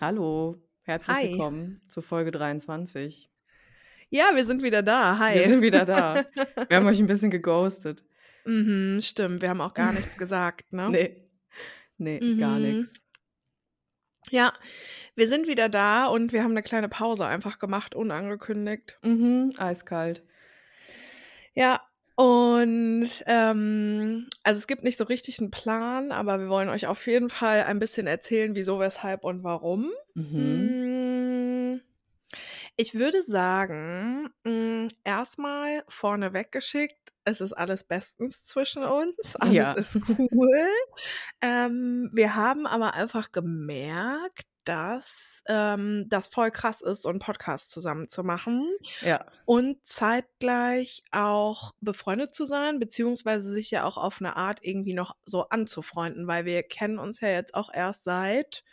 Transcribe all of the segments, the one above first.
Hallo, herzlich Hi. willkommen zu Folge 23. Ja, wir sind wieder da. Wir Hi. sind wieder da. Wir haben euch ein bisschen geghostet. Mhm, stimmt. Wir haben auch gar nichts gesagt, ne? Nee, nee, gar Mhm. nichts. Ja, wir sind wieder da und wir haben eine kleine Pause einfach gemacht, unangekündigt. Mhm, eiskalt. Ja, und ähm, also es gibt nicht so richtig einen Plan, aber wir wollen euch auf jeden Fall ein bisschen erzählen, wieso, weshalb und warum. Mhm. Mm, Ich würde sagen, mm, erstmal vorneweg geschickt, es ist alles bestens zwischen uns, alles Ja. ist cool. Ähm, wir haben aber einfach gemerkt, dass ähm, das voll krass ist, so einen Podcast zusammen zu machen Ja, und zeitgleich auch befreundet zu sein, beziehungsweise sich ja auch auf eine Art irgendwie noch so anzufreunden, weil wir kennen uns ja jetzt auch erst seit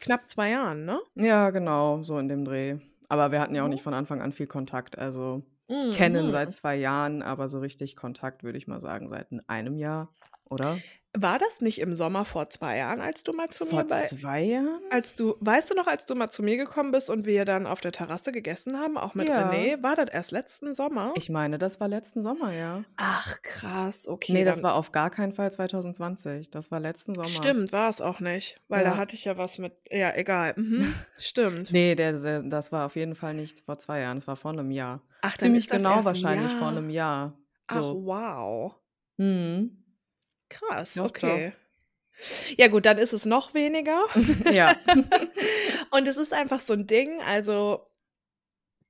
knapp zwei Jahren, ne? ja, genau, so in dem Dreh. Aber wir hatten ja auch Mhm. nicht von Anfang an viel Kontakt. Also kennen seit Mhm. zwei Jahren, aber so richtig Kontakt würde ich mal sagen seit einem Jahr, oder? War das nicht im Sommer vor zwei Jahren, als du mal zu mir Vor bei, zwei Jahren? als du, weißt du noch, als du mal zu mir gekommen bist und wir dann auf der Terrasse gegessen haben, auch mit Ja. René? War das erst letzten Sommer? Ich meine, das war letzten Sommer, ja. Ach, krass, okay. Nee, das war auf gar keinen Fall 2020. Das war letzten Sommer. stimmt, war es auch nicht, weil da Ja. hatte ich ja was mit, ja, egal. Mhm, stimmt. Nee, der, der, das war auf jeden Fall nicht vor zwei Jahren, das war vor einem Jahr. Ach, Ziemlich ist das genau wahrscheinlich vor Jahr. einem Jahr. Ach, So. wow. Mhm. Krass, Doch, okay. Ja gut, dann ist es noch weniger. Ja. Und es ist einfach so ein Ding, also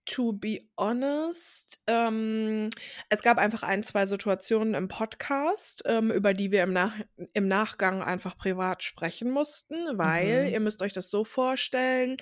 to be honest, ähm, es gab einfach ein, zwei Situationen im Podcast, ähm, über die wir im, Nach im Nachgang einfach privat sprechen mussten, weil Mhm. ihr müsst euch das so vorstellen,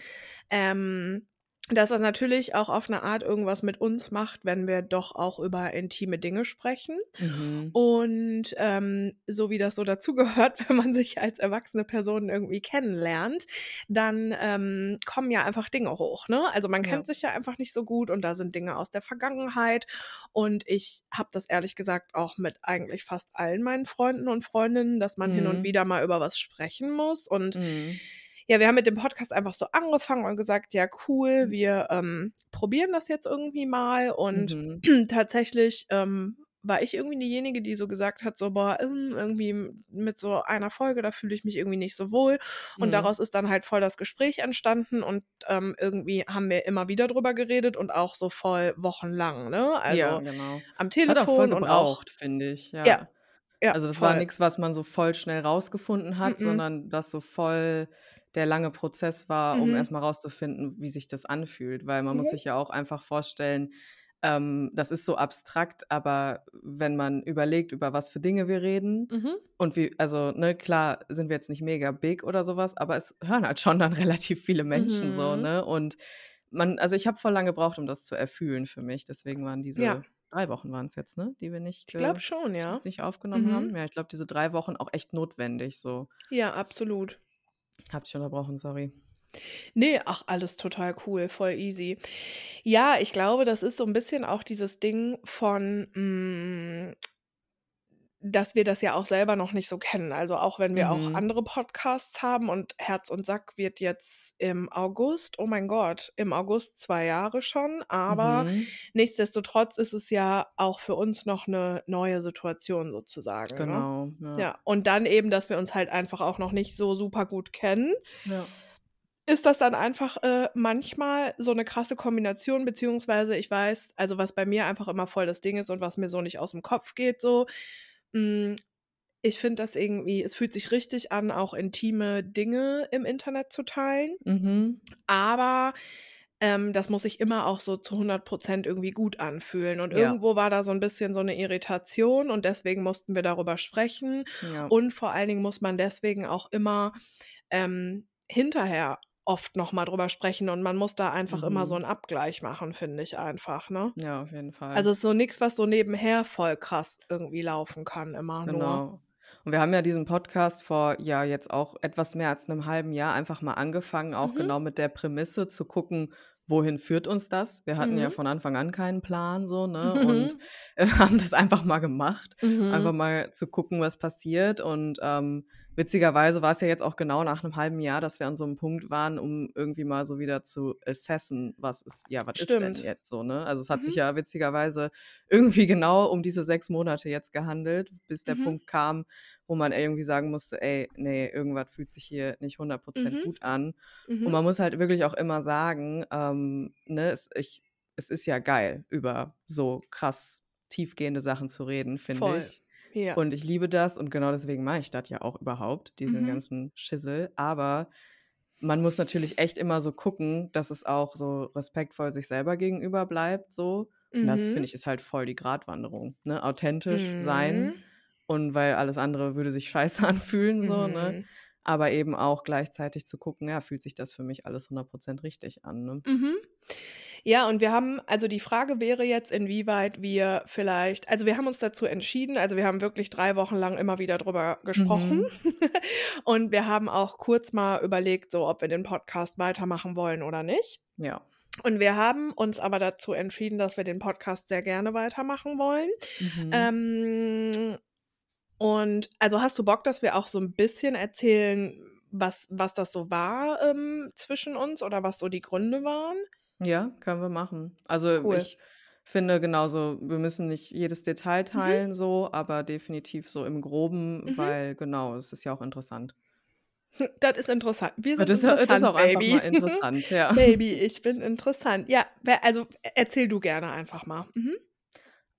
ähm, dass das natürlich auch auf eine Art irgendwas mit uns macht, wenn wir doch auch über intime Dinge sprechen. Mhm. Und ähm, so wie das so dazugehört, wenn man sich als erwachsene Person irgendwie kennenlernt, dann ähm, kommen ja einfach Dinge hoch. Ne? Also man Ja. kennt sich ja einfach nicht so gut und da sind Dinge aus der Vergangenheit. Und ich habe das ehrlich gesagt auch mit eigentlich fast allen meinen Freunden und Freundinnen, dass man hin und Mhm. wieder mal über was sprechen muss. Und Mhm. Ja, wir haben mit dem Podcast einfach so angefangen und gesagt, ja, cool, wir ähm, probieren das jetzt irgendwie mal. Und Mhm. tatsächlich ähm, war ich irgendwie diejenige, die so gesagt hat, so, boah, ähm, irgendwie mit so einer Folge, da fühle ich mich irgendwie nicht so wohl. Und Mhm. daraus ist dann halt voll das Gespräch entstanden und ähm, irgendwie haben wir immer wieder drüber geredet und auch so voll wochenlang, ne? Ja, Also genau. am Es hat auch voll Telefon und auch, finde ich. ja, Ja. ja, Also das war voll. nichts, was man so voll schnell rausgefunden hat, Mhm. sondern das so voll der lange Prozess war, um Mhm. erstmal rauszufinden, wie sich das anfühlt. Weil man muss Mhm. sich ja auch einfach vorstellen, ähm, das ist so abstrakt, aber wenn man überlegt, über was für Dinge wir reden Mhm. und wie, also, ne, klar sind wir jetzt nicht mega big oder sowas, aber es hören halt schon dann relativ viele Menschen so, Mhm. ne? Und man, also ich habe voll lange gebraucht, um das zu erfüllen für mich. Deswegen waren Ja, diese drei Wochen waren es jetzt, ne, die wir nicht, ich glaube äh, schon, ja. nicht aufgenommen Mhm. haben. Ja, ich glaube, diese drei Wochen auch echt notwendig. So, Ja, absolut. Hab dich unterbrochen, sorry. Nee, ach, alles total cool, voll easy. Ja, ich glaube, das ist so ein bisschen auch dieses Ding von, hm, dass wir das ja auch selber noch nicht so kennen. Also, auch wenn wir auch Mhm. andere Podcasts haben und Herz und Sack wird jetzt im August oh mein Gott, im August 2 Jahre schon, aber Mhm. nichtsdestotrotz ist es ja auch für uns noch eine neue Situation sozusagen, ne? Genau, ja. Ja, und dann eben, dass wir uns halt einfach auch noch nicht so super gut kennen Ja. ist das dann einfach äh, manchmal so eine krasse Kombination, beziehungsweise ich weiß, also was bei mir einfach immer voll das Ding ist und was mir so nicht aus dem Kopf geht, so, ich finde das irgendwie, es fühlt sich richtig an, auch intime Dinge im Internet zu teilen, Mhm. aber ähm, das muss sich immer auch so zu 100% irgendwie gut anfühlen. Und Ja. irgendwo war da so ein bisschen so eine Irritation und deswegen mussten wir darüber sprechen. Ja. Und vor allen Dingen muss man deswegen auch immer ähm, hinterher oft noch mal drüber sprechen und man muss da einfach immer so Mhm. einen Abgleich machen, finde ich einfach, ne? Ja, auf jeden Fall. Also, es ist so nix, was so nebenher voll krass irgendwie laufen kann immer nur. Genau. Und wir haben ja diesen Podcast vor, ja, jetzt auch etwas mehr als einem halben Jahr einfach mal angefangen, auch Mhm. genau mit der Prämisse zu gucken, wohin führt uns das? Wir hatten ja Mhm. von Anfang an keinen Plan so, ne? Und äh, haben das einfach mal gemacht. Einfach Mhm. mal zu gucken, was passiert. Und ähm, witzigerweise war es ja jetzt auch genau nach einem halben Jahr, dass wir an so einem Punkt waren, um irgendwie mal so wieder zu assessen, was ist, ja, was ist denn Stimmt. jetzt so, ne? Also es hat sich Mhm. ja witzigerweise irgendwie genau um diese sechs Monate jetzt gehandelt, bis der Mhm. Punkt kam, wo man irgendwie sagen musste, ey, nee, irgendwas fühlt sich hier nicht 100% Mhm. gut an. Und Mhm. man muss halt wirklich auch immer sagen, ähm, ne, es, ich, es ist ja geil, über so krass tiefgehende Sachen zu reden, finde ich. Ja. Und ich liebe das und genau deswegen mache ich das ja auch überhaupt, diesen Mhm. ganzen Schissel. Aber man muss natürlich echt immer so gucken, dass es auch so respektvoll sich selber gegenüber bleibt, so. Und das, finde Mhm. ich, ist halt voll die Gratwanderung, ne? Authentisch sein Mhm. und weil alles andere würde sich scheiße anfühlen, so, ne? Mhm. Aber eben auch gleichzeitig zu gucken, ja, fühlt sich das für mich alles 100% richtig an, ne? Mhm. Ja, und wir haben also die Frage wäre jetzt, inwieweit wir vielleicht also wir haben uns dazu entschieden also wir haben wirklich 3 Wochen lang immer wieder drüber gesprochen. Mhm. Und wir haben auch kurz mal überlegt, so ob wir den Podcast weitermachen wollen oder nicht. Ja. Und wir haben uns aber dazu entschieden, dass wir den Podcast sehr gerne weitermachen wollen. Mhm. Ähm, und also hast du Bock, dass wir auch so ein bisschen erzählen, was was das so war, ähm, zwischen uns oder was so die Gründe waren? Ja, können wir machen. Also Cool. ich finde genauso, wir müssen nicht jedes Detail Mhm. teilen so, aber definitiv so im Groben, Mhm. weil genau, es ist ja auch interessant. Das ist interessant. Wir Das sind ist, ja- das ist interessant, auch einfach Baby. mal interessant, ja. Baby, ich bin interessant. Ja, wer- also e- erzähl du gerne einfach mal. Mhm.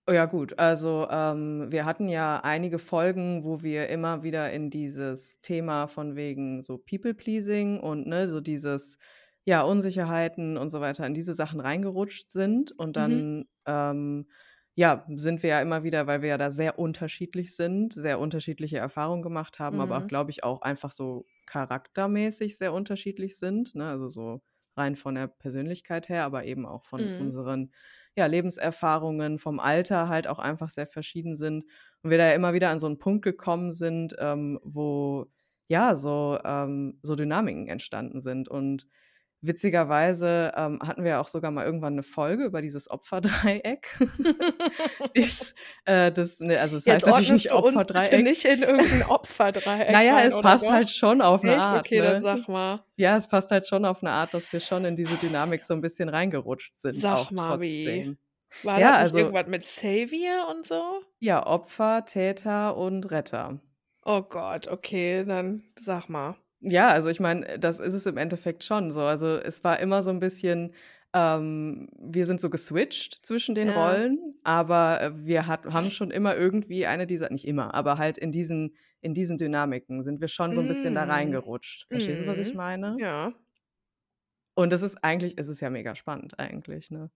Oh Ja gut, also ähm, wir hatten ja einige Folgen, wo wir immer wieder in dieses Thema von wegen so People-Pleasing und ne, so dieses, ja, Unsicherheiten und so weiter in diese Sachen reingerutscht sind. Und Mhm. dann, ähm, ja, sind wir ja immer wieder, weil wir ja da sehr unterschiedlich sind, sehr unterschiedliche Erfahrungen gemacht haben, aber auch, Mhm. glaube ich, auch einfach so charaktermäßig sehr unterschiedlich sind. Ne? Also so rein von der Persönlichkeit her, aber eben auch von Mhm. unseren ja, Lebenserfahrungen, vom Alter halt auch einfach sehr verschieden sind. Und wir da ja immer wieder an so einen Punkt gekommen sind, ähm, wo ja so, ähm, so Dynamiken entstanden sind. Und witzigerweise ähm, hatten wir ja auch sogar mal irgendwann eine Folge über dieses Opferdreieck. Dies, äh, das, ne, also es Jetzt heißt natürlich nicht uns bitte Opferdreieck. nicht in irgendein Opferdreieck Naja, es passt doch? halt schon auf eine Echt? Art. Okay, dann Ne? sag mal. Ja, es passt halt schon auf eine Art, dass wir schon in diese Dynamik so ein bisschen reingerutscht sind, Sag auch mal wie. trotzdem. War Ja, das also irgendwas mit Savior und so? ja, Opfer, Täter und Retter. Oh Gott, okay, dann sag mal. Ja, also ich meine, das ist es im Endeffekt schon so. Also es war immer so ein bisschen, ähm, wir sind so geswitcht zwischen den Ja. Rollen, aber äh, wir hat, haben schon immer irgendwie eine dieser, nicht immer, aber halt in diesen, in diesen Dynamiken sind wir schon so ein bisschen da Mm. reingerutscht. Verstehst du, was ich Mhm. meine? Ja. Und das ist eigentlich, es ist ja mega spannend eigentlich, ne?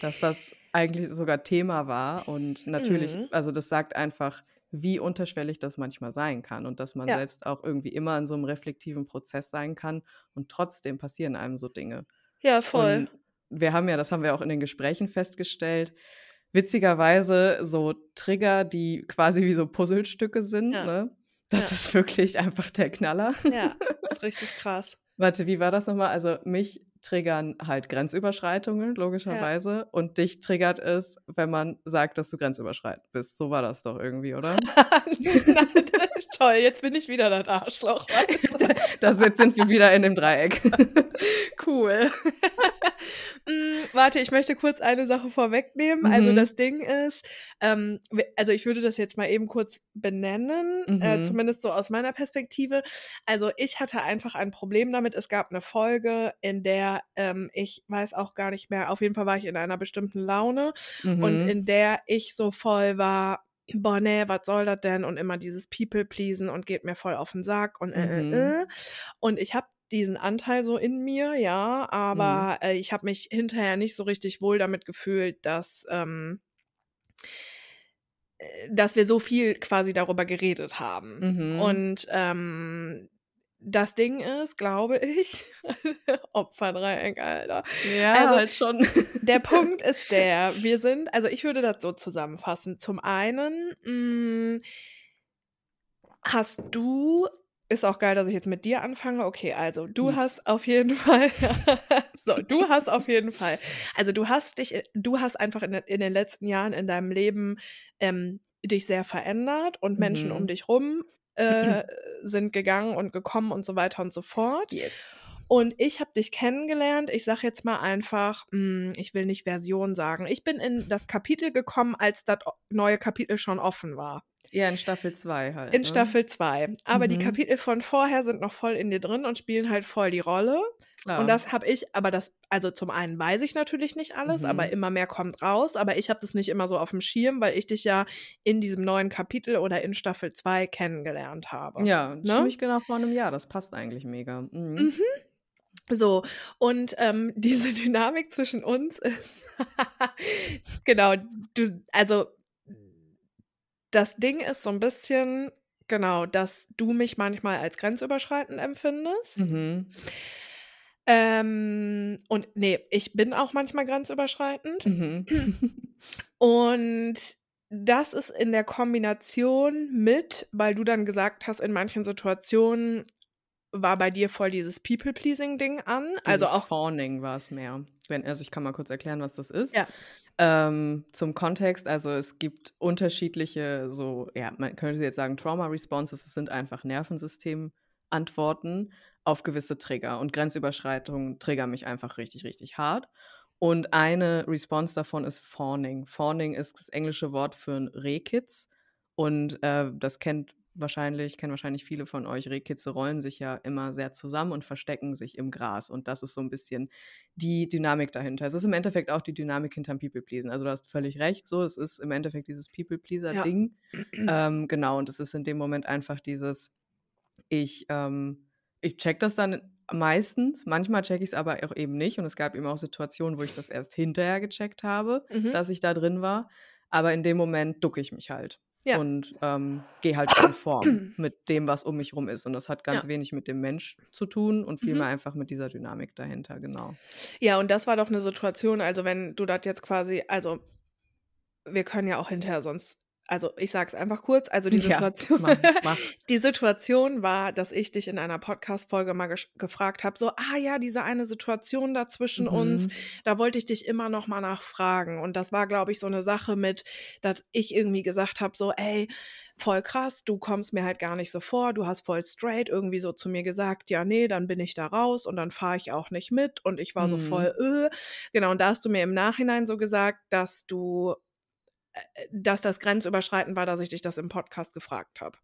Dass das eigentlich sogar Thema war und natürlich, Mhm. also das sagt einfach, wie unterschwellig das manchmal sein kann und dass man Ja. selbst auch irgendwie immer in so einem reflektiven Prozess sein kann und trotzdem passieren einem so Dinge. Ja, voll. Und wir haben ja, das haben wir auch in den Gesprächen festgestellt, witzigerweise so Trigger, die quasi wie so Puzzlestücke sind, Ja. ne? Das Ja. ist wirklich einfach der Knaller. Ja, ist richtig krass. Warte, wie war das nochmal? Also mich triggern halt Grenzüberschreitungen, Ja. logischerweise. Und dich triggert es, wenn man sagt, dass du grenzüberschreitend bist. So war das doch irgendwie, oder? Toll, jetzt bin ich wieder das Arschloch. weißt du? da, da sind sind wir wieder in dem Dreieck. Cool. Mm, Warte, ich möchte kurz eine Sache vorwegnehmen. Also Mhm. das Ding ist, ähm, also ich würde das jetzt mal eben kurz benennen, äh, Mhm. zumindest so aus meiner Perspektive. Also ich hatte einfach ein Problem damit. Es gab eine Folge, in der ähm, ich weiß auch gar nicht mehr, auf jeden Fall war ich in einer bestimmten Laune und Mhm. in der ich so voll war, boah, nee, was soll das denn? Und immer dieses People-Pleasen und geht mir voll auf den Sack und äh, Mhm. äh, äh. Und ich habe diesen Anteil so in mir, ja, Mhm. aber äh, ich habe mich hinterher nicht so richtig wohl damit gefühlt, dass, ähm, äh, dass wir so viel quasi darüber geredet haben. Mhm. Und ähm, das Ding ist, glaube ich, Opferdreieck, Alter. Ja, Also halt schon. der Punkt ist der, wir sind, also ich würde das so zusammenfassen. Zum einen mh, hast du, ist auch geil, dass ich jetzt mit dir anfange. Okay, also du Ups. hast auf jeden Fall, so, du hast auf jeden Fall, also du hast dich, du hast einfach in, in den letzten Jahren in deinem Leben ähm, dich sehr verändert und Menschen um Mhm. dich rum äh, sind gegangen und gekommen und so weiter und so fort. Yes. Und ich habe dich kennengelernt. Ich sage jetzt mal einfach, mh, hm, ich will nicht Version sagen. Ich bin in das Kapitel gekommen, als das neue Kapitel schon offen war. Ja, in Staffel 2 halt. In ne? Staffel 2. Aber Mhm. die Kapitel von vorher sind noch voll in dir drin und spielen halt voll die Rolle. Klar. Und das habe ich, aber das, also zum einen weiß ich natürlich nicht alles, Mhm. aber immer mehr kommt raus. Aber ich habe das nicht immer so auf dem Schirm, weil ich dich ja in diesem neuen Kapitel oder in Staffel 2 kennengelernt habe. Ja, Ne? ziemlich genau vor einem Jahr. Das passt eigentlich mega. Mhm. Mhm. So, und ähm, diese Dynamik zwischen uns ist, genau, du, also das Ding ist so ein bisschen, genau, dass du mich manchmal als grenzüberschreitend empfindest. Mhm. Ähm, und nee, ich bin auch manchmal grenzüberschreitend. Mhm. Und das ist in der Kombination mit, weil du dann gesagt hast, in manchen Situationen war bei dir voll dieses People-Pleasing-Ding an. also Dieses auch. Fawning war es mehr. Wenn, also ich kann mal kurz erklären, was das ist. Ja. Ähm, zum Kontext, also es gibt unterschiedliche, so, ja, man könnte jetzt sagen, Trauma-Responses, es sind einfach Nervensystem-Antworten auf gewisse Trigger. Und Grenzüberschreitungen triggern mich einfach richtig, richtig hart. Und eine Response davon ist Fawning. Fawning ist das englische Wort für ein Rehkitz. Und äh, das kennt wahrscheinlich, kennen wahrscheinlich viele von euch. Rehkitze rollen sich ja immer sehr zusammen und verstecken sich im Gras. Und das ist so ein bisschen die Dynamik dahinter. Es ist im Endeffekt auch die Dynamik hinterm People-Pleasen. Also du hast völlig recht, so. Es ist im Endeffekt dieses People-Pleaser-Ding. Ähm, genau, und es ist in dem Moment einfach dieses, ich, ähm, ich check das dann meistens, manchmal check ich es aber auch eben nicht. Und es gab eben auch Situationen, wo ich das erst hinterher gecheckt habe, Mhm. dass ich da drin war. Aber in dem Moment ducke ich mich halt. Ja. Und ähm, gehe halt konform mit dem, was um mich rum ist. Und das hat ganz Ja. wenig mit dem Mensch zu tun und Mhm. vielmehr einfach mit dieser Dynamik dahinter, genau. Ja, und das war doch eine Situation, also wenn du das jetzt quasi, also wir können ja auch hinterher sonst, also ich sag's einfach kurz, also die Ja, Situation, mach, mach. die Situation war, dass ich dich in einer Podcast-Folge mal gefragt habe, so, ah ja, diese eine Situation da zwischen uns, Mhm. da wollte ich dich immer noch mal nachfragen. Und das war, glaube ich, so eine Sache mit, dass ich irgendwie gesagt habe, so, ey, voll krass, du kommst mir halt gar nicht so vor, du hast voll straight irgendwie so zu mir gesagt, ja, nee, dann bin ich da raus und dann fahre ich auch nicht mit. Und ich war so Mhm. voll, äh. Genau, und da hast du mir im Nachhinein so gesagt, dass du, dass das grenzüberschreitend war, dass ich dich das im Podcast gefragt habe.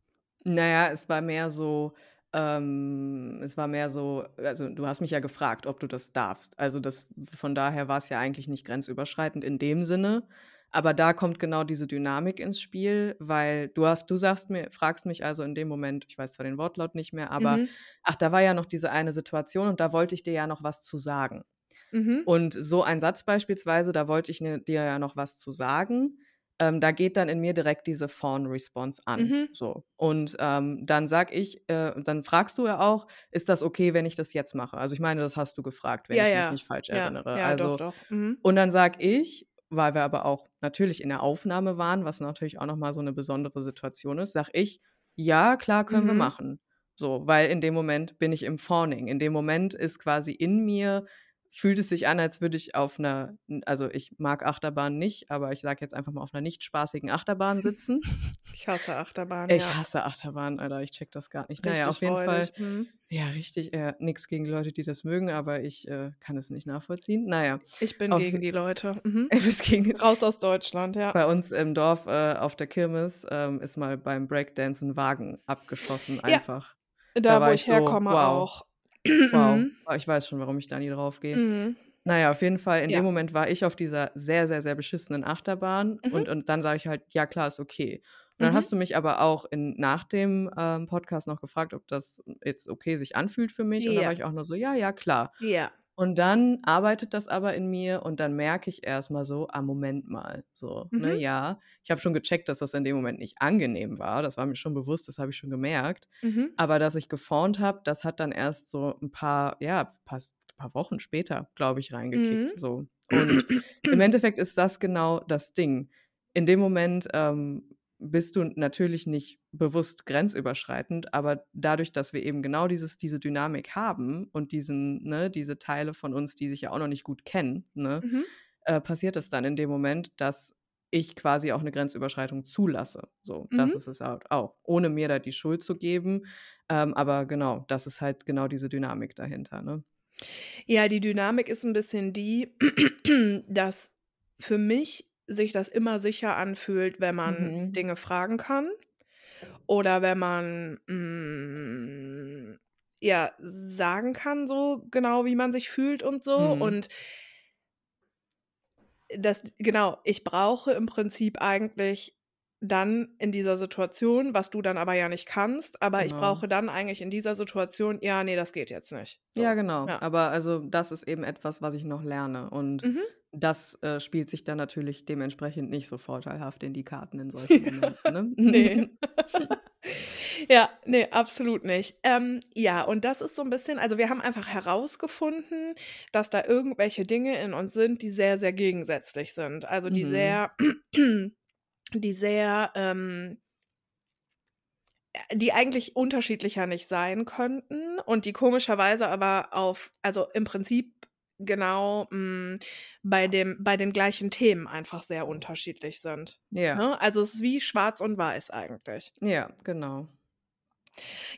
Naja, es war mehr so, ähm, es war mehr so, also du hast mich ja gefragt, ob du das darfst. Also das, von daher war es ja eigentlich nicht grenzüberschreitend in dem Sinne. Aber da kommt genau diese Dynamik ins Spiel, weil du hast, du sagst mir, fragst mich also in dem Moment, ich weiß zwar den Wortlaut nicht mehr, aber Mhm. ach, da war ja noch diese eine Situation und da wollte ich dir ja noch was zu sagen. Mhm. Und so ein Satz beispielsweise, da wollte ich ne, dir ja noch was zu sagen. Ähm, da geht dann in mir direkt diese Fawn-Response an. Mhm. So. Und ähm, dann sag ich, äh, dann fragst du ja auch, ist das okay, wenn ich das jetzt mache? Also ich meine, das hast du gefragt, wenn Ja, ich ja. mich nicht falsch Ja, erinnere. ja, also, doch, doch. Mhm. und dann sag ich, weil wir aber auch natürlich in der Aufnahme waren, was natürlich auch nochmal so eine besondere Situation ist, sag ich, ja, klar, können wir Mhm. machen. So, weil in dem Moment bin ich im Fawning. In dem Moment ist quasi in mir, fühlt es sich an, als würde ich auf einer, also ich mag Achterbahn nicht, aber ich sage jetzt einfach mal auf einer nicht spaßigen Achterbahn sitzen. Ich hasse Achterbahn, Ich ja. hasse Achterbahn, Alter, ich check das gar nicht. Richtig naja, auf jeden räudig. Fall, Mhm. ja, richtig, äh, nichts gegen Leute, die das mögen, aber ich äh, kann es nicht nachvollziehen. Naja, Ich bin auf, gegen die Leute. Mhm. es ging Raus aus Deutschland, ja. bei uns im Dorf äh, auf der Kirmes ähm, ist mal beim Breakdance ein Wagen abgeschossen, Ja, einfach. da, Da wo war ich ich so, herkomme, wow, auch. Wow. Mhm. Aber Ich weiß schon, warum ich da nie drauf gehe. Mhm. Naja, auf jeden Fall, in dem Ja. Moment war ich auf dieser sehr, sehr, sehr beschissenen Achterbahn Mhm. und, und dann sage ich halt, ja klar, ist okay. Und dann Mhm. hast du mich aber auch in, nach dem ähm, Podcast noch gefragt, ob das jetzt okay sich anfühlt für mich. Und da war Ja. ich auch nur so, ja, ja, klar. Ja. Und dann arbeitet das aber in mir und dann merke ich erstmal so, ah, Moment mal, so, ne, Mhm. ja. Ich habe schon gecheckt, dass das in dem Moment nicht angenehm war. Das war mir schon bewusst, das habe ich schon gemerkt. Mhm. Aber dass ich gefaunt habe, das hat dann erst so ein paar, ja, paar, paar Wochen später, glaube ich, Mhm. reingekickt. So. Und im Endeffekt ist das genau das Ding. In dem Moment ähm, bist du natürlich nicht bewusst grenzüberschreitend, aber dadurch, dass wir eben genau dieses, diese Dynamik haben und diesen, ne, diese Teile von uns, die sich ja auch noch nicht gut kennen, ne, Mhm. äh, passiert es dann in dem Moment, dass ich quasi auch eine Grenzüberschreitung zulasse. So, das Mhm. ist es auch, ohne mir da die Schuld zu geben. Ähm, aber genau, das ist halt genau diese Dynamik dahinter, ne? Ja, die Dynamik ist ein bisschen die, dass für mich sich das immer sicher anfühlt, wenn man Mhm. Dinge fragen kann oder wenn man, hm, ja, sagen kann so genau, wie man sich fühlt und so. Mhm. Und das genau, ich brauche im Prinzip eigentlich dann in dieser Situation, was du dann aber ja nicht kannst, aber ich Genau. brauche dann eigentlich in dieser Situation: „Ja, ne, das geht jetzt nicht.“ Ja, So, genau. ja. Aber also, das ist eben etwas, was ich noch lerne und Mhm. das, äh, spielt sich dann natürlich dementsprechend nicht so vorteilhaft in die Karten in solchen Momenten, ne? Ne. Ja, ne, absolut nicht. Ähm, ja, und das ist so 'n bisschen also, wir haben einfach herausgefunden, dass da irgendwelche Dinge in uns sind, die sehr, sehr gegensätzlich sind. Also, die Mhm. sehr die sehr, ähm äh, die eigentlich unterschiedlicher nicht sein könnten und die komischerweise aber auf also, im Prinzip genau, hm, bei dem bei den gleichen Themen einfach sehr unterschiedlich sind, Ja. ne? Also, es ist wie schwarz und weiß eigentlich. Ja, genau.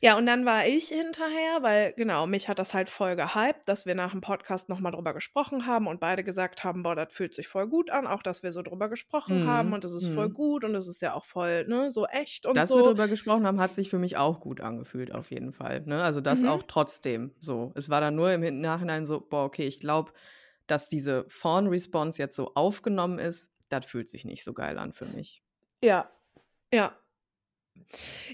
Ja, und dann war ich hinterher, weil genau, mich hat das halt voll gehypt, dass wir nach dem Podcast noch mal drüber gesprochen haben und beide gesagt haben: „Boah, das fühlt sich voll gut an, auch dass wir so drüber gesprochen haben Mhm. und das ist voll Mhm. gut und das ist ja auch voll, ne, so echt und Dass wir so.“ drüber gesprochen haben, hat sich für mich auch gut angefühlt auf jeden Fall, ne? Also, das Mhm. auch trotzdem so. Es war dann nur im Hin Nachhinein so: „Boah, okay, ich glaube, dass diese Fawn-Response jetzt so aufgenommen ist, das fühlt sich nicht so geil an für mich.“ Ja, ja.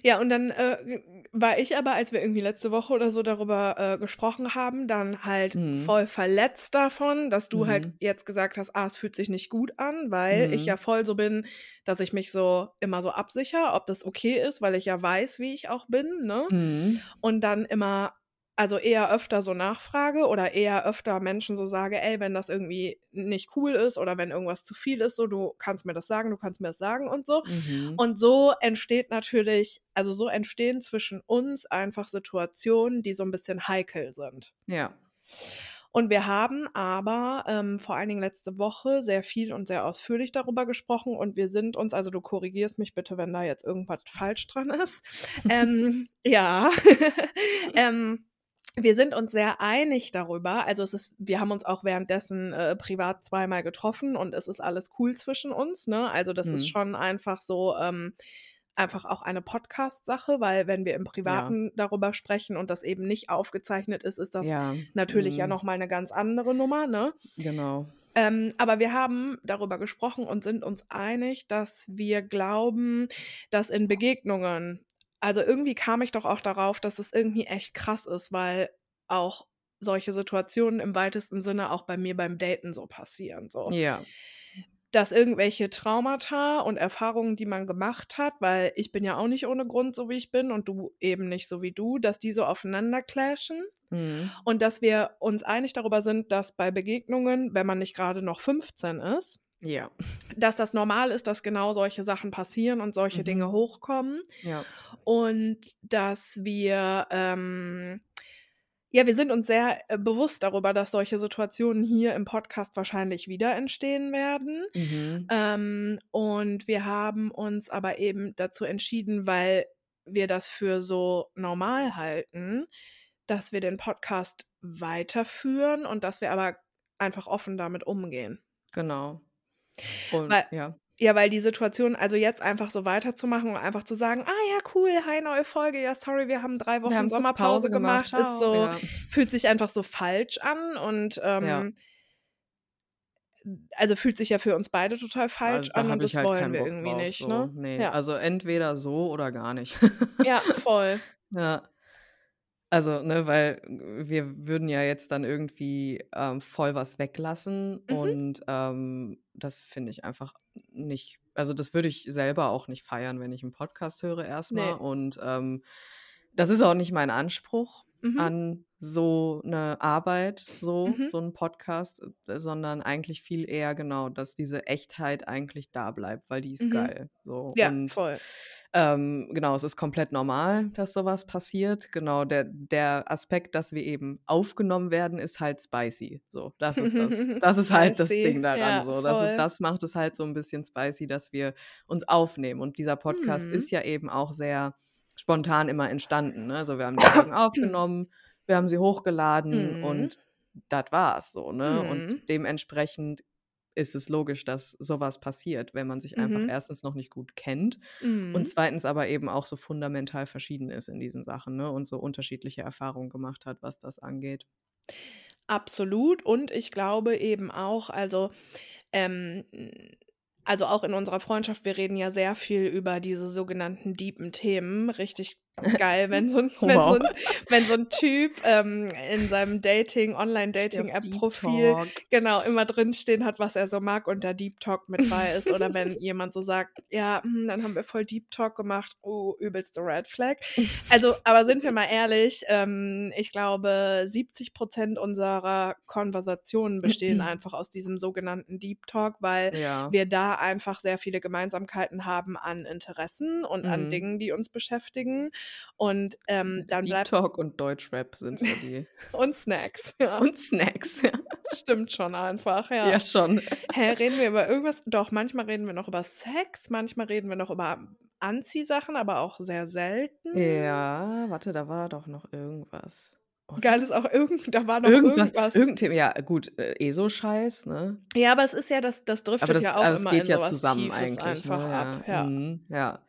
Ja, und dann, äh, war ich aber, als wir irgendwie letzte Woche oder so darüber, äh, gesprochen haben, dann halt Mhm. voll verletzt davon, dass du halt Mhm. jetzt gesagt hast: „Ah, es fühlt sich nicht gut an“, weil ich ja Mhm. voll so bin, dass ich mich so immer so absichere, ob das okay ist, weil ich ja weiß, wie ich auch bin, ne? Mhm. Und dann immer also, eher öfter so nachfrage oder eher öfter Menschen so sage: „Ey, wenn das irgendwie nicht cool ist oder wenn irgendwas zu viel ist, so, du kannst mir das sagen, du kannst mir das sagen“ und so. Mhm. Und so entsteht natürlich also, so entstehen zwischen uns einfach Situationen, die so 'n bisschen heikel sind. Ja. Und wir haben aber, ähm, vor allen Dingen letzte Woche sehr viel und sehr ausführlich darüber gesprochen und wir sind uns also, du korrigierst mich bitte, wenn da jetzt irgendwas falsch dran ist. Ähm, ja. ähm, wir sind uns sehr einig darüber also, es ist wir haben uns auch währenddessen, äh, privat zweimal getroffen und es ist alles cool zwischen uns, ne? Also, das ist Mhm. schon einfach so, ähm einfach auch eine Podcast-Sache, weil wenn wir im Ja. Privaten darüber sprechen und das eben nicht aufgezeichnet ist, ist das Ja. natürlich ja Mhm. noch mal 'ne ganz andere Nummer, ne? Genau. Ähm, aber wir haben darüber gesprochen und sind uns einig, dass wir glauben, dass in Begegnungen also, irgendwie kam ich doch auch darauf, dass es irgendwie echt krass ist, weil auch solche Situationen im weitesten Sinne auch bei mir beim Daten so passieren, so. Ja. Dass irgendwelche Traumata und Erfahrungen, die man gemacht hat weil ich bin ja auch nicht ohne Grund so, wie ich bin und du eben nicht so wie du, dass die so aufeinander clashen Mhm. und dass wir uns einig darüber sind, dass bei Begegnungen, wenn man nicht grade noch 15 ist Ja. dass das normal ist, dass genau solche Sachen passieren und solche Dinge Mhm. hochkommen Ja. und dass wir, ähm ja, wir sind uns sehr, äh, bewusst darüber, dass solche Situationen hier im Podcast wahrscheinlich wieder entstehen werden. Mhm. Ähm, und wir haben uns aber eben dazu entschieden, weil wir das für so normal halten, dass wir den Podcast weiterführen und dass wir aber einfach offen damit umgehen. Genau. Und Weil ja. ja, weil die Situation also, jetzt einfach so weiterzumachen und einfach zu sagen: „Ah ja, cool, hi, neue Folge. Ja, sorry, wir haben 3 Wir Wochen Sommerpause Pause gemacht. gemacht“, ist so Ja. fühlt sich einfach so falsch an und, Ja. ähm also, fühlt sich ja für uns beide total falsch Also, an und das halt wollen wir Bock irgendwie drauf, nicht, so. ne? Ne, Ja. also, entweder so oder gar nicht. Ja, voll. Ja. Also, ne, weil wir würden ja jetzt dann irgendwie, ähm, voll was weglassen Mhm. und, ähm, das finde ich einfach nicht also, das würde ich selber auch nicht feiern, wenn ich 'n Podcast höre erst mal Ne. und, ähm, das ist auch nicht mein Anspruch. Mhm. an so eine Arbeit, so, Mhm. so ein Podcast, äh, sondern eigentlich viel eher genau, dass diese Echtheit eigentlich da bleibt, weil die ist Mhm. geil. So. Ja, Und voll. ähm, genau, es ist komplett normal, dass sowas passiert. Genau, der, der Aspekt, dass wir eben aufgenommen werden, ist halt spicy. So, das ist das. Das ist halt das. Ding daran. Ja, so, das ist, das macht es halt so ein bisschen spicy, dass wir uns aufnehmen. Und dieser Podcast Mhm. ist ja eben auch sehr spontan immer entstanden. Ne? Also wir haben die Folgen aufgenommen, wir haben sie hochgeladen Mhm. und das war's so. Ne? Mhm. Und dementsprechend ist es logisch, dass sowas passiert, wenn man sich einfach Mhm. erstens noch nicht gut kennt Mhm. und zweitens aber eben auch so fundamental verschieden ist in diesen Sachen ne? und so unterschiedliche Erfahrungen gemacht hat, was das angeht. Absolut. Und ich glaube eben auch, also, ähm, also auch in unserer Freundschaft, wir reden ja sehr viel über diese sogenannten deepen Themen. Richtig geil, wenn so ein, wenn so ein, wenn so ein Typ ähm, in seinem Dating, Online-Dating-App-Profil genau immer drinstehen hat, was er so mag und da Deep Talk mit bei ist. Oder wenn jemand so sagt, ja, hm, dann haben wir voll Deep Talk gemacht, oh, übelste Red Flag. Also, aber sind wir mal ehrlich, ähm, ich glaube, 70 Prozent unserer Konversationen bestehen einfach aus diesem sogenannten Deep Talk, weil Ja. wir da einfach sehr viele Gemeinsamkeiten haben an Interessen und an Mhm. Dingen, die uns beschäftigen. Und ähm, dann Deep bleibt Talk und Deutschrap sind so die. und Snacks. Ja, und Snacks. Ja, stimmt schon einfach, ja. ja schon. Hä, reden wir über irgendwas? Doch, manchmal reden wir noch über Sex, manchmal reden wir noch über Anziehsachen, aber auch sehr selten. Ja, warte, da war doch noch irgendwas. Oder? Geil ist auch irgend, da war noch Irgendwas, irgendwas. irgendein Thema, ja gut, äh, eh so Scheiß, ne? ja, aber es ist ja, das, das driftet das, ja auch aber es immer geht in ja zusammen Tiefes eigentlich, einfach ne? ab. Ja. Ja. Mhm, ja.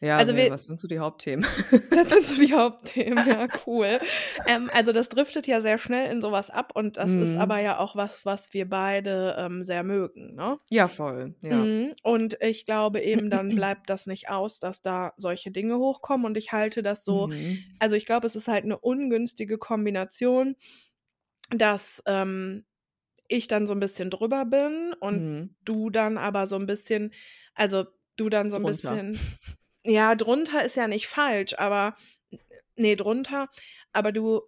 Ja, Also nee, wir- was sind so die Hauptthemen? Das sind so die Hauptthemen, ja, cool. ähm, also das driftet ja sehr schnell in sowas ab und das ist Mhm. aber ja auch was, was wir beide ähm, sehr mögen, ne? Ja, voll. Ja. Mhm. Und ich glaube eben, dann bleibt das nicht aus, dass da solche Dinge hochkommen und ich halte das so, Mhm. also ich glaube, es ist halt eine ungünstige Kombination, dass ähm, ich dann so ein bisschen drüber bin und Mhm. du dann aber so ein bisschen, also du dann so ein Drunter. bisschen, ja, drunter ist ja nicht falsch, aber nee, drunter, aber du,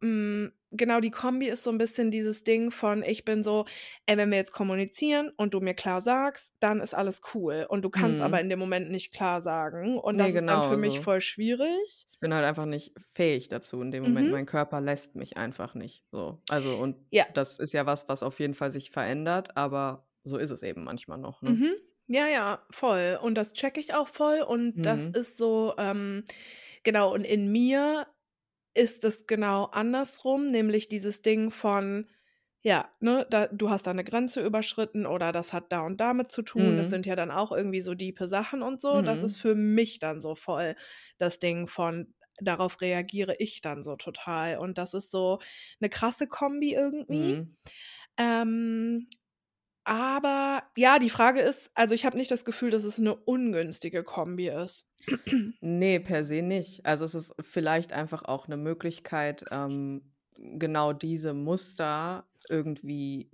mh, genau, die Kombi ist so ein bisschen dieses Ding von, ich bin so, ey, wenn wir jetzt kommunizieren und du mir klar sagst, dann ist alles cool. Und du kannst Mhm. aber in dem Moment nicht klar sagen. Und Nee, das ist dann genau, für mich also voll schwierig. Ich bin halt einfach nicht fähig dazu in dem Moment. Mhm. Mein Körper lässt mich einfach nicht. So. Also, und Ja. das ist ja was, was auf jeden Fall sich verändert, aber so ist es eben manchmal noch. Ne? Mhm. Ja, ja, voll. Und das checke ich auch voll. Und das Mhm. ist so, ähm, genau, und in mir ist es genau andersrum, nämlich dieses Ding von, ja, ne, da, du hast da eine Grenze überschritten oder das hat da und damit zu tun. Das Mhm. sind ja dann auch irgendwie so diepe Sachen und so. Das Mhm. ist für mich dann so voll das Ding von, darauf reagiere ich dann so total. Und das ist so eine krasse Kombi irgendwie. Mhm. Ähm, aber ja, die Frage ist, also ich habe nicht das Gefühl, dass es eine ungünstige Kombi ist. Nee, per se nicht. Also es ist vielleicht einfach auch eine Möglichkeit, ähm, genau diese Muster irgendwie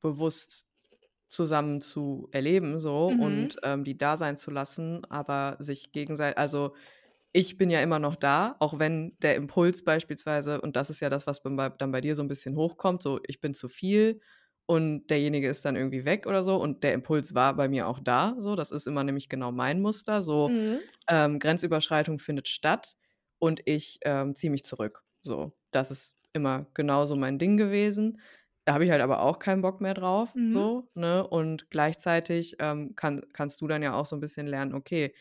bewusst zusammen zu erleben so Mhm. und ähm, die da sein zu lassen, aber sich gegenseitig, also ich bin ja immer noch da, auch wenn der Impuls beispielsweise, und das ist ja das, was bei, dann bei dir so ein bisschen hochkommt, so ich bin zu viel und derjenige ist dann irgendwie weg oder so und der Impuls war bei mir auch da, so das ist immer nämlich genau mein Muster, so Mhm. ähm, Grenzüberschreitung findet statt und ich ähm, ziehe mich zurück. So, das ist immer genauso mein Ding gewesen. Da habe ich halt aber auch keinen Bock mehr drauf. Mhm. So, ne? Und gleichzeitig ähm, kann, kannst du dann ja auch so ein bisschen lernen, okay,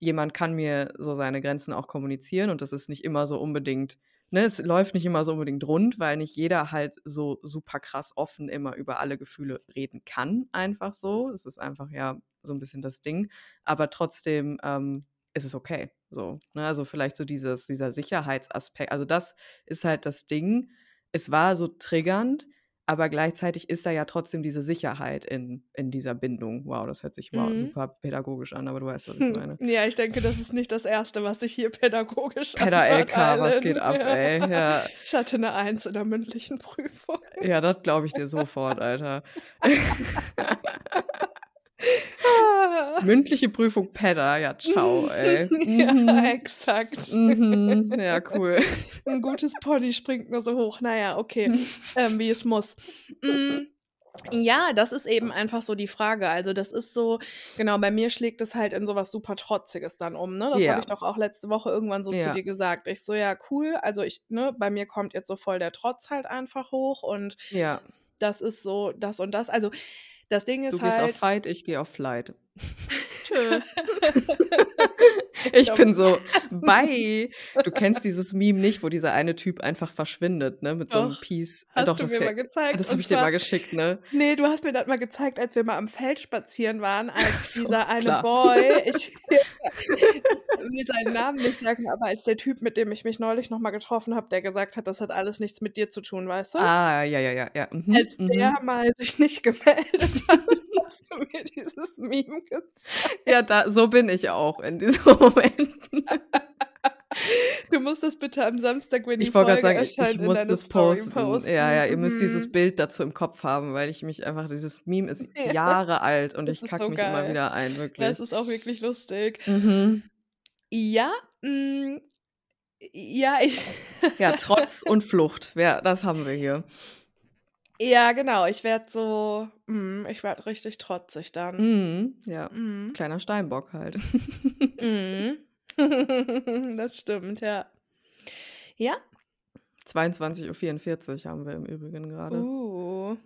jemand kann mir so seine Grenzen auch kommunizieren und das ist nicht immer so unbedingt, ne, es läuft nicht immer so unbedingt rund, weil nicht jeder halt so super krass offen immer über alle Gefühle reden kann, einfach so. Es ist einfach ja so ein bisschen das Ding. Aber trotzdem ähm, ist es okay. So, ne? Also vielleicht so dieses, dieser Sicherheitsaspekt. Also das ist halt das Ding. Es war so triggernd, aber gleichzeitig ist da ja trotzdem diese Sicherheit in, in dieser Bindung. Wow, das hört sich wow, Mhm. super pädagogisch an, aber du weißt, was ich Hm. meine. Ja, ich denke, das ist nicht das Erste, was sich hier pädagogisch anhört, LK, was geht ab, Ja. ey? Ja, Ich hatte eine Eins in der mündlichen Prüfung. ja das glaube ich dir sofort, Alter. Ja. Mündliche Prüfung Pedda, ja, ciao, ey. Ja, Mhm. exakt. Mhm. Ja, cool. 'N gutes Pony springt nur so hoch. Na ja, okay, ähm, wie es muss. Hm, ja, das ist eben einfach so die Frage. Also, das ist so genau, bei mir schlägt es halt in so was super Trotziges dann um, ne? Das habe Ja. ich doch auch letzte Woche irgendwann so zu Ja. dir gesagt. Ich so: „Ja, cool.“ Also, ich ne, bei mir kommt jetzt so voll der Trotz halt einfach hoch und Ja. das ist so das und das. Also, das Ding Du ist gehst auf halt Fight, ich gehe auf Flight. Tschö. Ich bin so: „Bye.“ Du kennst dieses Meme nicht, wo dieser eine Typ einfach verschwindet, ne, mit so 'nem Doch, Peace äh, hast doch, du das mir mal ah, gezeigt das habe ich dir mal geschickt, ne? ne, du hast mir das mal gezeigt, als wir mal am Feld spazieren waren, als so, dieser eine klar. Boy ich will seinen Namen nicht sagen, aber als der Typ, mit dem ich mich neulich noch mal getroffen habe, der gesagt hat: „Das hat alles nichts mit dir zu tun“, weißt du? Ah, ja, ja, ja, ja. Mhm, Als der mhm. mal sich nicht gemeldet hat, hast du mir dieses Meme gezeigt. Ja, da so bin ich auch in diesen Momenten. Du musst das bitte am Samstag, wenn die Ich Folge sagen, ich ich erscheint, in muss das posten. posten. Ja, ja, ihr müsst dieses Mhm. Bild dazu im Kopf haben, weil ich mich einfach dieses Meme ist Ja. Jahre alt und Das ich kacke so mich immer geil. wieder ein, Das wirklich. ist auch wirklich lustig. Mhm. Ja, hm, ja, ich Ja, Trotz und Flucht. Ja, das haben wir hier. Ja, genau, ich werde so mhm, ich werde richtig trotzig dann. Mhm, ja. Mhm. Kleiner Steinbock halt. Mhm. Das stimmt, ja. Ja. 22:44 haben wir im Übrigen grade. Uh,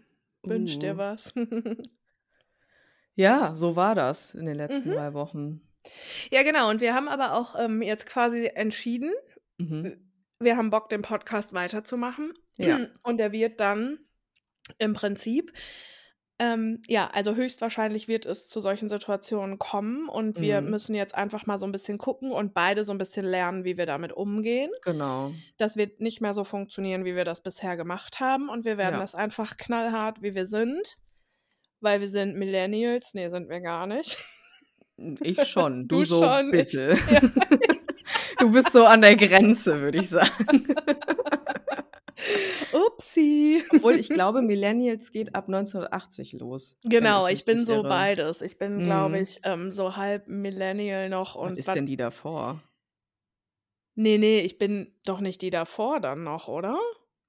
wünsch dir Uh. was. Ja, so war das in den letzten Mhm. 3 Wochen. Ja, genau, und wir haben aber auch, ähm, jetzt quasi entschieden, Mhm. wir haben Bock, den Podcast weiterzumachen. Ja. Und der wird dann im Prinzip ähm, ja, also höchstwahrscheinlich wird es zu solchen Situationen kommen und wir Mhm. müssen jetzt einfach mal so 'n bisschen gucken und beide so 'n bisschen lernen, wie wir damit umgehen. Genau. Das wird nicht mehr so funktionieren, wie wir das bisher gemacht haben und wir werden Ja. das einfach knallhart, wie wir sind, weil wir sind Millennials. Ne, sind wir gar nicht. Ich schon, du Du so schon, ich bisschen. ja. Du bist so an der Grenze, würde ich sagen. Upsi. Obwohl, ich glaube, Millennials geht ab 1980 los, Genau, ich ich bin so irre. beides. Ich bin, glaube Mhm. ich, ähm, so halb Millennial noch Was und ist was denn die davor? Ne, ne, ich bin doch nicht die davor dann noch, oder?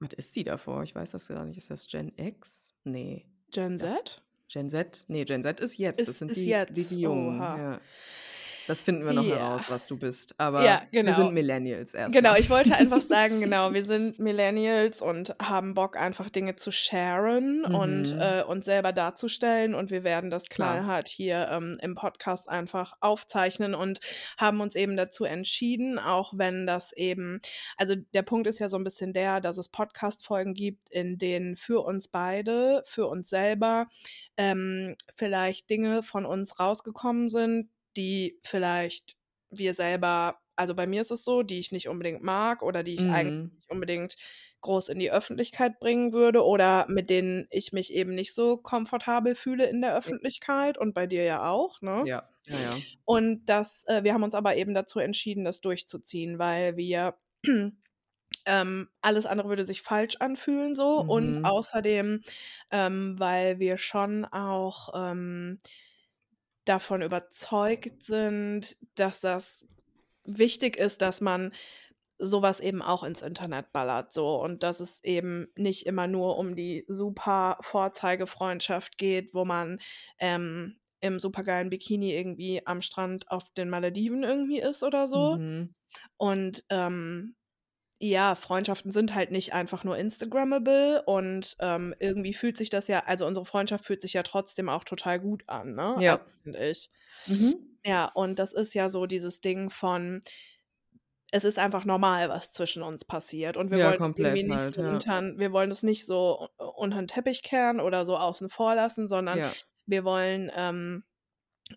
Was ist die davor? Ich weiß das gar nicht. Ist das Gen X? Ne. Gen Z? Gen Z? Ne, Gen Z ist jetzt. Das Ist sind ist die die jetzt. die Jungen, Oha. ja. Das finden wir noch Ja. heraus, was du bist. Ja, Aber wir genau. sind Millennials erst Genau, mal. ich wollte einfach sagen, genau, wir sind Millennials und haben Bock, einfach Dinge zu sharen und, Mhm. äh, uns selber darzustellen und wir werden das knallhart hier, ähm, im Podcast einfach aufzeichnen und haben uns eben dazu entschieden, auch wenn das eben also der Punkt ist ja so 'n bisschen der, dass es Podcast-Folgen gibt, in denen für uns beide, für uns selber, ähm, vielleicht Dinge von uns rausgekommen sind, die vielleicht wir selber also bei mir ist es so, die ich nicht unbedingt mag oder die ich eigentlich Mhm. nicht unbedingt groß in die Öffentlichkeit bringen würde oder mit denen ich mich eben nicht so komfortabel fühle in der. Öffentlichkeit und bei dir ja auch, ne? Ja, ja, ja. Und das äh, wir haben uns aber eben dazu entschieden, das durchzuziehen, weil wir ähm, alles andere würde sich falsch anfühlen so und Mhm. außerdem, ähm, weil wir schon auch, ähm, davon überzeugt sind, dass das wichtig ist, dass man so was eben auch ins Internet ballert so und dass es eben nicht immer nur um die super Vorzeigefreundschaft geht, wo man, ähm, im supergeilen Bikini irgendwie am Strand auf den Malediven irgendwie ist oder so. Mhm. Und, ähm, ja, Freundschaften sind halt nicht einfach nur Instagrammable und, ähm, irgendwie fühlt sich das ja also unsere Freundschaft fühlt sich ja trotzdem auch total gut an, ne? Ja. Also, finde ich. Mhm. Ja, und das ist ja so dieses Ding von es ist einfach normal, was zwischen uns passiert und wir Ja, wollen irgendwie nicht halt, so ja. untern wir wollen es nicht so u unter 'n Teppich kehren oder so außen vor lassen, sondern Ja. wir wollen, ähm,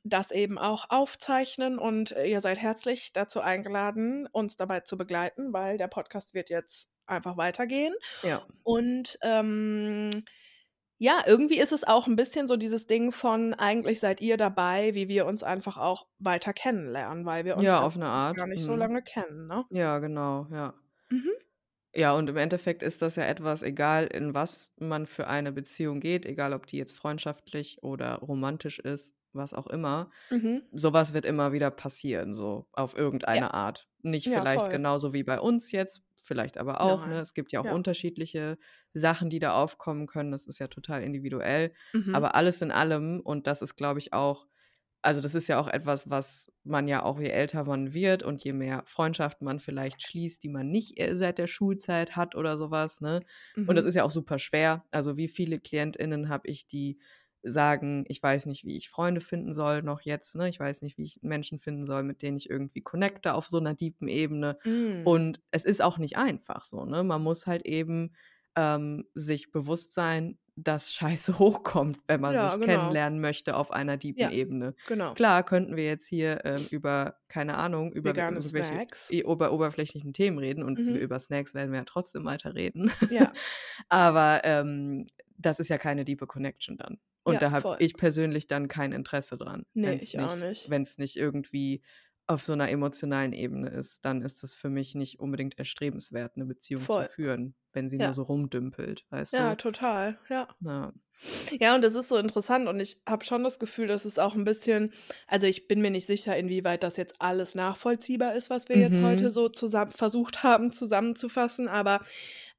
das eben auch aufzeichnen und ihr seid herzlich dazu eingeladen, uns dabei zu begleiten, weil der Podcast wird jetzt einfach weitergehen. Ja. Und, ähm, ja, irgendwie ist es auch 'n bisschen so dieses Ding von eigentlich seid ihr dabei, wie wir uns einfach auch weiter kennenlernen, weil wir uns Ja, einfach auf 'ne noch Art. gar nicht so Mhm. lange kennen, ne? Ja, genau, ja. Mhm. Ja, und im Endeffekt ist das ja etwas, egal in was man für eine Beziehung geht, egal ob die jetzt freundschaftlich oder romantisch ist, was auch immer. Mhm. Sowas wird immer wieder passieren, so auf irgendeine Ja. Art. Nicht Ja, vielleicht voll. genauso wie bei uns jetzt, vielleicht aber auch, ne? Es gibt ja auch Ja. unterschiedliche Sachen, die da aufkommen können. Das ist ja total individuell. Mhm. Aber alles in allem, und das ist, glaube ich, auch also das ist ja auch etwas, was man ja auch je älter man wird und je mehr Freundschaften man vielleicht schließt, die man nicht äh, seit der Schulzeit hat oder sowas, ne? Und das Mhm. ist ja auch super schwer. Also wie viele KlientInnen habe ich, die sagen, ich weiß nicht, wie ich Freunde finden soll noch jetzt, ne? Ich weiß nicht, wie ich Menschen finden soll, mit denen ich irgendwie connecte auf so einer deepen Ebene. Mm. Und es ist auch nicht einfach so, ne? Man muss halt eben ähm, sich bewusst sein, dass Scheiße hochkommt, wenn man Ja, sich genau. kennenlernen möchte auf einer deepen Ja. Ebene. Genau. Klar könnten wir jetzt hier ähm, über, keine Ahnung, über irgendwelche über oberflächlichen Themen reden und Mhm. über Snacks werden wir ja trotzdem weiter reden. Ja. Aber ähm, das ist ja keine diepe Connection dann. Und Ja, da habe ich persönlich dann kein Interesse dran. Nee, Wenn's ich auch nicht. Wenn es nicht irgendwie auf so einer emotionalen Ebene ist, dann ist es für mich nicht unbedingt erstrebenswert, eine Beziehung Voll. zu führen, wenn sie Ja. nur so rumdümpelt, weißt Ja, du? total. Ja. Ja. Ja, und das ist so interessant und ich habe schon das Gefühl, dass es auch ein bisschen also, ich bin mir nicht sicher, inwieweit das jetzt alles nachvollziehbar ist, was wir jetzt heute Mhm. so zusammen versucht haben zusammenzufassen, aber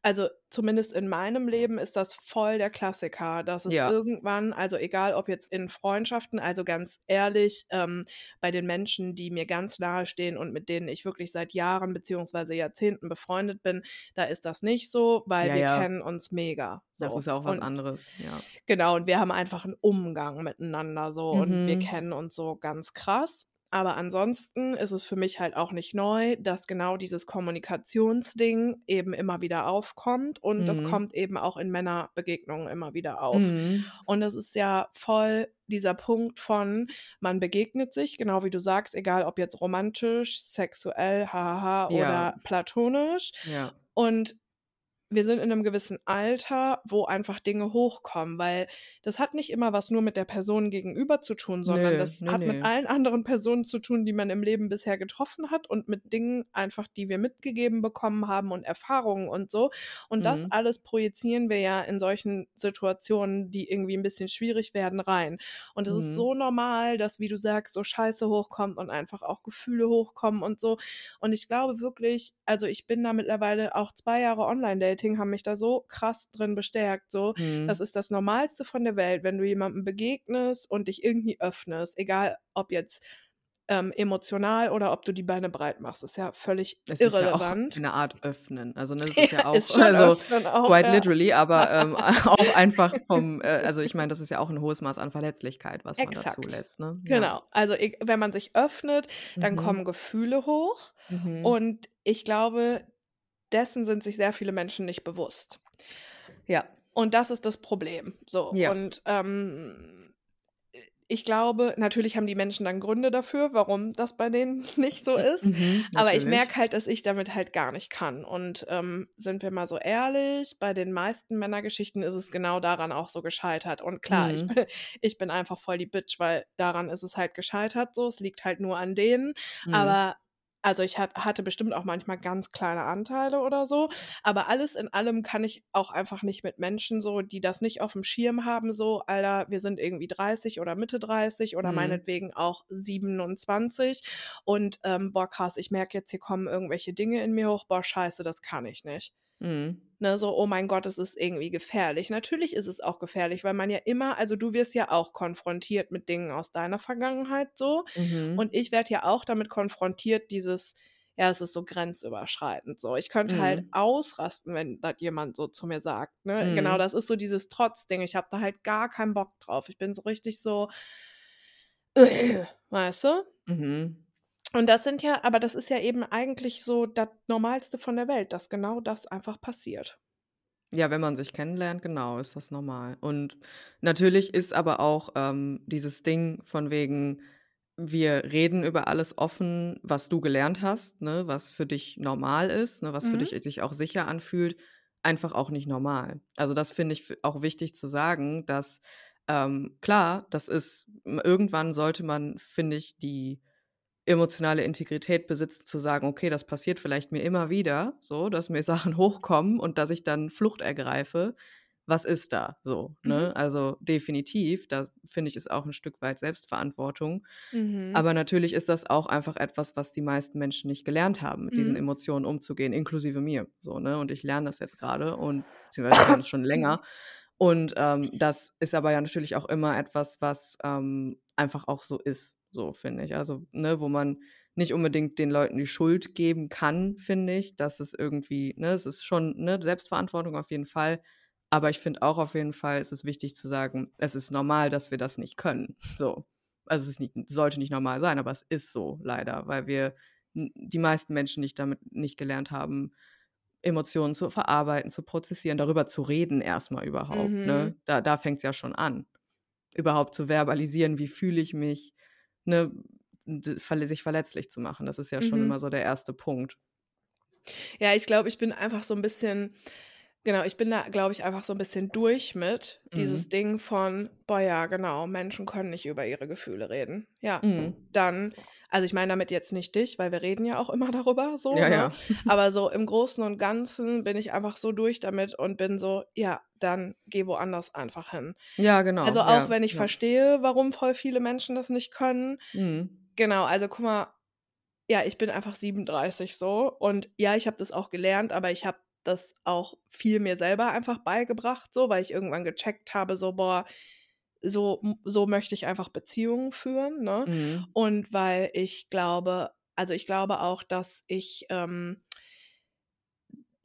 also, zumindest in meinem Leben ist das voll der Klassiker, dass es Ja. irgendwann also, egal ob jetzt in Freundschaften also, ganz ehrlich, ähm, bei den Menschen, die mir ganz nahe stehen und mit denen ich wirklich seit Jahren beziehungsweise Jahrzehnten befreundet bin, da ist das nicht so, weil Ja, wir ja. kennen uns mega, Das so. ist ja auch was Und anderes, ja. Genau, und wir haben einfach einen Umgang miteinander so und wir Mhm. kennen uns so ganz krass. Aber ansonsten ist es für mich halt auch nicht neu, dass genau dieses Kommunikationsding eben immer wieder aufkommt und das Mhm. kommt eben auch in Männerbegegnungen immer wieder auf. Mhm. Und es ist ja voll dieser Punkt von, man begegnet sich, genau wie du sagst, egal ob jetzt romantisch, sexuell, hahaha, Ja. oder platonisch. Ja. Und wir sind in einem gewissen Alter, wo einfach Dinge hochkommen, weil das hat nicht immer was nur mit der Person gegenüber zu tun, sondern Nö, das ne, hat ne. mit allen anderen Personen zu tun, die man im Leben bisher getroffen hat und mit Dingen einfach, die wir mitgegeben bekommen haben und Erfahrungen und so. Und das Mhm. alles projizieren wir ja in solchen Situationen, die irgendwie ein bisschen schwierig werden, rein. Und es ist Mhm. so normal, dass, wie du sagst, so Scheiße hochkommt und einfach auch Gefühle hochkommen und so. Und ich glaube wirklich, also ich bin da mittlerweile auch zwei Jahre Online-Dating, haben mich da so krass drin bestärkt. So, das Mhm. ist das Normalste von der Welt, wenn du jemandem begegnest und dich irgendwie öffnest, egal ob jetzt ähm, emotional oder ob du die Beine breit machst. Ist ja völlig Es ist ja auch irrelevant. eine Art öffnen. Also, ne, das ist ja auch ist schon also auch, quite ja. literally, aber ähm, auch einfach vom, äh, also ich meine, das ist ja auch ein hohes Maß an Verletzlichkeit, was man da Exakt. zulässt, ne? Ja. Genau. Also e- wenn man sich öffnet, dann Mhm. kommen Gefühle hoch. Mhm. Und ich glaube, dessen sind sich sehr viele Menschen nicht bewusst. Ja. Und das ist das Problem. So. Ja. Und ähm, ich glaube, natürlich haben die Menschen dann Gründe dafür, warum das bei denen nicht so ist. Mhm, Aber ich merke halt, dass ich damit halt gar nicht kann. Und ähm, sind wir mal so ehrlich, bei den meisten Männergeschichten ist es genau daran auch so gescheitert. Und klar, ich, Mhm. bin, ich bin einfach voll die Bitch, weil daran ist es halt gescheitert so. Es liegt halt nur an denen. Mhm. Aber also ich hab, hatte bestimmt auch manchmal ganz kleine Anteile oder so. Aber alles in allem kann ich auch einfach nicht mit Menschen so, die das nicht auf dem Schirm haben, so, Alter, wir sind irgendwie 30 oder Mitte 30 oder Mhm. meinetwegen auch 27. Und ähm, boah, krass, ich merke jetzt, hier kommen irgendwelche Dinge in mir hoch. Boah, scheiße, das kann ich nicht. Mhm. Ne, so, oh mein Gott, es ist irgendwie gefährlich. Natürlich ist es auch gefährlich, weil man ja immer, also du wirst ja auch konfrontiert mit Dingen aus deiner Vergangenheit so. Mhm. Und ich werde ja auch damit konfrontiert, dieses, ja, es ist so grenzüberschreitend so. Ich könnte halt Mhm. ausrasten, wenn das jemand so zu mir sagt. Ne? Genau, Mhm. das ist so dieses Trotzding. Ich habe da halt gar keinen Bock drauf. Ich bin so richtig so, weißt du? Mhm. Und das sind ja, aber das ist ja eben eigentlich so das Normalste von der Welt, dass genau das einfach passiert. Ja, wenn man sich kennenlernt, genau, ist das normal. Und natürlich ist aber auch ähm, dieses Ding von wegen, wir reden über alles offen, was du gelernt hast, ne, was für dich normal ist, ne, was für Mhm. dich sich auch sicher anfühlt, einfach auch nicht normal. Also das finde ich auch wichtig zu sagen, dass ähm, klar, das ist, irgendwann sollte man, finde ich, die emotionale Integrität besitzen, zu sagen, okay, das passiert vielleicht mir immer wieder, so, dass mir Sachen hochkommen und dass ich dann Flucht ergreife, was ist da so, Mhm. ne? Also, definitiv, da finde ich, ist auch ein Stück weit Selbstverantwortung. Mhm. Aber natürlich ist das auch einfach etwas, was die meisten Menschen nicht gelernt haben, mit diesen Mhm. Emotionen umzugehen, inklusive mir, so, ne? Und ich lerne das jetzt gerade und beziehungsweise es schon Mhm. länger. Und, ähm, das ist aber ja natürlich auch immer etwas, was, ähm, einfach auch so ist, so finde ich. Also, ne, wo man nicht unbedingt den Leuten die Schuld geben kann, finde ich, dass es irgendwie ne, es ist schon, ne, Selbstverantwortung auf jeden Fall. Aber ich finde auch auf jeden Fall ist es wichtig zu sagen, es ist normal, dass wir das nicht können, so. Also, es ist nicht sollte nicht normal sein, aber es ist so leider, weil wir die meisten Menschen nicht damit nicht gelernt haben, Emotionen zu verarbeiten, zu prozessieren, darüber zu reden erst mal überhaupt, Mhm. ne? Da da fängt's ja schon an. Überhaupt zu verbalisieren, wie fühle ich mich, ne, sich verletzlich zu machen. Das ist ja schon Mhm. immer so der erste Punkt. Ja, ich glaube, ich bin einfach so 'n bisschen genau, ich bin da, glaube ich, einfach so 'n bisschen durch mit, dieses Mhm. Ding von: „Boah, ja, genau, Menschen können nicht über ihre Gefühle reden.“ Ja, Mhm. dann also, ich meine damit jetzt nicht dich, weil wir reden ja auch immer darüber so, Ja, ne? ja. Aber so im Großen und Ganzen bin ich einfach so durch damit und bin so: „Ja, dann geh woanders einfach hin.“ Ja, genau, Also, auch ja, wenn ich ja. verstehe, warum voll viele Menschen das nicht können. Mhm. Genau, also, guck mal, ja, ich bin einfach 37 so und ja, ich habe das auch gelernt, aber ich habe das auch viel mir selber einfach beigebracht so, weil ich irgendwann gecheckt habe, so: „Boah, so so möchte ich einfach Beziehungen führen“, ne? Mhm. Und weil ich glaube also, ich glaube auch, dass ich, ähm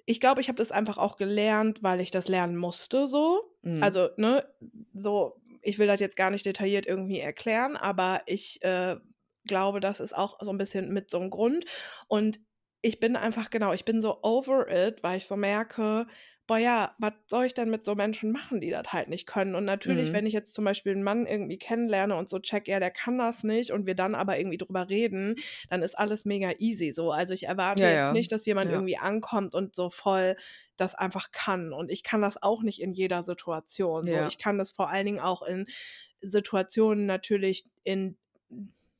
ich glaube, ich habe das einfach auch gelernt, weil ich das lernen musste so. Mhm. Also, ne, so ich will das jetzt gar nicht detailliert irgendwie erklären, aber ich, äh, glaube, das ist auch so 'n bisschen mit so 'n Grund. Und ich bin einfach genau, ich bin so over it, weil ich so merke: „Boah, ja, was soll ich denn mit so Menschen machen, die das halt nicht können?“ Und natürlich, Mhm. wenn ich jetzt zum Beispiel 'n Mann irgendwie kennenlerne und so checke, ja, der kann das nicht und wir dann aber irgendwie drüber reden, dann ist alles mega easy so. Also, ich erwarte Ja, jetzt ja. nicht, dass jemand Ja. irgendwie ankommt und so voll das einfach kann. Und ich kann das auch nicht in jeder Situation so. Ich kann das vor allen Dingen auch in Situationen natürlich, in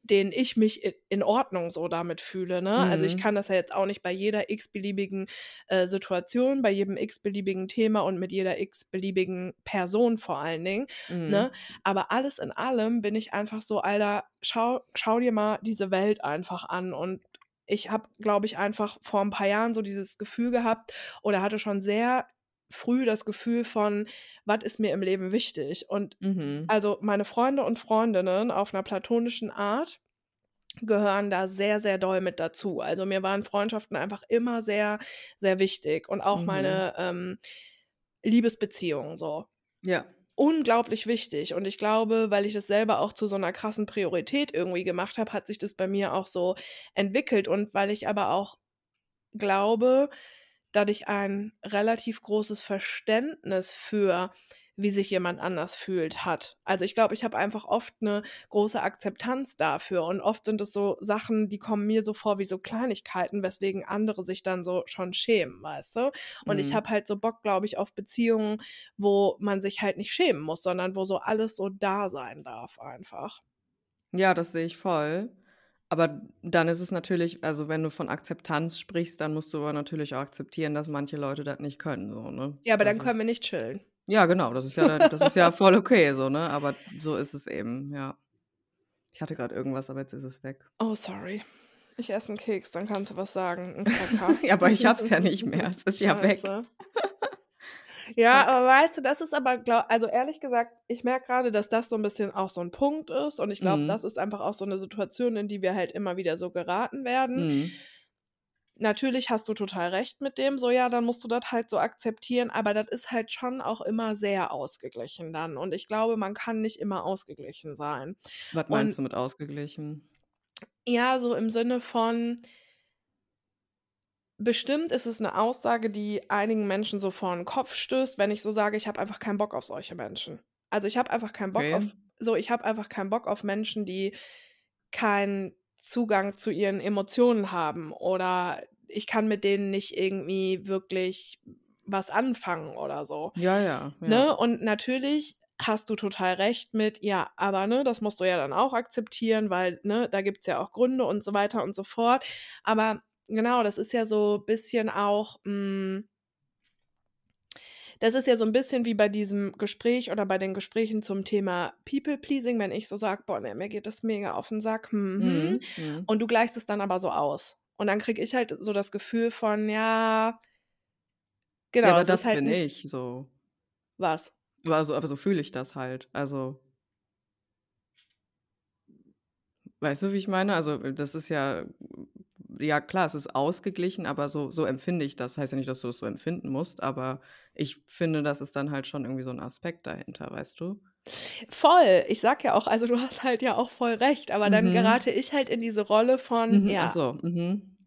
denen ich mich in Ordnung so damit fühle, ne? Also, ich Mhm. kann das ja jetzt auch nicht bei jeder x-beliebigen, äh, Situation, bei jedem x-beliebigen Thema und mit jeder x-beliebigen Person vor allen Dingen, ne? Mhm. Aber alles in allem bin ich einfach so: „Alter, schau schau dir mal diese Welt einfach an.“ Und ich habe, glaube ich, einfach vor 'n paar Jahren so dieses Gefühl gehabt oder hatte schon sehr früh das Gefühl von: „Was ist mir im Leben wichtig?“ Und Mhm. also, meine Freunde und Freundinnen auf 'ner platonischen Art gehören da sehr, sehr doll mit dazu. Also, mir waren Freundschaften einfach immer sehr, sehr wichtig und auch Mhm. meine, ähm, Liebesbeziehungen so. Ja. Unglaublich wichtig. Und ich glaube, weil ich das selber auch zu so 'ner krassen Priorität irgendwie gemacht habe, hat sich das bei mir auch so entwickelt. Und weil ich aber auch glaube, dass ich ein relativ großes Verständnis für, wie sich jemand anders fühlt, hat. Also, ich glaube, ich habe einfach oft 'ne große Akzeptanz dafür und oft sind es so Sachen, die kommen mir so vor wie so Kleinigkeiten, weswegen andere sich dann so schon schämen, weißt du? Und ich Mhm. habe halt so Bock, glaube ich, auf Beziehungen, wo man sich halt nicht schämen muss, sondern wo so alles so da sein darf einfach. Ja, das sehe ich voll. Aber dann ist es natürlich also, wenn du von Akzeptanz sprichst, dann musst du aber natürlich auch akzeptieren, dass manche Leute das nicht können so, ne? Ja, aber Das dann können wir nicht chillen. Ja, genau, das ist ja das ist ja voll okay so, ne? Aber so ist es eben, ja. Ich hatte grad irgendwas, aber jetzt ist es weg. Oh, sorry. Ich esse 'n Keks, dann kannst du was sagen. Ja, aber ich habe es ja nicht mehr. Es ist ja weg. Ja, aber weißt du, das ist aber glau also, ehrlich gesagt, ich merke grade, dass das so 'n bisschen auch so 'n Punkt ist und ich glaube, Mhm. das ist einfach auch so 'ne Situation, in die wir halt immer wieder so geraten werden. Mhm. Natürlich hast du total recht mit dem, so, ja, dann musst du das halt so akzeptieren, aber das ist halt schon auch immer sehr ausgeglichen dann und ich glaube, man kann nicht immer ausgeglichen sein. Was Und meinst du mit ausgeglichen? Ja, so im Sinne von bestimmt ist es 'ne Aussage, die einigen Menschen so vor 'n Kopf stößt, wenn ich so sage: „Ich habe einfach keinen Bock auf solche Menschen.“ Also, ich habe einfach keinen Bock Okay. auf so, ich habe einfach keinen Bock auf Menschen, die keinen Zugang zu ihren Emotionen haben oder ich kann mit denen nicht irgendwie wirklich was anfangen oder so, Ja, ja, ja. ne? Und natürlich hast du total recht mit: „Ja, aber, ne, das musst du ja dann auch akzeptieren, weil, ne, da gibt's ja auch Gründe“ und so weiter und so fort. Aber genau, das ist ja so bisschen auch, hm das ist ja so ein bisschen wie bei diesem Gespräch oder bei den Gesprächen zum Thema People Pleasing, wenn ich so sage, boah, ne, mir geht das mega auf den Sack, hm, hm. Mhm. Mhm. und du gleichst es dann aber so aus. Und dann kriege ich halt so das Gefühl von, ja, genau, Ja, aber das ist halt bin nicht ich so. was. Aber so, aber so fühle ich das halt. Also, weißt du, wie ich meine? Also, das ist ja, ja klar, es ist ausgeglichen, aber so, so empfinde ich das. Heißt ja nicht, dass du es so empfinden musst, aber ich finde, das ist dann halt schon irgendwie so ein Aspekt dahinter, weißt du? Voll. Ich sag ja auch, also du hast halt ja auch voll recht, aber dann Mhm. gerate ich halt in diese Rolle von, Mhm. Ach ja, so. Mhm.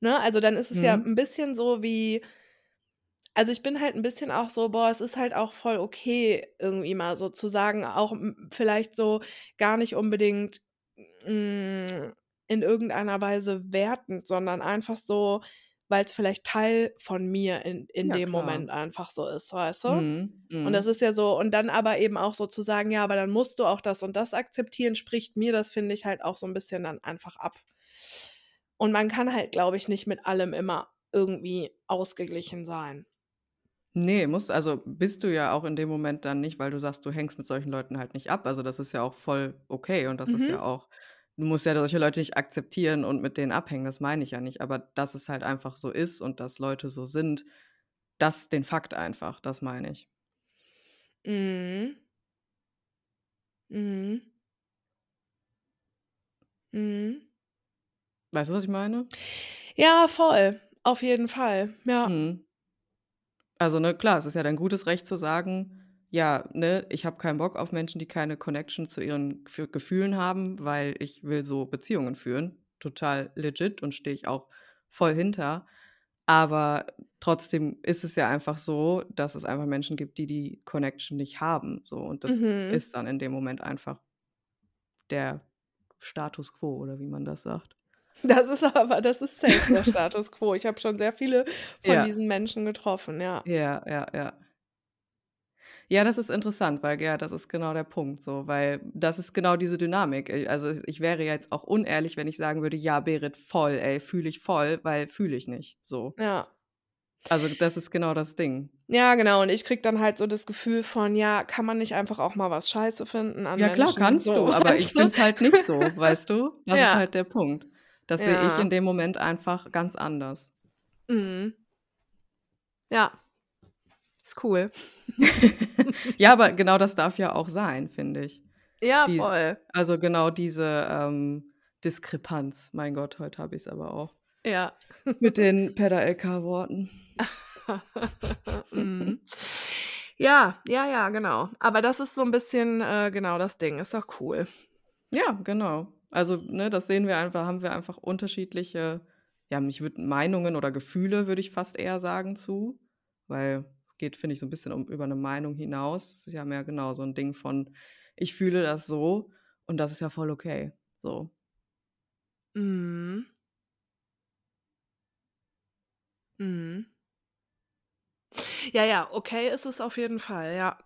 ne, also dann ist es ja Mhm. ein bisschen so wie, also ich bin halt ein bisschen auch so, boah, es ist halt auch voll okay, irgendwie mal so zu sagen, auch vielleicht so gar nicht unbedingt mm, in irgendeiner Weise wertend, sondern einfach so, weil es vielleicht Teil von mir in, in Ja, dem klar. Moment einfach so ist, weißt du? Mhm. Und das Mhm. ist ja so, und dann aber eben auch so zu sagen, ja, aber dann musst du auch das und das akzeptieren, spricht mir das, finde ich, halt auch so ein bisschen dann einfach ab. Und man kann halt, glaube ich, nicht mit allem immer irgendwie ausgeglichen sein. Nee, musst, also bist du ja auch in dem Moment dann nicht, weil du sagst, du hängst mit solchen Leuten halt nicht ab. Also das ist ja auch voll okay und das ist ja Mhm. auch, du musst ja solche Leute nicht akzeptieren und mit denen abhängen, das meine ich ja nicht. Aber dass es halt einfach so ist und dass Leute so sind, das den Fakt einfach, das meine ich. Mhm. Mhm. Mhm. Weißt du, was ich meine? Ja, voll. Auf jeden Fall. Ja. Mhm. Also, ne, klar, es ist ja dein gutes Recht zu sagen, ja, ne, ich habe keinen Bock auf Menschen, die keine Connection zu ihren Gef Gefühlen haben, weil ich will so Beziehungen führen. Total legit und stehe ich auch voll hinter. Aber trotzdem ist es ja einfach so, dass es einfach Menschen gibt, die die Connection nicht haben, so. Und das Mhm. ist dann in dem Moment einfach der Status quo oder wie man das sagt. Das ist aber, das ist safe der Status quo. Ich habe schon sehr viele von Ja. diesen Menschen getroffen, ja. Ja, ja, ja. Ja, das ist interessant, weil ja, das ist genau der Punkt so, weil das ist genau diese Dynamik. Äh, also, ich wäre jetzt auch unehrlich, wenn ich sagen würde: „Ja, Berit, voll, ey, fühle ich voll“, weil fühle ich nicht, so. Ja. Also, das ist genau das Ding. Ja, genau. Und ich kriege dann halt so das Gefühl von, ja, kann man nicht einfach auch mal was Scheiße finden an Ja klar, Menschen? kannst So, du, aber ich weißt du? finde es halt nicht so, weißt du? Das ist Ja. halt der Punkt. Das sehe ich Ja. in dem Moment einfach ganz anders. Mhm. Ja. Ist cool. Ja, aber genau das darf ja auch sein, finde ich. Ja, Die voll. also, genau diese, ähm, Diskrepanz. Mein Gott, heute habe ich es aber auch. Ja. Mit den Pedda-LK-Worten. Mhm. Ja, ja, ja, genau. Aber das ist so ein bisschen, äh, genau das Ding. Ist doch cool. Ja, genau. Also, ne, das sehen wir einfach haben wir einfach unterschiedliche, ja, ich würde Meinungen oder Gefühle, würde ich fast eher sagen, zu, weil geht, finde ich, so ein bisschen um über eine Meinung hinaus. Das ist ja mehr genau so ein Ding von: „Ich fühle das so und das ist ja voll okay“, so. Mhm. Mhm. Ja, ja, okay ist es auf jeden Fall, ja.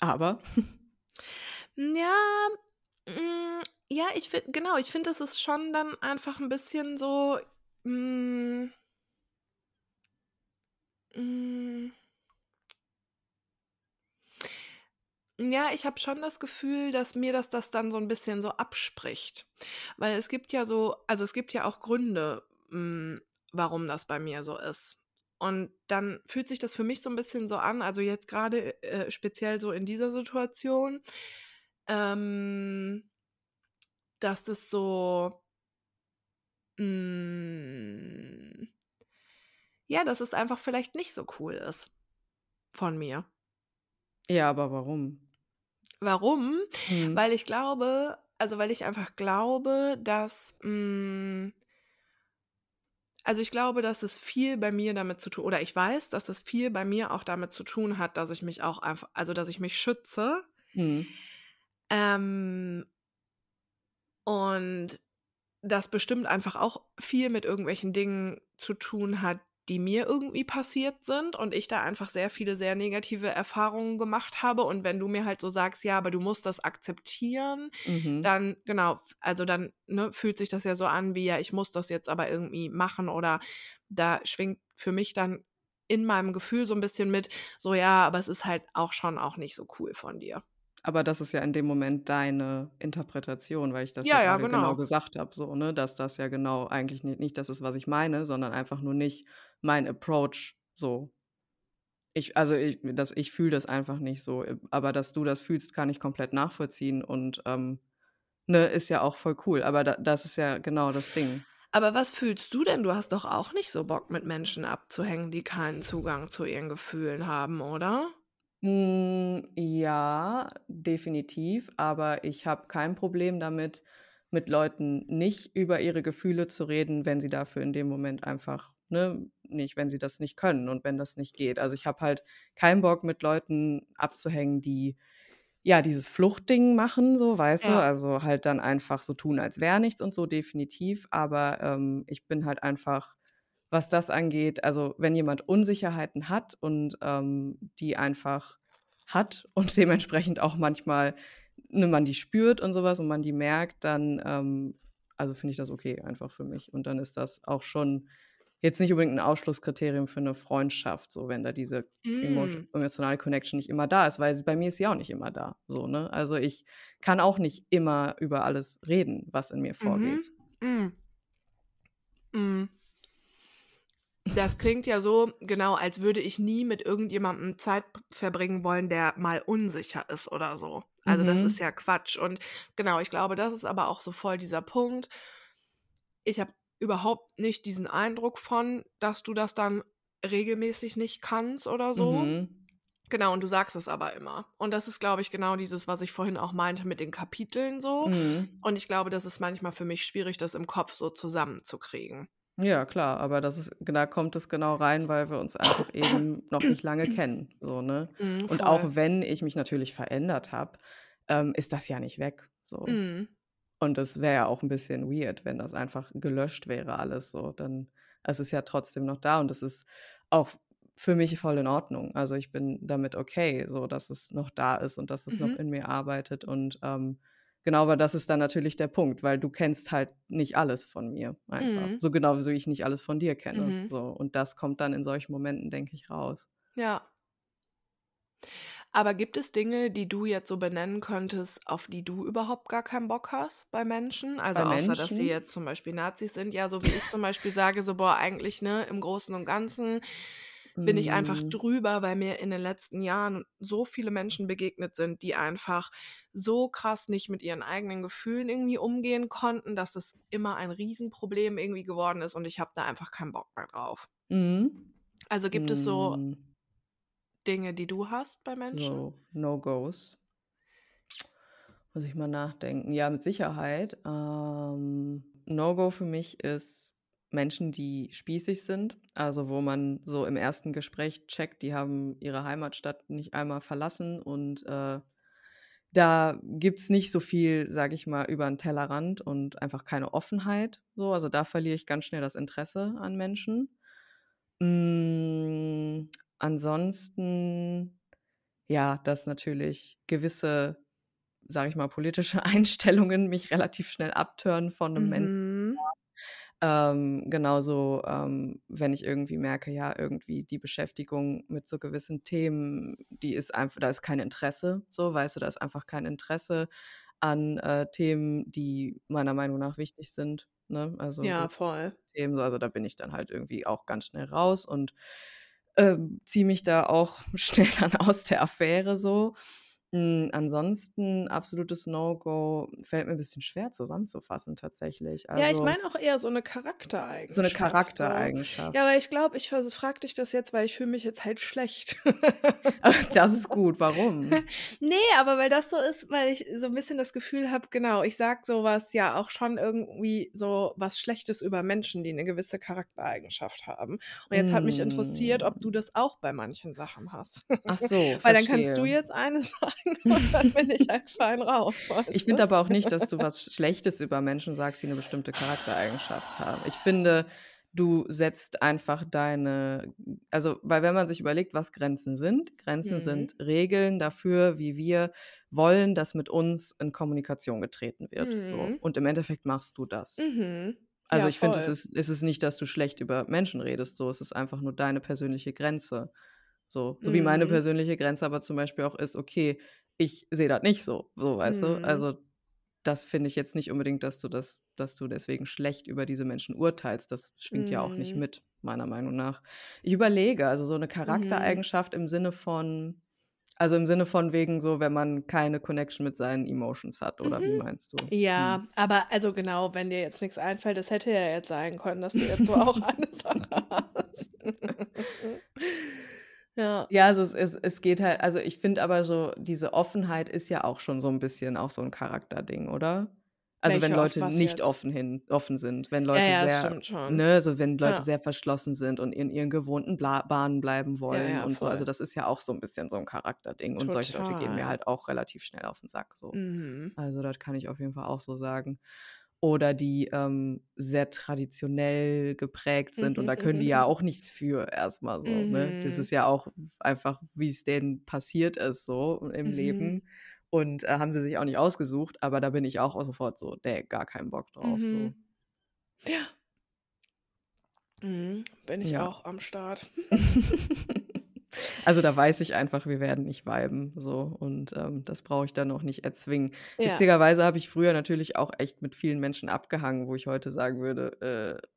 Aber Ja, hm, ja, ich finde genau, ich finde, es ist schon dann einfach ein bisschen so, hm hm Ja, ich habe schon das Gefühl, dass mir das das dann so ein bisschen so abspricht. Weil es gibt ja so also, es gibt ja auch Gründe, hm, warum das bei mir so ist. Und dann fühlt sich das für mich so ein bisschen so an also, jetzt gerade äh, speziell so in dieser Situation, ähm, dass das so hm ja, dass es einfach vielleicht nicht so cool ist von mir. ja, aber warum? Warum? Mhm. Weil ich glaube also, weil ich einfach glaube, dass hm also, ich glaube, dass es viel bei mir damit zu tun oder ich weiß, dass es viel bei mir auch damit zu tun hat, dass ich mich auch einfach also, dass ich mich schütze. Mhm. Ähm und das bestimmt einfach auch viel mit irgendwelchen Dingen zu tun hat, die mir irgendwie passiert sind und ich da einfach sehr viele sehr negative Erfahrungen gemacht habe. Und wenn du mir halt so sagst, ja, aber du musst das akzeptieren, Mhm. dann, genau, also dann ne, fühlt sich das ja so an, wie ja, ich muss das jetzt aber irgendwie machen oder da schwingt für mich dann in meinem Gefühl so ein bisschen mit, so ja, aber es ist halt auch schon auch nicht so cool von dir. Aber das ist ja in dem Moment deine Interpretation, weil ich das Ja, ja ja, genau genau. gesagt habe, so, ne, dass das ja genau eigentlich nicht, nicht das ist, was ich meine, sondern einfach nur nicht mein Approach so. Ich, also ich, das, ich fühle das einfach nicht so. Aber dass du das fühlst, kann ich komplett nachvollziehen und ähm, ne, ist ja auch voll cool. Aber da, das ist ja genau das Ding. Aber was fühlst du denn? Du hast doch auch nicht so Bock, mit Menschen abzuhängen, die keinen Zugang zu ihren Gefühlen haben, oder? Hm, ja, definitiv, aber ich habe kein Problem damit, mit Leuten nicht über ihre Gefühle zu reden, wenn sie dafür in dem Moment einfach, ne, nicht, wenn sie das nicht können und wenn das nicht geht. Also ich habe halt keinen Bock, mit Leuten abzuhängen, die ja dieses Fluchtding machen, so, weißt du, Ja. also halt dann einfach so tun, als wäre nichts und so, definitiv. Aber ähm, ich bin halt einfach, was das angeht, also wenn jemand Unsicherheiten hat und ähm, die einfach hat und dementsprechend auch manchmal ne, man die spürt und sowas und man die merkt, dann ähm, also finde ich das okay einfach für mich. Und dann ist das auch schon jetzt nicht unbedingt ein Ausschlusskriterium für eine Freundschaft, so wenn da diese Mm. emotionale Connection nicht immer da ist, weil bei mir ist sie auch nicht immer da. So, ne? Also ich kann auch nicht immer über alles reden, was in mir Mhm. vorgeht. Mm. Mm. Das klingt ja so, genau, als würde ich nie mit irgendjemandem Zeit verbringen wollen, der mal unsicher ist oder so. Also das ist Mhm. ja Quatsch. Und genau, ich glaube, das ist aber auch so voll dieser Punkt. Ich habe überhaupt nicht diesen Eindruck von, dass du das dann regelmäßig nicht kannst oder so. Mhm. Genau, und du sagst es aber immer. Und das ist, glaube ich, genau dieses, was ich vorhin auch meinte mit den Kapiteln so. Mhm. Und ich glaube, das ist manchmal für mich schwierig, das im Kopf so zusammenzukriegen. Ja, klar, aber das ist, da kommt es genau rein, weil wir uns einfach eben noch nicht lange kennen. So, ne? Mm, Und auch wenn ich mich natürlich verändert habe, ähm, ist das ja nicht weg. So. Mm. Und es wäre ja auch ein bisschen weird, wenn das einfach gelöscht wäre, alles so. Dann, es ist ja trotzdem noch da und es ist auch für mich voll in Ordnung. Also ich bin damit okay, so dass es noch da ist und dass es noch Mhm. in mir arbeitet. Und ähm, genau, aber das ist dann natürlich der Punkt, weil du kennst halt nicht alles von mir einfach. Mhm. So genau wie ich nicht alles von dir kenne. Mhm. So. Und das kommt dann in solchen Momenten, denke ich, raus. Ja. Aber gibt es Dinge, die du jetzt so benennen könntest, auf die du überhaupt gar keinen Bock hast bei Menschen? Also Bei außer, dass sie Menschen? jetzt zum Beispiel Nazis sind. Ja, so wie ich zum Beispiel sage, so, boah, eigentlich, ne, im Großen und Ganzen bin ich einfach Mm, drüber, weil mir in den letzten Jahren so viele Menschen begegnet sind, die einfach so krass nicht mit ihren eigenen Gefühlen irgendwie umgehen konnten, dass es immer ein Riesenproblem irgendwie geworden ist und ich habe da einfach keinen Bock mehr drauf. mm, Also gibt es so mm, Dinge, die du hast bei Menschen? so No-Gos. Muss ich mal nachdenken. Ja, mit Sicherheit. Ähm, No-Go für mich ist Menschen, die spießig sind. Also wo man so im ersten Gespräch checkt, die haben ihre Heimatstadt nicht einmal verlassen und äh, da gibt es nicht so viel, sage ich mal, über den Tellerrand und einfach keine Offenheit. So, also da verliere ich ganz schnell das Interesse an Menschen. Mm, ansonsten, ja, dass natürlich gewisse, sage ich mal, politische Einstellungen mich relativ schnell abtören von einem Menschen. Ähm, genauso, ähm, wenn ich irgendwie merke, ja, irgendwie die Beschäftigung mit so gewissen Themen, die ist einfach, da ist kein Interesse, so, weißt du, da ist einfach kein Interesse an äh, Themen, die meiner Meinung nach wichtig sind. Ne? Also Ja, voll. Themen, so, also da bin ich dann halt irgendwie auch ganz schnell raus und ähm, ziehe mich da auch schnell dann aus der Affäre so. Mm, ansonsten absolutes No-Go fällt mir ein bisschen schwer zusammenzufassen tatsächlich. Ja, ich Also meine auch eher so eine so eine Charaktereigenschaft. Charaktereigenschaft. Ja, aber ich glaube, ich frage dich das jetzt, weil ich fühle mich jetzt halt schlecht. Das ist gut. Warum? nee, aber weil das so ist, weil ich so ein bisschen das Gefühl habe, genau, ich sag sowas ja auch schon irgendwie so was Schlechtes über Menschen, die eine gewisse Charaktereigenschaft haben. Und jetzt hat mich interessiert, ob du Mm. das auch bei manchen Sachen hast. Ach so, weil dann kannst du verstehe. jetzt eine sagen und dann bin ich halt fein raus, Ich finde aber auch nicht, dass du was Schlechtes über Menschen sagst, die eine bestimmte Charaktereigenschaft haben. Ich finde, du setzt einfach deine, also, weil wenn man sich überlegt, was Grenzen sind, Grenzen Mhm. sind Regeln dafür, wie wir wollen, dass mit uns in Kommunikation getreten wird. So. Mhm. Und im Endeffekt machst du das. Mhm. Also Ja, ich finde, es ist, es ist nicht, dass du schlecht über Menschen redest, so. Es ist einfach nur deine persönliche Grenze. So, so wie meine Mhm. persönliche Grenze aber zum Beispiel auch ist, okay, ich sehe das nicht so, so, weißt du? Mhm. Also das finde ich jetzt nicht unbedingt, dass du das, dass du deswegen schlecht über diese Menschen urteilst. Das schwingt ja auch nicht Mhm. mit, meiner Meinung nach. Ich überlege, also so eine Mhm. Charaktereigenschaft im Sinne von, also im Sinne von wegen so, wenn man keine Connection mit seinen Emotions hat, oder wie Mhm. meinst du? Ja, Hm. aber also genau, wenn dir jetzt nichts einfällt, das hätte ja jetzt sein können, dass du jetzt so auch eine Sache hast. Ja. Ja, also es, es, es geht halt, also ich finde aber so, diese Offenheit ist ja auch schon so ein bisschen auch so ein Charakterding, oder? Also wenn Welche auf Leute nicht jetzt? offen hin, offen sind, wenn Ja, Leute ja, das sehr, ne, also wenn Leute Ja. sehr verschlossen sind und in ihren gewohnten Bla Bahnen bleiben Ja, wollen ja, und so. Also voll. das ist ja auch so ein bisschen so ein Charakterding. Und solche Leute gehen mir Total. halt auch relativ schnell auf den Sack so. Mhm. Also das kann ich auf jeden Fall auch so sagen. Oder die ähm, sehr traditionell geprägt sind und Mhm, da können die mhm, ja mhm. auch nichts für erstmal so, ne? Das Mhm. ist ja auch einfach, wie es denen passiert ist so im Mhm. Leben. Und äh, haben sie sich auch nicht ausgesucht, aber da bin ich auch sofort so, nee, gar keinen Bock drauf. So. Mhm. Ja. Mhm. Bin ich Ja. auch am Start. Also da weiß ich einfach, wir werden nicht viben, so und ähm, das brauche ich dann auch nicht erzwingen. Ja. Witzigerweise habe ich früher natürlich auch echt mit vielen Menschen abgehangen, wo ich heute sagen würde, äh,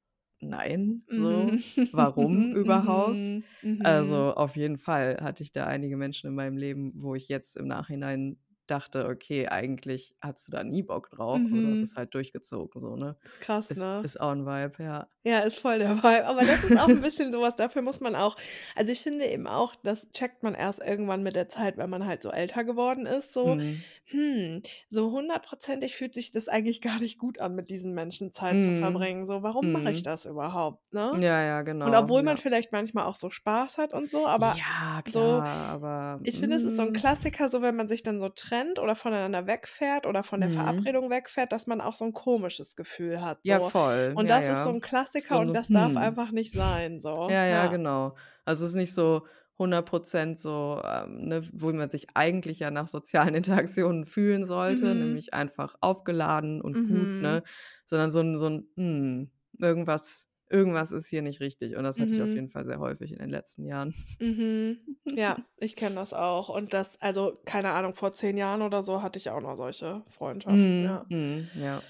nein, so, Mhm. warum überhaupt? Mhm. Mhm. Also auf jeden Fall hatte ich da einige Menschen in meinem Leben, wo ich jetzt im Nachhinein dachte, okay, eigentlich hattest du da nie Bock drauf, aber du hast es halt durchgezogen, so, ne? Ist krass, Ist, ne? ist auch ein Vibe, ja. Ja, ist voll der Vibe. Aber das ist auch ein bisschen sowas, dafür muss man auch also, ich finde eben auch, das checkt man erst irgendwann mit der Zeit, wenn man halt so älter geworden ist, so, Mhm. hm, so hundertprozentig fühlt sich das eigentlich gar nicht gut an, mit diesen Menschen Zeit zu Mhm. verbringen. So, warum mache ich Mhm. das überhaupt, ne? Ja, ja, Und genau, obwohl man ja. vielleicht manchmal auch so Spaß hat und so, aber Ja, so klar, aber ich finde, es ist so 'n mm, Klassiker, so wenn man sich dann so trennt oder voneinander wegfährt oder von der mhm. Verabredung wegfährt, dass man auch so 'n komisches Gefühl hat, Ja, so. voll, Und ja, das ist so ja. 'n Klassiker und ein das darf Hm. einfach nicht sein, so. Ja, ja, Ja. genau. Also es ist nicht so 100% so, ähm, ne, wo man sich eigentlich ja nach sozialen Interaktionen fühlen sollte, Mhm. nämlich einfach aufgeladen und gut, Mhm. ne? Sondern so 'n so 'n, hm, irgendwas irgendwas ist hier nicht richtig und das hatte ich auf Mhm. jeden Fall sehr häufig in den letzten Jahren. Mhm. Ja, ich kenne das auch und das also, keine Ahnung, vor 10 Jahren oder so hatte ich auch noch solche Freundschaften, Mhm, ja. mhm, ja.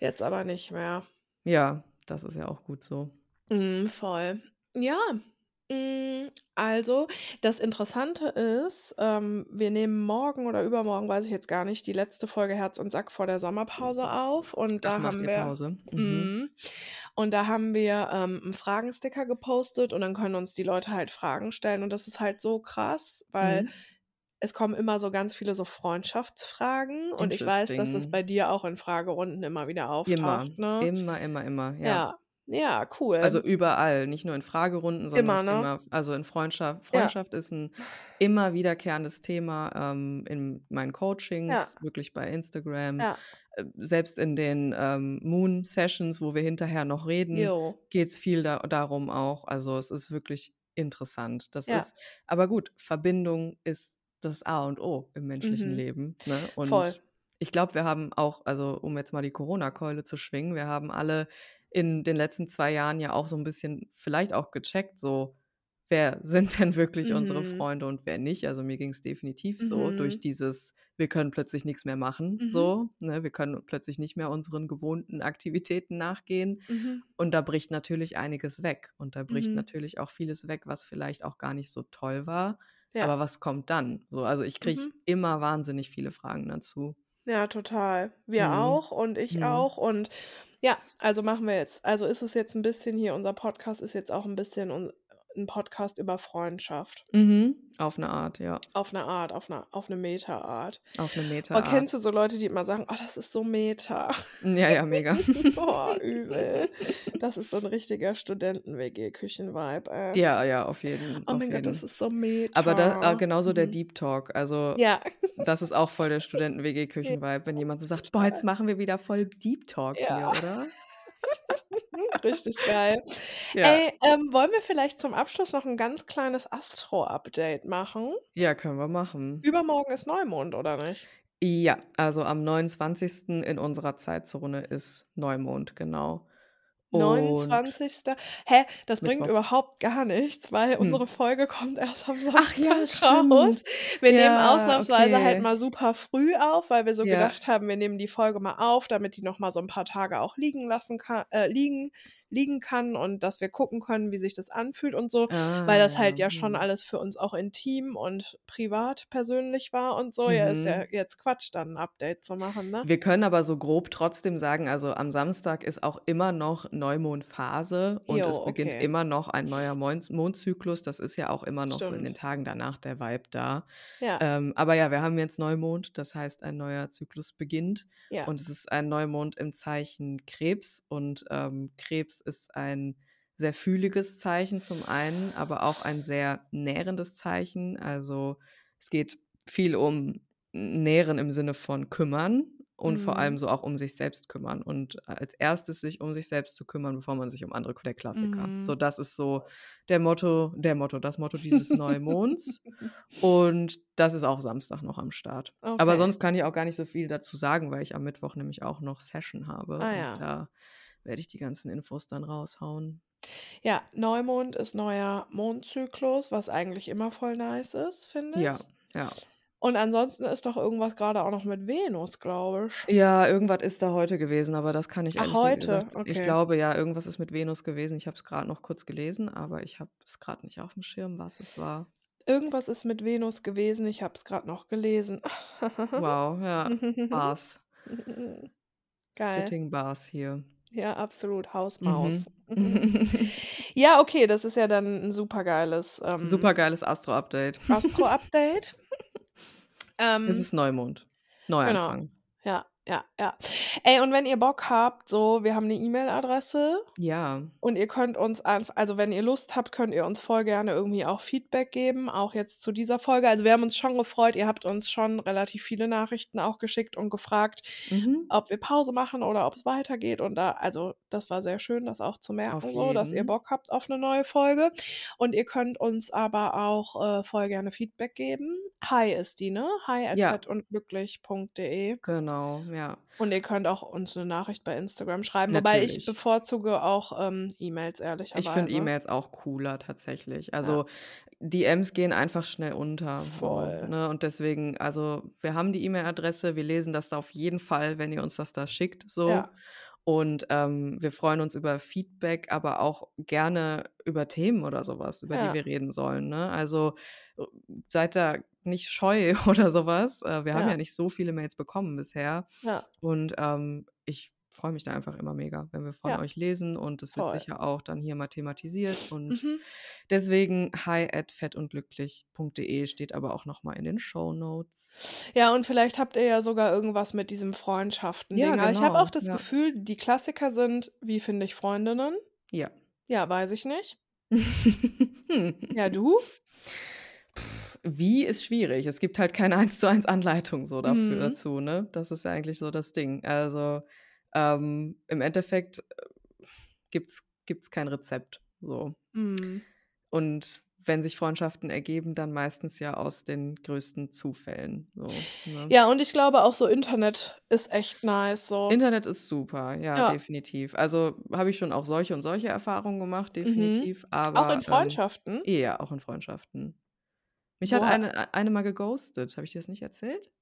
Jetzt aber nicht mehr. Ja, das ist ja auch gut so. Mhm, voll. Ja, hm, also, das Interessante ist, ähm, wir nehmen morgen oder übermorgen, weiß ich jetzt gar nicht, die letzte Folge Herz und Sack vor der Sommerpause auf und Ach, da macht haben wir Pause? Mhm. mhm, und da haben wir, ähm, 'n Fragensticker gepostet und dann können uns die Leute halt Fragen stellen und das ist halt so krass, weil Mhm. Es kommen immer so ganz viele so Freundschaftsfragen und ich weiß, dass das bei dir auch in Fragerunden immer wieder Immer, auftaucht, ne? immer, immer, immer, ja. Ja. Ja, Also cool. überall, nicht nur in Fragerunden, sondern Immer, ne? Thema also in Freundschaft Ja. Freundschaft ist 'n immer wiederkehrendes Thema, ähm, in meinen Ja. Coachings, wirklich bei Instagram. Ja. Äh, selbst in den, ähm, Moon Sessions, wo wir hinterher noch reden, Jo. geht's viel da darum auch. Also, es ist wirklich interessant. Das Ja. ist aber gut, Verbindung ist das A und O im menschlichen Mhm. Leben, ne? Voll. Und ich glaube, wir haben auch also, um jetzt mal die Corona-Keule zu schwingen, wir haben alle in den letzten 2 Jahren ja auch so 'n bisschen vielleicht auch gecheckt, so, wer sind denn wirklich unsere Mhm. Freunde und wer nicht? Also, mir ging's definitiv so durch Mhm. dieses wir können plötzlich nix mehr machen, Mhm. so, ne? Wir können plötzlich nicht mehr unseren gewohnten Aktivitäten nachgehen Mhm. und da bricht natürlich einiges weg und da bricht Mhm. natürlich auch vieles weg, was vielleicht auch gar nicht so toll war. Ja. Aber was kommt dann? So, also, ich kriege Mhm. immer wahnsinnig viele Fragen dazu. Ja, total. Wir Mhm. auch und ich Mhm. auch und ja, also machen wir jetzt also ist es jetzt 'n bisschen hier unser Podcast ist jetzt auch 'n bisschen un 'n Podcast über Freundschaft. Mhm. Auf 'ne Art, ja. Auf 'ne Art, auf 'ne auf 'ne Meta-Art. Auf 'ne Oh, Meta-Art. kennst du so Leute, die immer sagen: „Oh, das ist so Meta?“ Ja, ja, mega. Oh, übel. Das ist so 'n richtiger Studenten-WG-Küchen-Vibe, ey. Ja, ja, auf jeden Oh auf mein Gott, das ist so Aber da Meta. genauso der Mhm. Deep Talk. Also, Ja. das ist auch voll der Studenten-WG-Küchen-Vibe, wenn jemand so sagt: „Boah, jetzt machen wir wieder voll Deep Talk hier, Ja. oder?“ Richtig geil. Ja. Ey, ähm, wollen wir vielleicht zum Abschluss noch 'n ganz kleines Astro-Update machen? Ja, können wir machen. Übermorgen ist Neumond, oder nicht? Ja, also am 29. in unserer Zeitzone ist Neumond, genau. Und 29. Hä, das bringt Mittwoch. überhaupt gar nichts, weil Hm. unsere Folge kommt erst am Ach ja, Samstag raus. Wir nehmen Ja, ausnahmsweise halt okay. mal super früh auf, weil wir so Ja. gedacht haben, wir nehmen die Folge mal auf, damit die noch mal so 'n paar Tage auch liegen lassen ka äh, liegen liegen kann und dass wir gucken können, wie sich das anfühlt und so, weil Ah, das halt ja. schon Mhm. alles für uns auch intim und privat persönlich war und so. Ja, ist ja Mhm. jetzt Quatsch, dann 'n Update zu machen, ne? Wir können aber so grob trotzdem sagen, also am Samstag ist auch immer noch Neumondphase und es Jo, beginnt okay. immer noch ein neuer Moins Mondzyklus. Das ist ja auch immer noch so in den Stimmt. Tagen danach der Vibe da. Ja. Ähm, aber ja, wir haben jetzt Neumond, das heißt, ein neuer Zyklus beginnt Ja. und es ist ein Neumond im Zeichen Krebs und, ähm, Krebs ist ein sehr fühliges Zeichen zum einen, aber auch ein sehr nährendes Zeichen. Also, es geht viel um Nähren im Sinne von kümmern und vor allem Mhm. so auch um sich selbst kümmern und als Erstes sich um sich selbst zu kümmern, bevor man sich um andere der Klassiker. So, Mhm. das ist so der Motto der Motto das Motto dieses Neumonds und das ist auch Samstag noch am Start. Aber Okay. sonst kann ich auch gar nicht so viel dazu sagen, weil ich am Mittwoch nämlich auch noch Session habe Ah ja. da werde ich die ganzen Infos dann raushauen. Ja, Neumond ist neuer Mondzyklus, was eigentlich immer voll nice ist, finde Ja, ich. ja. Und ansonsten ist doch irgendwas grade auch noch mit Venus, glaube ich. Ja, irgendwas ist da heute gewesen, aber das kann ich Ach, ehrlich heute? gesagt ich Okay. glaube, ja, irgendwas ist mit Venus gewesen. Ich habe es grad noch kurz gelesen, aber ich habe es grad nicht aufm Schirm, was es war. Irgendwas ist mit Venus gewesen, ich habe es grad noch gelesen. Wow, ja, Bars. Geil. Spitting Bars hier. Ja, absolut, Mhm. Hausmaus. Ja, okay, das ist ja dann 'n supergeiles, ähm Supergeiles Astro-Update. Astro-Update. Es Ähm ist Neumond. Genau. Neuanfang. Ja, ja, ja. Ey, und wenn ihr Bock habt, so, wir haben 'ne E-Mail-Adresse Ja. und ihr könnt uns also, wenn ihr Lust habt, könnt ihr uns voll gerne irgendwie auch Feedback geben, auch jetzt zu dieser Folge. Also, wir haben uns schon gefreut, ihr habt uns schon relativ viele Nachrichten auch geschickt und gefragt, Mhm. ob wir Pause machen oder ob's weitergeht und da also, das war sehr schön, das auch zu merken so, dass ihr. Bock habt auf 'ne neue Folge. Und ihr könnt uns aber auch, äh, voll gerne Feedback geben. Hi ist die, ne? Hi at Ja. fettundglücklich.de. Genau, ja. Und ihr könnt auch uns 'ne Nachricht bei Instagram schreiben, wobei ich Natürlich. bevorzuge auch, ähm, E-Mails, Ich finde. E-Mails auch cooler tatsächlich. Ja. Also, DMs gehen einfach schnell unter, so, Voll. ne? Und deswegen also, wir haben die E-Mail-Adresse, wir lesen das da auf jeden Fall, wenn ihr uns das da schickt, so. Ja. Und, ähm, wir freuen uns über Feedback, aber auch gerne über Themen oder so was, über die Ja. wir reden sollen, ne? Also, äh, seid da nicht scheu oder so was. Äh, wir haben ja Ja. nicht so viele Mails bekommen bisher. Ja. Und, ähm, ich freue mich da einfach immer mega, wenn wir von Ja. euch lesen und es wird Voll. sicher auch dann hier mal thematisiert und Mhm. deswegen hi at fettundglücklich.de steht aber auch noch mal in den Shownotes. Ja, und vielleicht habt ihr ja sogar irgendwas mit diesem Freundschaften-Ding. Ja, Aber ich habe auch genau, das ja. Gefühl, die Klassiker sind: „Wie finde ich Freundinnen?“ Ja. Ja, weiß ich nicht. Ja, du? Wie ist schwierig. Es gibt halt keine Eins-zu-eins Anleitung so dafür Mhm. dazu, ne? Das ist ja eigentlich so das Ding. Also, ähm, im Endeffekt, äh, gibt's gibt's kein Rezept, so. Mhm. Und wenn sich Freundschaften ergeben, dann meistens ja aus den größten Zufällen, so, ne? Ja, und ich glaube auch so Internet ist echt nice, so. Internet ist super, ja, Ja. definitiv. Also, habe ich schon auch solche und solche Erfahrungen gemacht, Mhm. definitiv, Auch in aber, ähm Freundschaften? ja, auch in Freundschaften. Mich hat Woher eine e eine mal geghostet. Habe ich dir das nicht erzählt?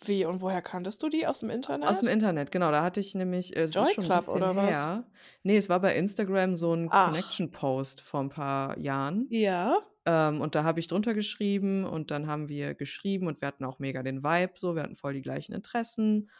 Wie und woher kanntest du die? Aus'm Aus'm Internet? Internet, genau. Da hatte ich nämlich äh, Joy Club oder was? her. Ne, es war bei Instagram so 'n Ach. Connection-Post vor 'n paar Jahren. Ja. Ähm, und da habe ich drunter geschrieben und dann haben wir geschrieben und wir hatten auch mega den Vibe so. Wir hatten voll die gleichen Interessen.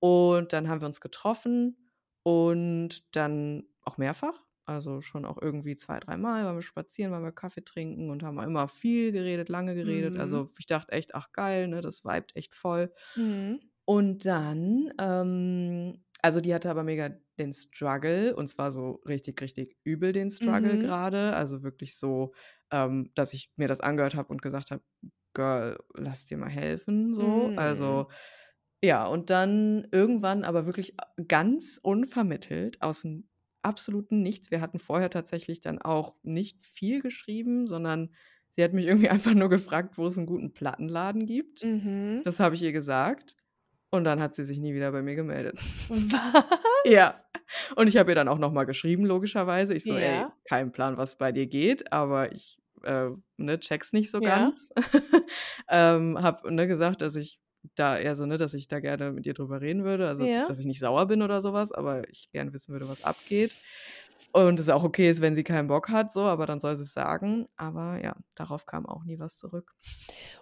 Und dann haben wir uns getroffen und dann auch mehrfach. Also, schon auch irgendwie 2, dreimal waren wir spazieren, waren wir Kaffee trinken und haben immer viel geredet, lange geredet. Mhm. Also, ich dachte echt: „Ach geil, ne, das vibet echt voll.“ Mhm. Und dann, ähm also, die hatte aber mega den Struggle und zwar so richtig, richtig übel den Struggle Mhm. grade. Also, wirklich so, ähm, dass ich mir das angehört habe und gesagt habe: „Girl, lass dir mal helfen“, so. Mhm. Also, ja, und dann irgendwann aber wirklich a ganz unvermittelt aus'm absoluten Nichts. Wir hatten vorher tatsächlich dann auch nicht viel geschrieben, sondern sie hat mich irgendwie einfach nur gefragt, wo es 'n guten Plattenladen gibt. Mhm. Das habe ich ihr gesagt und dann hat sie sich nie wieder bei mir gemeldet. Was? Ja. Und ich habe ihr dann auch noch mal geschrieben, logischerweise. Ich so: „Ey, Ja. kein Plan, was bei dir geht, aber ich, äh, ne, check's nicht so Ja. ganz.“ Ähm, habe, ne, gesagt, dass ich da eher so ne, dass ich da gerne mit ihr drüber reden würde, also, Ja. dass ich nicht sauer bin oder so was, aber ich gerne wissen würde, was abgeht. Und es auch okay ist, wenn sie keinen Bock hat so, aber dann soll sie's sagen. Aber ja, darauf kam auch nie was zurück.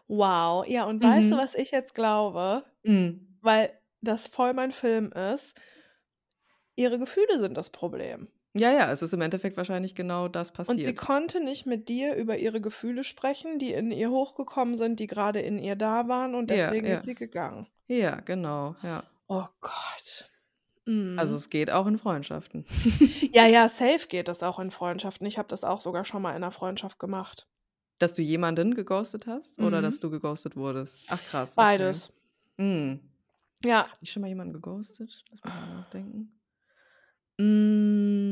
Wow. Ja, und weißt du, Mhm. was ich jetzt glaube? Mhm. Weil das voll mein Film ist. Ihre Gefühle sind das Problem. Ja, ja, es ist im Endeffekt wahrscheinlich genau das Und sie passiert. konnte nicht mit dir über ihre Gefühle sprechen, die in ihr hochgekommen sind, die grade in ihr da waren und Ja, deswegen ja. ist sie gegangen. Ja, genau, ja. Oh Gott. Also, Mhm. es geht auch in Freundschaften. Ja, ja, safe geht das auch in Freundschaften. Ich habe das auch sogar schon mal in 'ner Freundschaft gemacht. Dass du jemanden geghostet hast oder dass Mhm. du geghostet wurdest? Ach krass, okay. Beides. Mhm. Ja. Habe ich schon mal jemanden geghostet? Lass mich mal nachdenken.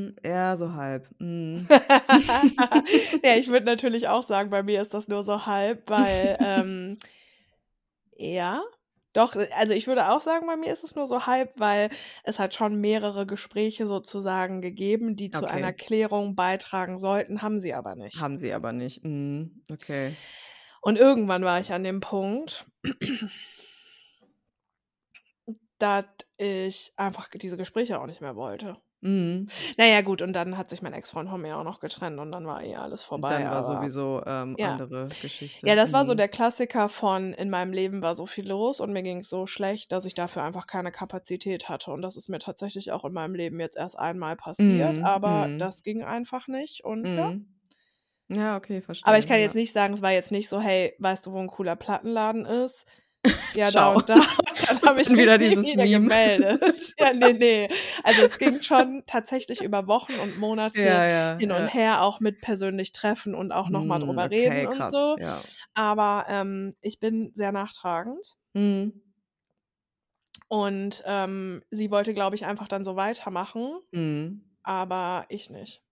Hm, ja, so halb. Mhm. Ja, ich würde natürlich auch sagen, bei mir ist das nur so halb, weil, ähm ja, doch, also, ich würde auch sagen, bei mir ist es nur so halb, weil es hat schon mehrere Gespräche sozusagen gegeben, die zu einer Okay. Klärung beitragen sollten, haben sie aber nicht. Haben sie aber nicht. Mhm, okay. Und irgendwann war ich an dem Punkt dass ich einfach diese Gespräche auch nicht mehr wollte. Mhm. Na ja, gut, und dann hat sich mein Ex-Freund von mir auch noch getrennt und dann war eh alles vorbei, Dann war sowieso, ähm, ja. andere Geschichte. Ja, das war so Mhm. der Klassiker von: In meinem Leben war so viel los und mir ging's so schlecht, dass ich dafür einfach keine Kapazität hatte. Und das ist mir tatsächlich auch in meinem Leben jetzt erst einmal passiert, Mhm, aber mhm. das ging einfach nicht und ja. Mhm. Ja, okay, Aber ich verstehe, kann jetzt ja. nicht sagen, es war jetzt nicht so: „Hey, weißt du, wo 'n cooler Plattenladen ist?“ Ja, da Ciao. und da. Und dann habe Und ich mich wieder dieses wieder Meme. gemeldet. Ja, ne, ne. Also, es ging schon tatsächlich über Wochen und Monate Ja, ja, hin und ja. her, auch mit persönlich treffen und auch noch mal Hm, drüber okay, reden und krass, so. ja. Aber, ähm, ich bin sehr nachtragend. Mhm. Und, ähm, sie wollte, glaube ich, einfach dann so weitermachen, Mhm. aber ich nicht.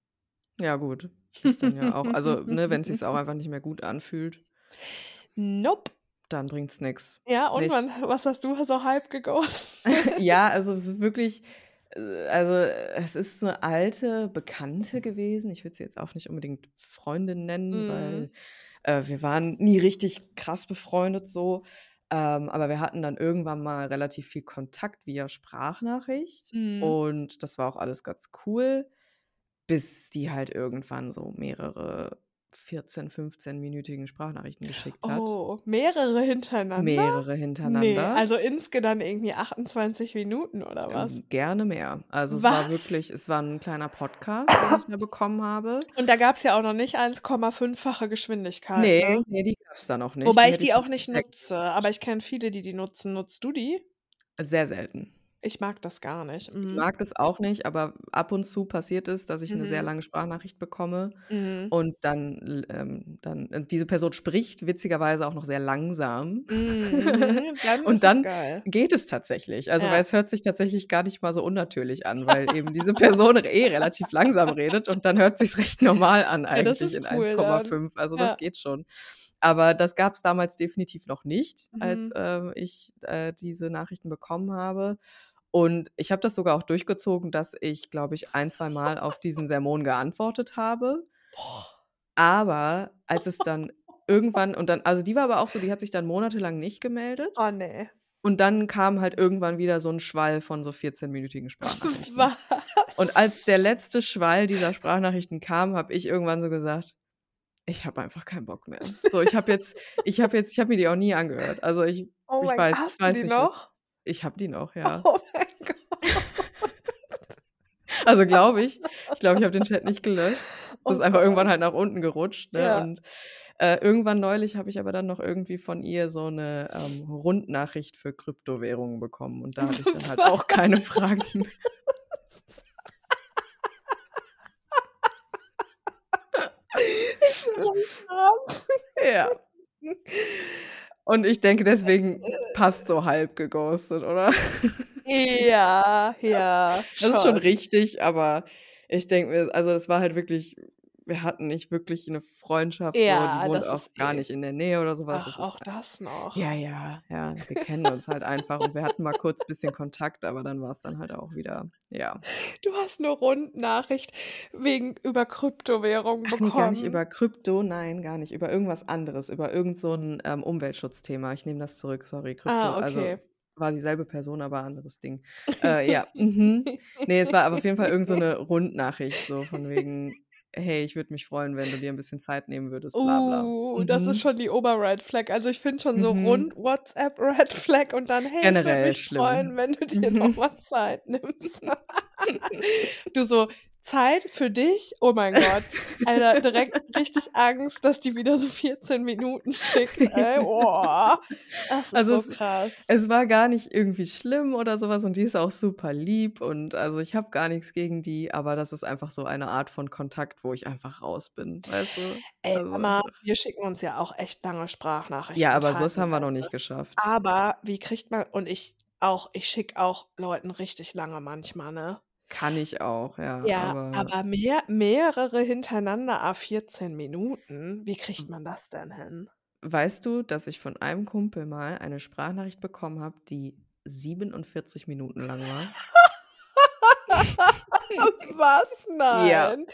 Ja, gut. Ist dann ja auch also, ne, wenn's sich auch einfach nicht mehr gut anfühlt Nope. Dann bringt's nix. Ja, und Nicht. wann was hast du so halb geghostet? Ja, also, es ist wirklich äh, also, es ist 'ne alte Bekannte gewesen. Ich würde sie jetzt auch nicht unbedingt Freundin nennen, weil, Mhm. äh, wir waren nie richtig krass befreundet so. Ähm, aber wir hatten dann irgendwann mal relativ viel Kontakt via Sprachnachricht Mhm. und das war auch alles ganz cool, bis die halt irgendwann so mehrere 14, 15-minütigen Sprachnachrichten geschickt hat. Oh, mehrere hintereinander? Mehrere hintereinander. also, insge dann irgendwie 28 Minuten oder was? Ähm, gerne mehr. Also, es war Was? wirklich es war 'n kleiner Podcast, den ich da bekommen habe. Und da gab's ja auch noch nicht 1,5-fache Geschwindigkeit, Ne, ne? ne, die gab's da noch nicht. Wobei Die ich die auch nicht nutze, aber ich kenne viele, die die nutzen. Nutzt du die? Sehr selten. Ich mag das gar nicht. Ich Mhm. mag das auch nicht, aber ab und zu passiert es, dass ich 'ne sehr Mhm. lange Sprachnachricht bekomme Mhm. und dann l ähm, dann äh, diese Person spricht witzigerweise auch noch sehr langsam. Mhm, dann ist Und es dann geil. geht es tatsächlich. Also, Ja. weil es hört sich tatsächlich gar nicht mal so unnatürlich an, weil eben diese Person eh relativ langsam redet und dann hört sich's recht normal an Ja, das eigentlich ist in cool dann. 1,5. Also, das Ja. geht schon. Aber das gab's damals definitiv noch nicht, als, Mhm. ähm, ich, äh, diese Nachrichten bekommen habe. Und ich habe das sogar auch durchgezogen, dass ich, glaube ich, ein, zweimal auf diesen Sermon geantwortet habe. Aber als es dann irgendwann und dann also, die war aber auch so, die hat sich dann monatelang nicht gemeldet. Oh, ne. Und dann kam halt irgendwann wieder so 'n Schwall von so 14-minütigen Sprachnachrichten. Was? Und als der letzte Schwall dieser Sprachnachrichten kam, habe ich irgendwann so gesagt: „Ich habe einfach keinen Bock mehr.“ So, ich habe jetzt ich habe jetzt ich habe mir die auch nie angehört. Also, ich Oh ich weiß du weiß die nicht, was noch? Ich habe die noch, ja. Oh mein Gott. Also, glaube ich. Ich glaube, ich habe den Chat nicht gelöscht. Es Oh ist einfach irgendwann halt nach unten gerutscht, ne? Ja. Und, äh, irgendwann neulich habe ich aber dann noch irgendwie von ihr so 'ne, ähm, Rundnachricht für Kryptowährungen bekommen und da hatte ich dann halt auch keine Fragen mehr. Ich. Ja. Und ich denke, deswegen passt so halb geghostet, oder? Ja, ja, Das ist schon schon. richtig, aber ich denke mir also, es war halt wirklich wir hatten nicht wirklich eine Freundschaft so, Ja, die wohnt das auch gar eh nicht in der Nähe oder so was. ach, Das auch das ja, noch. ja, ja, wir kennen uns halt einfach und wir hatten mal kurz bisschen Kontakt, aber dann war's dann halt auch wieder ja. Du hast 'ne Rundnachricht wegen über Kryptowährungen Ach ne, gar nicht bekommen. über Krypto, nein, gar nicht, über irgendwas anderes, über irgend so 'n, ähm, Umweltschutzthema. Ich nehme das zurück, sorry, Krypto Ah, also, okay. war dieselbe Person, aber anderes Ding. Äh, ja, mhm. Ne, es war aber auf jeden Fall irgend so 'ne Rundnachricht, so von wegen: „Hey, ich würde mich freuen, wenn du dir 'n bisschen Zeit nehmen würdest, bla bla.“ Uh, das ist Mhm. schon die Ober-Red Flag. Also, ich finde schon so Mhm. rund WhatsApp Red Flag und dann: „Hey, ich würde Generell mich freuen, schlimm. wenn du dir Mhm. mal Zeit nimmst.“ Du so: „Zeit für dich?“ Oh mein Gott. Alter, direkt richtig Angst, dass die wieder so 14 Minuten schickt, ey. Oh, das ist Also, so es krass. es war gar nicht irgendwie schlimm oder so was und die ist auch super lieb und also, ich habe gar nix gegen die, aber das ist einfach so eine Art von Kontakt, wo ich einfach raus bin, weißt du? Ey, Also Mama, wir schicken uns ja auch echt lange Ja, Sprachnachrichten aber so das haben wir noch teilweise. nicht geschafft. Aber wie kriegt man und ich auch ich schicke auch Leuten richtig lange manchmal, ne? Kann ich auch, ja, Ja, aber aber mehr mehrere hintereinander à 14 Minuten, wie kriegt man das denn hin? Weißt du, dass ich von einem Kumpel mal eine Sprachnachricht bekommen habe, die 47 Minuten lang war? Was? Ja. Nein.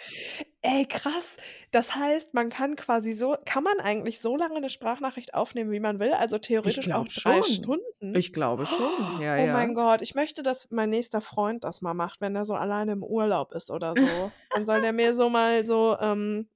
Ey, krass. Das heißt, man kann quasi so kann man eigentlich so lange 'ne Sprachnachricht aufnehmen, wie man will? Also, theoretisch auch 3 schon. Stunden? Ich glaube schon, ja, Oh mein ja. Gott, ich möchte, dass mein nächster Freund das mal macht, wenn er so alleine im Urlaub ist oder so. Dann soll der mir so mal so, ähm,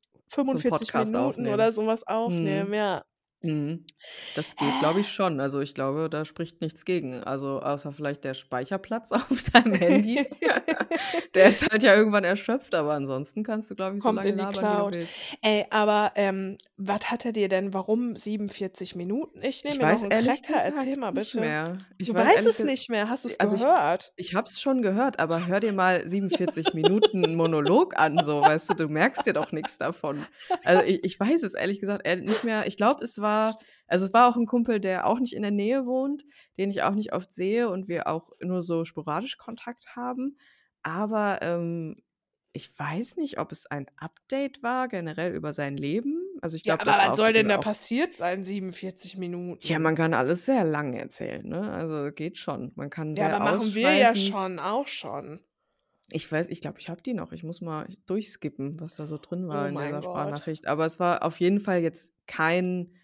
So 'n 45 Podcast Minuten oder aufnehmen. so was aufnehmen, Mhm. ja. Mhm. Das geht, glaube ich, schon. Also, ich glaube, da spricht nichts gegen. Also, außer vielleicht der Speicherplatz auf deinem Handy. Der ist halt ja irgendwann erschöpft, aber ansonsten kannst du, glaube ich, so Kommt lange in die labern, wie Cloud. du willst. Ey, aber, ähm, was hat er dir denn warum 47 Minuten? Ich nehme Ich mir noch weiß 'n ehrlich Cracker, erzähl mal nicht bitte. mehr. Ich Du weiß weißt ehrlich es nicht mehr. Hast du's also, ich gehört? ich habe es schon gehört, aber hör dir mal 47 Minuten Monolog an, so, weißt du? Du merkst dir doch nix davon. Also, i ich weiß es ehrlich gesagt nicht mehr. Ich glaube, es war also, es war auch 'n Kumpel, der auch nicht in der Nähe wohnt, den ich auch nicht oft sehe und wir auch nur so sporadisch Kontakt haben. Aber, ähm, ich weiß nicht, ob es ein Update war generell über sein Leben. Also, ich Ja, glaube, aber das war was soll denn da passiert sein, 47 Tja, Minuten? man kann alles sehr lang erzählen, ne? Also, geht schon. Man kann Ja, sehr aber machen wir ja schon auch schon. Ich weiß ich glaube, ich habe die noch. Ich muss mal durchskippen, was da so drin war Oh in dieser Gott. Sprachnachricht. Aber es war auf jeden Fall jetzt kein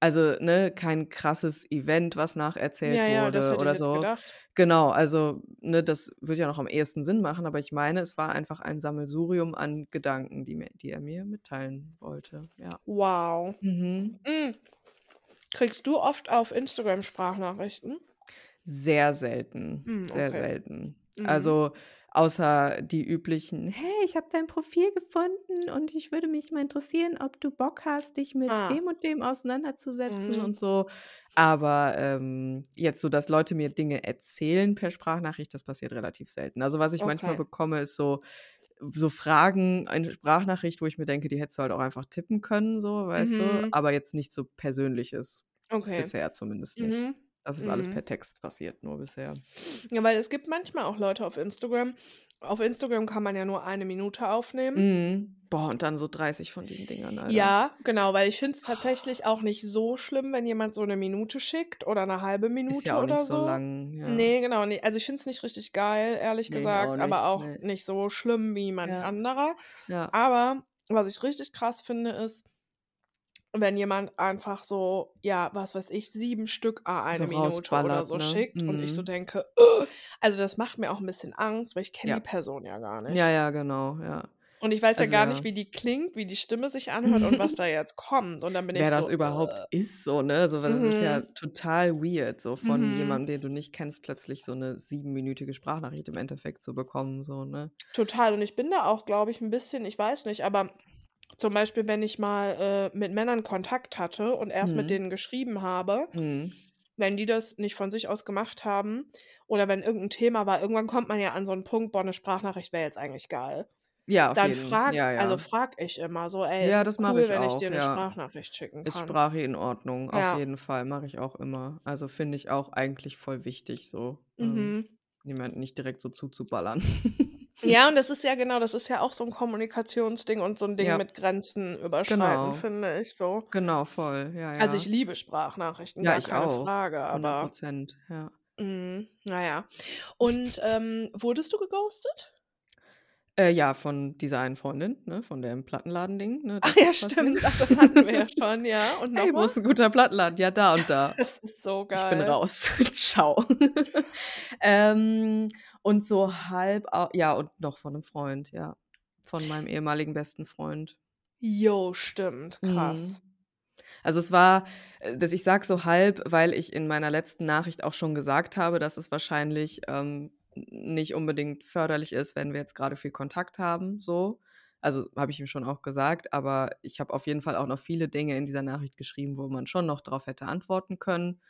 also, ne, kein krasses Event, was nacherzählt Ja, ja, wurde oder so. gedacht. Genau, also, ne, das würde ja noch am ehesten Sinn machen, aber ich meine, es war einfach ein Sammelsurium an Gedanken, die mir die er mir mitteilen wollte, ja. Wow. Mhm. Hm. Kriegst du oft auf Instagram Sprachnachrichten? Sehr selten, Hm, sehr okay. selten. Mhm. Also, außer die üblichen: „Hey, ich habe dein Profil gefunden und ich würde mich mal interessieren, ob du Bock hast, dich mit Ah. dem und dem auseinanderzusetzen“ Mhm. und so. Aber, ähm, jetzt so, dass Leute mir Dinge erzählen per Sprachnachricht, das passiert relativ selten. Also, was ich manchmal Okay. bekomme, ist so so Fragen eine Sprachnachricht, wo ich mir denke, die hättest du halt auch einfach tippen können so, weißt du? Mhm. Aber jetzt nichts so Persönliches. Okay. Bisher zumindest nicht. Mhm. Das ist alles Mhm. per Text passiert nur bisher. Ja, weil es gibt manchmal auch Leute auf Instagram auf Instagram kann man ja nur eine Minute aufnehmen. Mhm. Boah, und dann so 30 von diesen Dingern, Alter. Ja, genau, weil ich finde es tatsächlich auch nicht so schlimm, wenn jemand so 'ne Minute schickt oder 'ne halbe Ist Minute ja auch oder nicht so so. lang, ja. Ne, genau, ne. Also, ich finde es nicht richtig geil, ehrlich Ne, gesagt, auch nicht, aber auch ne. nicht so schlimm wie manch Ja. anderer. Ja. Aber was ich richtig krass finde, ist, wenn jemand einfach so, ja, was weiß ich, 7 Stück So eine Minute oder so ne? schickt und ich so Mhm. denke: Also, das macht mir auch 'n bisschen Angst, weil ich kenne Ja. die Person ja gar Ja, nicht. ja, genau, ja. Und ich weiß ja Also, gar ja. nicht, wie die klingt, wie die Stimme sich anhört und was da jetzt kommt. Und dann bin ich Wer das so: überhaupt ist so, ne? So, weil das ist ja Mhm. total weird, so von Mhm. jemandem, den du nicht kennst, plötzlich so 'ne siebenminütige Sprachnachricht im Endeffekt zu bekommen, so, ne? Total. Und ich bin da auch, glaube ich, 'n bisschen ich weiß nicht, aber zum Beispiel, wenn ich mal, äh, mit Männern Kontakt hatte und erst mit Mhm. denen geschrieben habe, Mhm. wenn die das nicht von sich aus gemacht haben oder wenn irgend 'n Thema war irgendwann kommt man ja an so 'n Punkt: „Boah, 'ne Sprachnachricht wäre jetzt eigentlich geil.“ Ja, auf Dann jeden frage ja, also, ja. frage ich immer so: „Ey, ist Ja, es das mache cool, ich wenn ich auch, dir 'ne ja. Sprachnachricht schicken Ist kann?“ Sprache in Ordnung, auf jeden Fall, mache ich auch immer. Also, finde ich auch eigentlich voll wichtig so, ähm, Mhm. jemanden nicht direkt so zuzuballern. Ja, und das ist ja genau das ist ja auch so 'n Kommunikationsding und so 'n Ding Ja. mit Grenzen überschreiten, Genau. finde ich so. Genau, voll. Ja, Also, ich ja. liebe Sprachnachrichten, Ja, gar ich keine auch. Frage, aber 100% ja. mhm, na ja. Und, ähm, wurdest du geghostet? Äh, ja, von dieser einen Freundin, ne, von dem Plattenladending, ne? Ach Das ja, stimmt. Ach, das hatten wir ja schon, ja. Und noch „Hey, wo ist 'n guter Plattenladen?“ „Ja, da und da.“ Das ist so Ich bin geil. raus. Tschau. Ähm, und so halb ja, und noch von 'nem Freund, ja. Von meinem ehemaligen besten Freund. Jo, stimmt, krass. Mhm. Also, es war äh, das ich sage so halb, weil ich in meiner letzten Nachricht auch schon gesagt habe, dass es wahrscheinlich, ähm, nicht unbedingt förderlich ist, wenn wir jetzt grade viel Kontakt haben, so. Also, habe ich ihm schon auch gesagt, aber ich habe auf jeden Fall auch noch viele Dinge in dieser Nachricht geschrieben, wo man schon noch drauf hätte antworten können,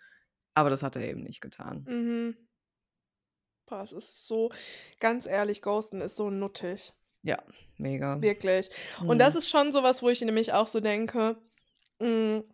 aber das hat er eben nicht getan. Mhm. Boah, es ist so ganz ehrlich, Ghosten ist so nuttig. Ja, mega. Wirklich. Und das Mhm. ist schon so was, wo ich nämlich auch so denke, hm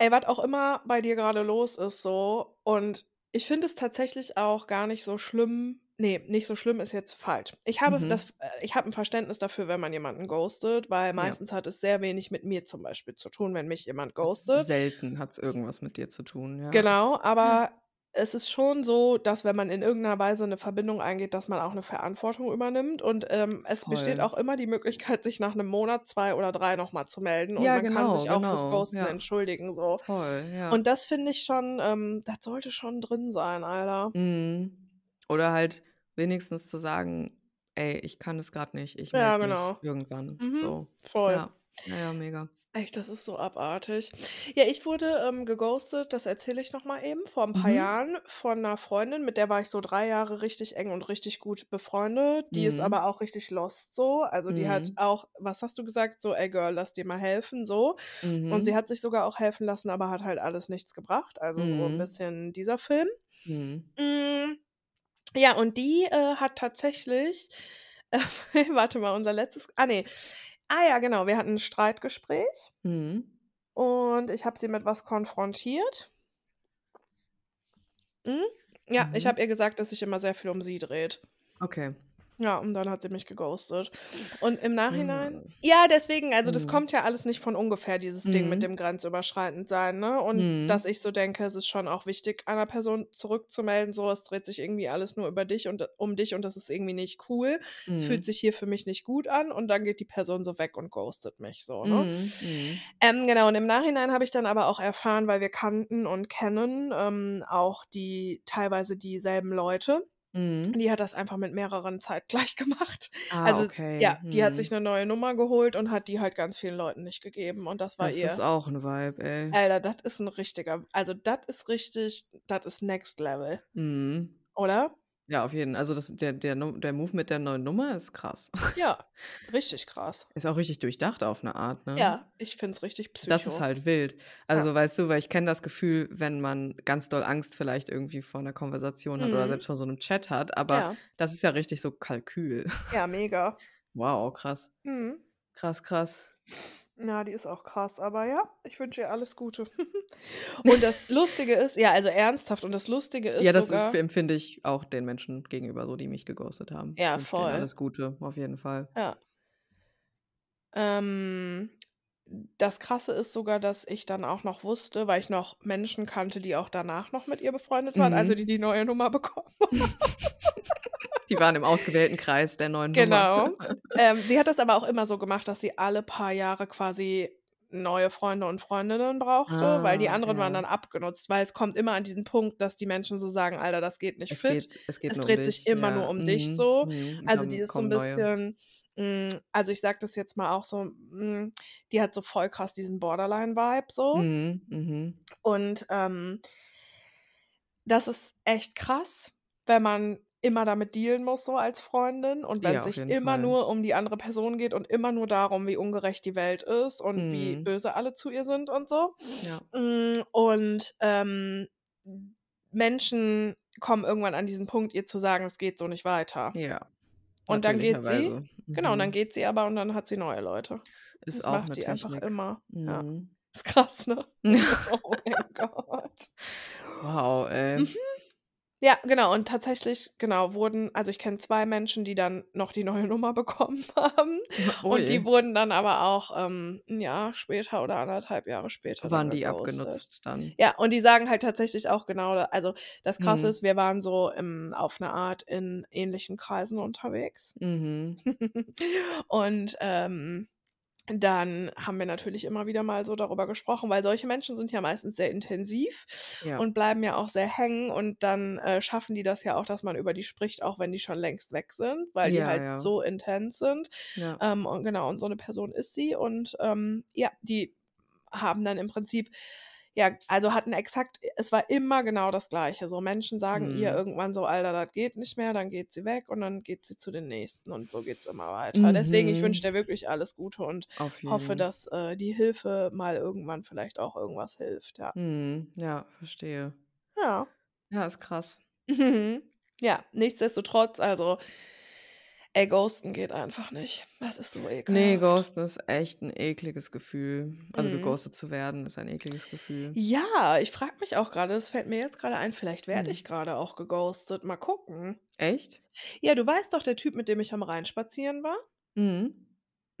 ey, was auch immer bei dir grade los ist so und ich finde es tatsächlich auch gar nicht so schlimm ne, nicht so schlimm ist jetzt falsch. Ich habe Mhm. das äh, ich habe 'n Verständnis dafür, wenn man jemanden ghostet, weil Ja. meistens hat es sehr wenig mit mir zum Beispiel zu tun, wenn mich jemand ghostet. selten hat's irgendwas mit dir zu tun, ja. Genau, aber es ist schon so, dass wenn man in irgend 'ner Weise 'ne Verbindung eingeht, dass man auch 'ne Verantwortung übernimmt und, ähm, es besteht Voll. auch immer die Möglichkeit, sich nach 'nem Monat, 2 oder 3 noch mal zu melden und Ja, man kann genau, sich auch fürs genau. Ghosten Ja. entschuldigen so. Voll, ja. Und das finde ich schon ähm, das sollte schon drin sein, Alter. Mhm. Oder halt wenigstens zu sagen: „Ey, ich kann es grad nicht. Ich Ja, genau. irgendwann.“ Mhm, So. voll. Ja. Ja, ja, mega. Echt, das ist so abartig. Ja, ich wurde, ähm, geghostet, das erzähle ich noch mal eben, vor 'n paar Mhm. Jahren von 'ner Freundin, mit der war ich so 3 Jahre richtig eng und richtig gut befreundet. Die ist Mhm. aber auch richtig lost so. Also, die hat Mhm. auch was hast du gesagt? So: „Ey Girl, lass dir mal helfen“, so. Und sie Mhm. hat sich sogar auch helfen lassen, aber hat halt alles nichts gebracht. Also, so 'n Mhm. bisschen dieser Film. Mhm. Hm, ja, und die, äh, hat tatsächlich warte mal, unser letztes ah, ne. Ah ja, genau, wir hatten 'n Streitgespräch Mhm. und ich habe sie mit was konfrontiert. Mhm. Ja, ich Mhm. habe ihr gesagt, dass sich immer sehr viel um sie dreht. Okay. Ja, und dann hat sie mich geghostet. Und im Nachhinein Ah. ja, deswegen, also, das Mhm. kommt ja alles nicht von ungefähr, dieses Ding mit Mhm. dem grenzüberschreitend sein, ne? Und dass Mhm. ich so denke, es ist schon auch wichtig, einer Person zurückzumelden, so: „Es dreht sich irgendwie alles nur über dich und um dich und das ist irgendwie nicht cool. Es fühlt Mhm. sich hier für mich nicht gut an.“ Und dann geht die Person so weg und ghostet mich so, ne? Mhm. Mhm. Ähm, genau, und im Nachhinein habe ich dann aber auch erfahren, weil wir kannten und kennen, ähm, auch die teilweise dieselben Leute. Mhm. Die hat das einfach mit mehreren zeitgleich gemacht. Ah, Also, okay. ja, die hat sich Mhm. 'ne neue Nummer geholt und hat die halt ganz vielen Leuten nicht gegeben und das war Das ist ihr auch 'n Vibe, ey. Alter, das ist 'n richtiger also, das ist richtig das ist Next Level. Mhm. Oder? Ja, auf jeden also, das der der Nu der Move mit der neuen Nummer ist krass. Ja, richtig krass. Ist auch richtig durchdacht auf 'ne Art, ne? Ja, ich finde es richtig Das ist halt wild. Ja. Also, weißt du, weil ich kenne das Gefühl, wenn man ganz doll Angst vielleicht irgendwie vor 'ner Konversation hat oder Mhm. selbst vor so 'nem Chat hat, aber Ja. das ist ja richtig so Kalkül. Ja, mega. Wow, krass. Mhm. Krass, krass. Ja, die ist auch krass, aber ja, ich wünsche ihr alles Gute. Und das Lustige ist ja, also, ernsthaft und das Lustige ist Ja, das sogar empfinde ich auch den Menschen gegenüber so, die mich geghostet haben. Ja, voll. alles Gute, auf jeden Fall. Ja. Ähm, das Krasse ist sogar, dass ich dann auch noch wusste, weil ich noch Menschen kannte, die auch danach noch mit ihr befreundet waren, also, die Mhm. die neue Nummer bekommen. Die waren im ausgewählten Kreis der neuen Genau. Nummer. Ähm, sie hat das aber auch immer so gemacht, dass sie alle paar Jahre quasi neue Freunde und Freundinnen brauchte, weil die Ah, anderen waren ja. dann abgenutzt, weil es kommt immer an diesen Punkt, dass die Menschen so sagen: „Alter, das geht nicht Es fit. geht es geht Es nur um dreht sich dich, immer ja. nur um dich Mhm, so.“ mhm. Also, die ist so 'n kommen neue. bisschen also, ich sage das jetzt mal auch so, hm, die hat so voll krass diesen Borderline-Vibe so. Mhm, mhm. Und, ähm das ist echt krass, wenn man immer damit dealen muss so als Freundin und Ja, auf sich immer Fall. nur um die andere Person geht und immer nur darum, wie ungerecht die Welt ist und wie Mhm. böse alle zu ihr sind und so. Ja. Hm, und, ähm, Menschen kommen irgendwann an diesen Punkt, ihr zu sagen: „Es geht so nicht weiter.“ Ja, Und dann geht sie natürlicherweise. genau, und dann Mhm. geht sie aber und dann hat sie neue Leute. Ist Das auch macht 'ne die einfach Technik. immer. Ja. Mhm. Ist krass, ne? Oh mein Gott. Wow, ey. Mhm. Ja, genau. Und tatsächlich, genau, wurden, also ich kenne zwei Menschen, die dann noch die neue Nummer bekommen haben. Und die Ui. wurden dann aber auch ähm, 'n Jahr später oder anderthalb Jahre später Waren die geghostet. abgenutzt dann? Ja, und die sagen halt tatsächlich auch genau, also das Krasse Mhm. ist, wir waren so im auf 'ne Art in ähnlichen Kreisen unterwegs. Mhm. Und, ähm, dann haben wir natürlich immer wieder mal so darüber gesprochen, weil solche Menschen sind ja meistens sehr intensiv Ja. und bleiben ja auch sehr hängen und dann, äh, schaffen die das ja auch, dass man über die spricht, auch wenn die schon längst weg sind, weil die Ja, halt ja. so intens sind. Ähm, und genau, und so 'ne Person ist sie und, ähm, ja, die haben dann im Prinzip ja, also hatten exakt es war immer genau das Gleiche. So Menschen sagen ihr Mhm. irgendwann so: „Alter, das geht nicht mehr“, dann geht sie weg und dann geht sie zu den Nächsten und so geht's immer weiter. Deswegen, ich wünsche Mhm. dir wirklich alles Gute und hoffe, dass, äh, die Hilfe mal irgendwann vielleicht auch irgendwas hilft, ja. Mhm. Ja, verstehe. Ja. Ja, ist krass. Mhm. Ja, nichtsdestotrotz, also ey, ghosten geht einfach nicht. Das ist so ekelhaft. ghosten ist echt 'n ekliges Gefühl. Also Mhm. geghostet zu werden, ist ein ekliges Gefühl. Ja, ich frage mich auch grade, das fällt mir jetzt grade ein, vielleicht werde Mhm. ich grade auch geghostet. Mal gucken. Echt? Ja, du weißt doch, der Typ, mit dem ich am Rhein spazieren war? Mhm.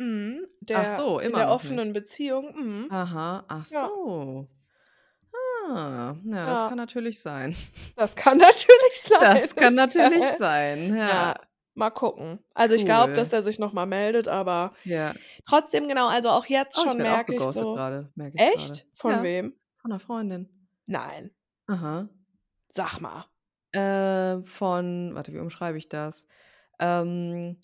Mhm. Ach Der so, in immer der noch offenen nicht. Beziehung. Mhm. Aha, ach Ja. so. Ah, ja, das Ja. kann natürlich sein. Das kann natürlich sein. Das kann Das natürlich kann sein, ja, ja. Mal gucken. Also, ich glaube, dass Cool. der sich noch mal meldet, aber Ja. trotzdem, genau, also auch jetzt Oh, schon merke ich so grade, merke ich grade. echt? Von Ja, wem? von 'ner Freundin. Nein. Aha. Sag mal. Äh, von warte, wie umschreibe ich das? Ähm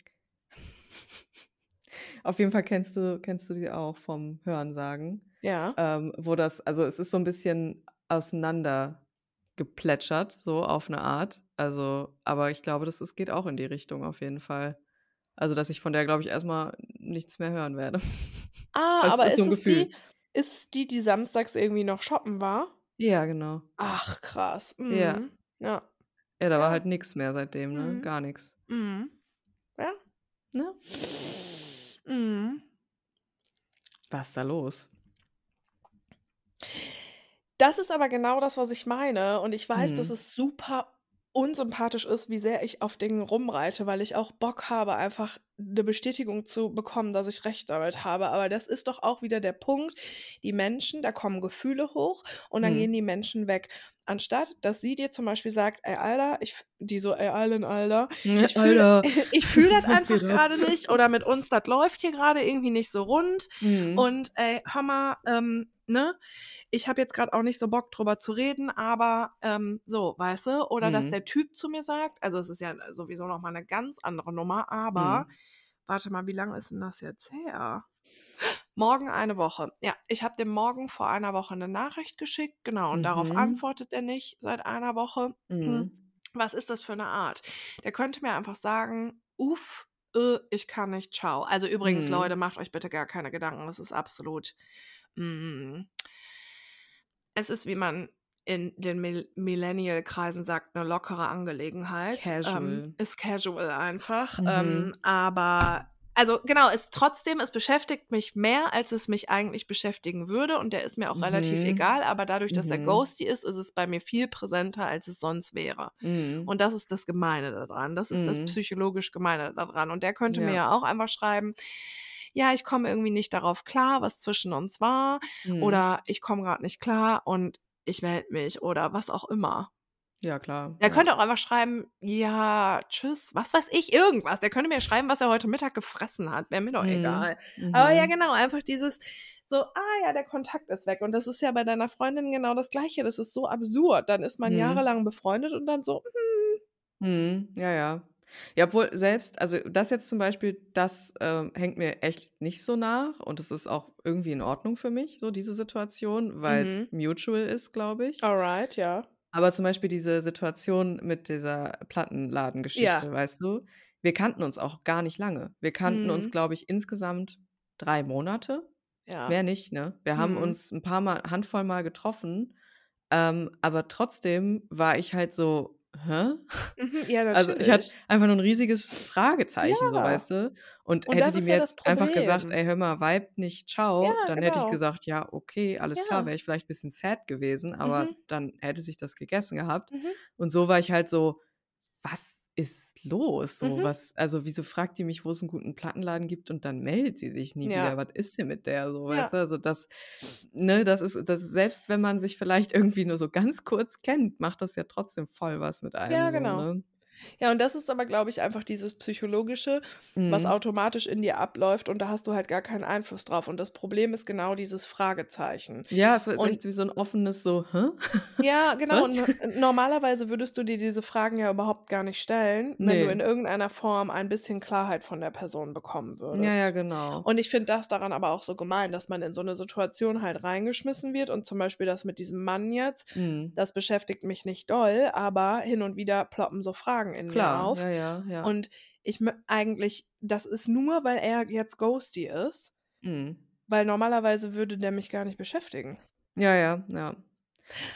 auf jeden Fall kennst du kennst du die auch vom Hörensagen. Ja. Ähm, wo das also, es ist so 'n bisschen auseinandergeplätschert, so auf 'ne Art. Also, aber ich glaube, das es geht auch in die Richtung auf jeden Fall. Also, dass ich von der, glaube ich, erst mal nichts mehr hören werde. Ah, Das aber ist ist so 'n es Gefühl. die ist es die, die samstags irgendwie noch shoppen war? Ja, genau. Ach krass. Ja. Mhm. Ja. Ja, da war Ja. halt nix mehr seitdem, ne? Mhm. Gar nix. Mhm. Ja. Ne? Mhm. Was ist da los? Das ist aber genau das, was ich meine. Und ich weiß, dass Mhm. es super unsympathisch ist, wie sehr ich auf Dingen rumreite, weil ich auch Bock habe, einfach 'ne Bestätigung zu bekommen, dass ich recht damit habe. Aber das ist doch auch wieder der Punkt, die Menschen da kommen Gefühle hoch und dann gehen Mhm. die Menschen weg. Anstatt, dass sie dir zum Beispiel sagt: „Ey, Alter, ich f“ die so: „Ey, Allen, Alter, ich fühle ich fühle das einfach grade nicht oder mit uns, das läuft hier grade irgendwie nicht so rund. Mhm. Und ey, hör mal, ähm, ne, ich habe jetzt grad auch nicht so Bock, drüber zu reden, aber, ähm, so, weißt du? Oder dass Mhm. der Typ zu mir sagt also, es ist ja sowieso noch mal 'ne ganz andere Nummer, aber Mhm. warte mal, wie lang ist 'n das jetzt her? Morgen eine Woche. Ja, ich habe dem morgen vor einer Woche 'ne Nachricht geschickt, genau, und darauf Mhm. antwortet er nicht seit einer Woche. Hm, Mhm. was ist das für 'ne Art? Der könnte mir einfach sagen: „Uff, äh, ich kann nicht, tschau.“ Also, übrigens, Leute, Mhm. macht euch bitte gar keine Gedanken. Das ist absolut hm es ist, wie man in den Mil Millennial-Kreisen sagt, 'ne lockere Angelegenheit. Ähm, Casual. ist casual einfach. Mhm. Ähm, aber also, genau, es trotzdem es beschäftigt mich mehr, als es mich eigentlich beschäftigen würde und der ist mir auch relativ Mhm. egal, aber dadurch, dass er Mhm. ghosty ist, ist es bei mir viel präsenter, als es sonst wäre. Mhm. Und das ist das Gemeine da dran. Das ist das Mhm. psychologisch Gemeine da dran. Und der könnte mir Ja. ja auch einfach schreiben: „Ja, ich komme irgendwie nicht darauf klar, was zwischen uns war“ Mhm. oder „Ich komme grad nicht klar und ich melde mich“ oder was auch immer. Ja, klar, Der ja. könnte auch einfach schreiben: „Ja, tschüss“, was weiß ich, irgendwas. Der könnte mir schreiben, was er heute Mittag gefressen hat, wäre mir doch Mhm. egal. Aber ja, Mhm. genau, einfach dieses so: „Ah ja, der Kontakt ist weg.“ Und das ist ja bei deiner Freundin genau das Gleiche. Das ist so absurd. Dann ist man Mhm. jahrelang befreundet und dann so: „Hm.“ Mhm. Ja, ja. Ja, obwohl selbst also, das jetzt zum Beispiel, das, ähm, hängt mir echt nicht so nach und das ist auch irgendwie in Ordnung für mich, so diese Situation, weil's Mhm. mutual ist, glaube ich. Alright, ja. Aber zum Beispiel diese Situation mit dieser Plattenladengeschichte, Ja. weißt du? Wir kannten uns auch gar nicht lange. Wir kannten uns, Mhm. glaube ich, insgesamt 3 Monate, Ja. mehr nicht, ne? Wir haben Mhm. uns 'n paar Mal Handvoll Mal getroffen, ähm, aber trotzdem war ich halt so hä? Mhm, ja, Also, ich hatte natürlich. einfach nur 'n riesiges Fragezeichen, so, Ja. weißt du? Und Und hätte die mir ja jetzt einfach gesagt. „Ey, hör mal, vibe nicht, Ja, tschau“, dann hätte ich genau. gesagt: „Ja, okay, alles klar“, Ja. wäre ich vielleicht bisschen sad gewesen, aber Mhm. dann hätte sich das gegessen gehabt. Mhm. Und so war ich halt so: „Was ist los?“ So, Mhm. was also, wieso fragt die mich, wo es 'n guten Plattenladen gibt und dann meldet sie sich nie wieder? Ja. Was ist denn mit der so, weißt Ja. du? Also, das ne, das ist das selbst wenn man sich vielleicht irgendwie nur so ganz kurz kennt, macht das ja trotzdem voll was mit Ja, einem so, genau. ne? Ja, und das ist aber, glaube ich, einfach dieses Psychologische, was Mhm. automatisch in dir abläuft und da hast du halt gar keinen Einfluss drauf. Und das Problem ist genau dieses Fragezeichen. Ja, es ist Und echt wie so 'n offenes so: „Hä? Ja, genau. Was?“ no normalerweise würdest du dir diese Fragen ja überhaupt gar nicht stellen, wenn du in Ne. irgendeiner Form ein bisschen Klarheit von der Person bekommen Ja, ja, würdest. genau. Und ich finde das daran aber auch so gemein, dass man in so 'ne Situation halt reingeschmissen wird und zum Beispiel das mit diesem Mann jetzt, Mhm. das beschäftigt mich nicht doll, aber hin und wieder ploppen so Fragen in mir Klar, auf. ja, ja, ja. Und ich eigentlich das ist nur, weil er jetzt ghosty ist, Mhm. weil normalerweise würde der mich gar nicht beschäftigen. Ja, ja, ja.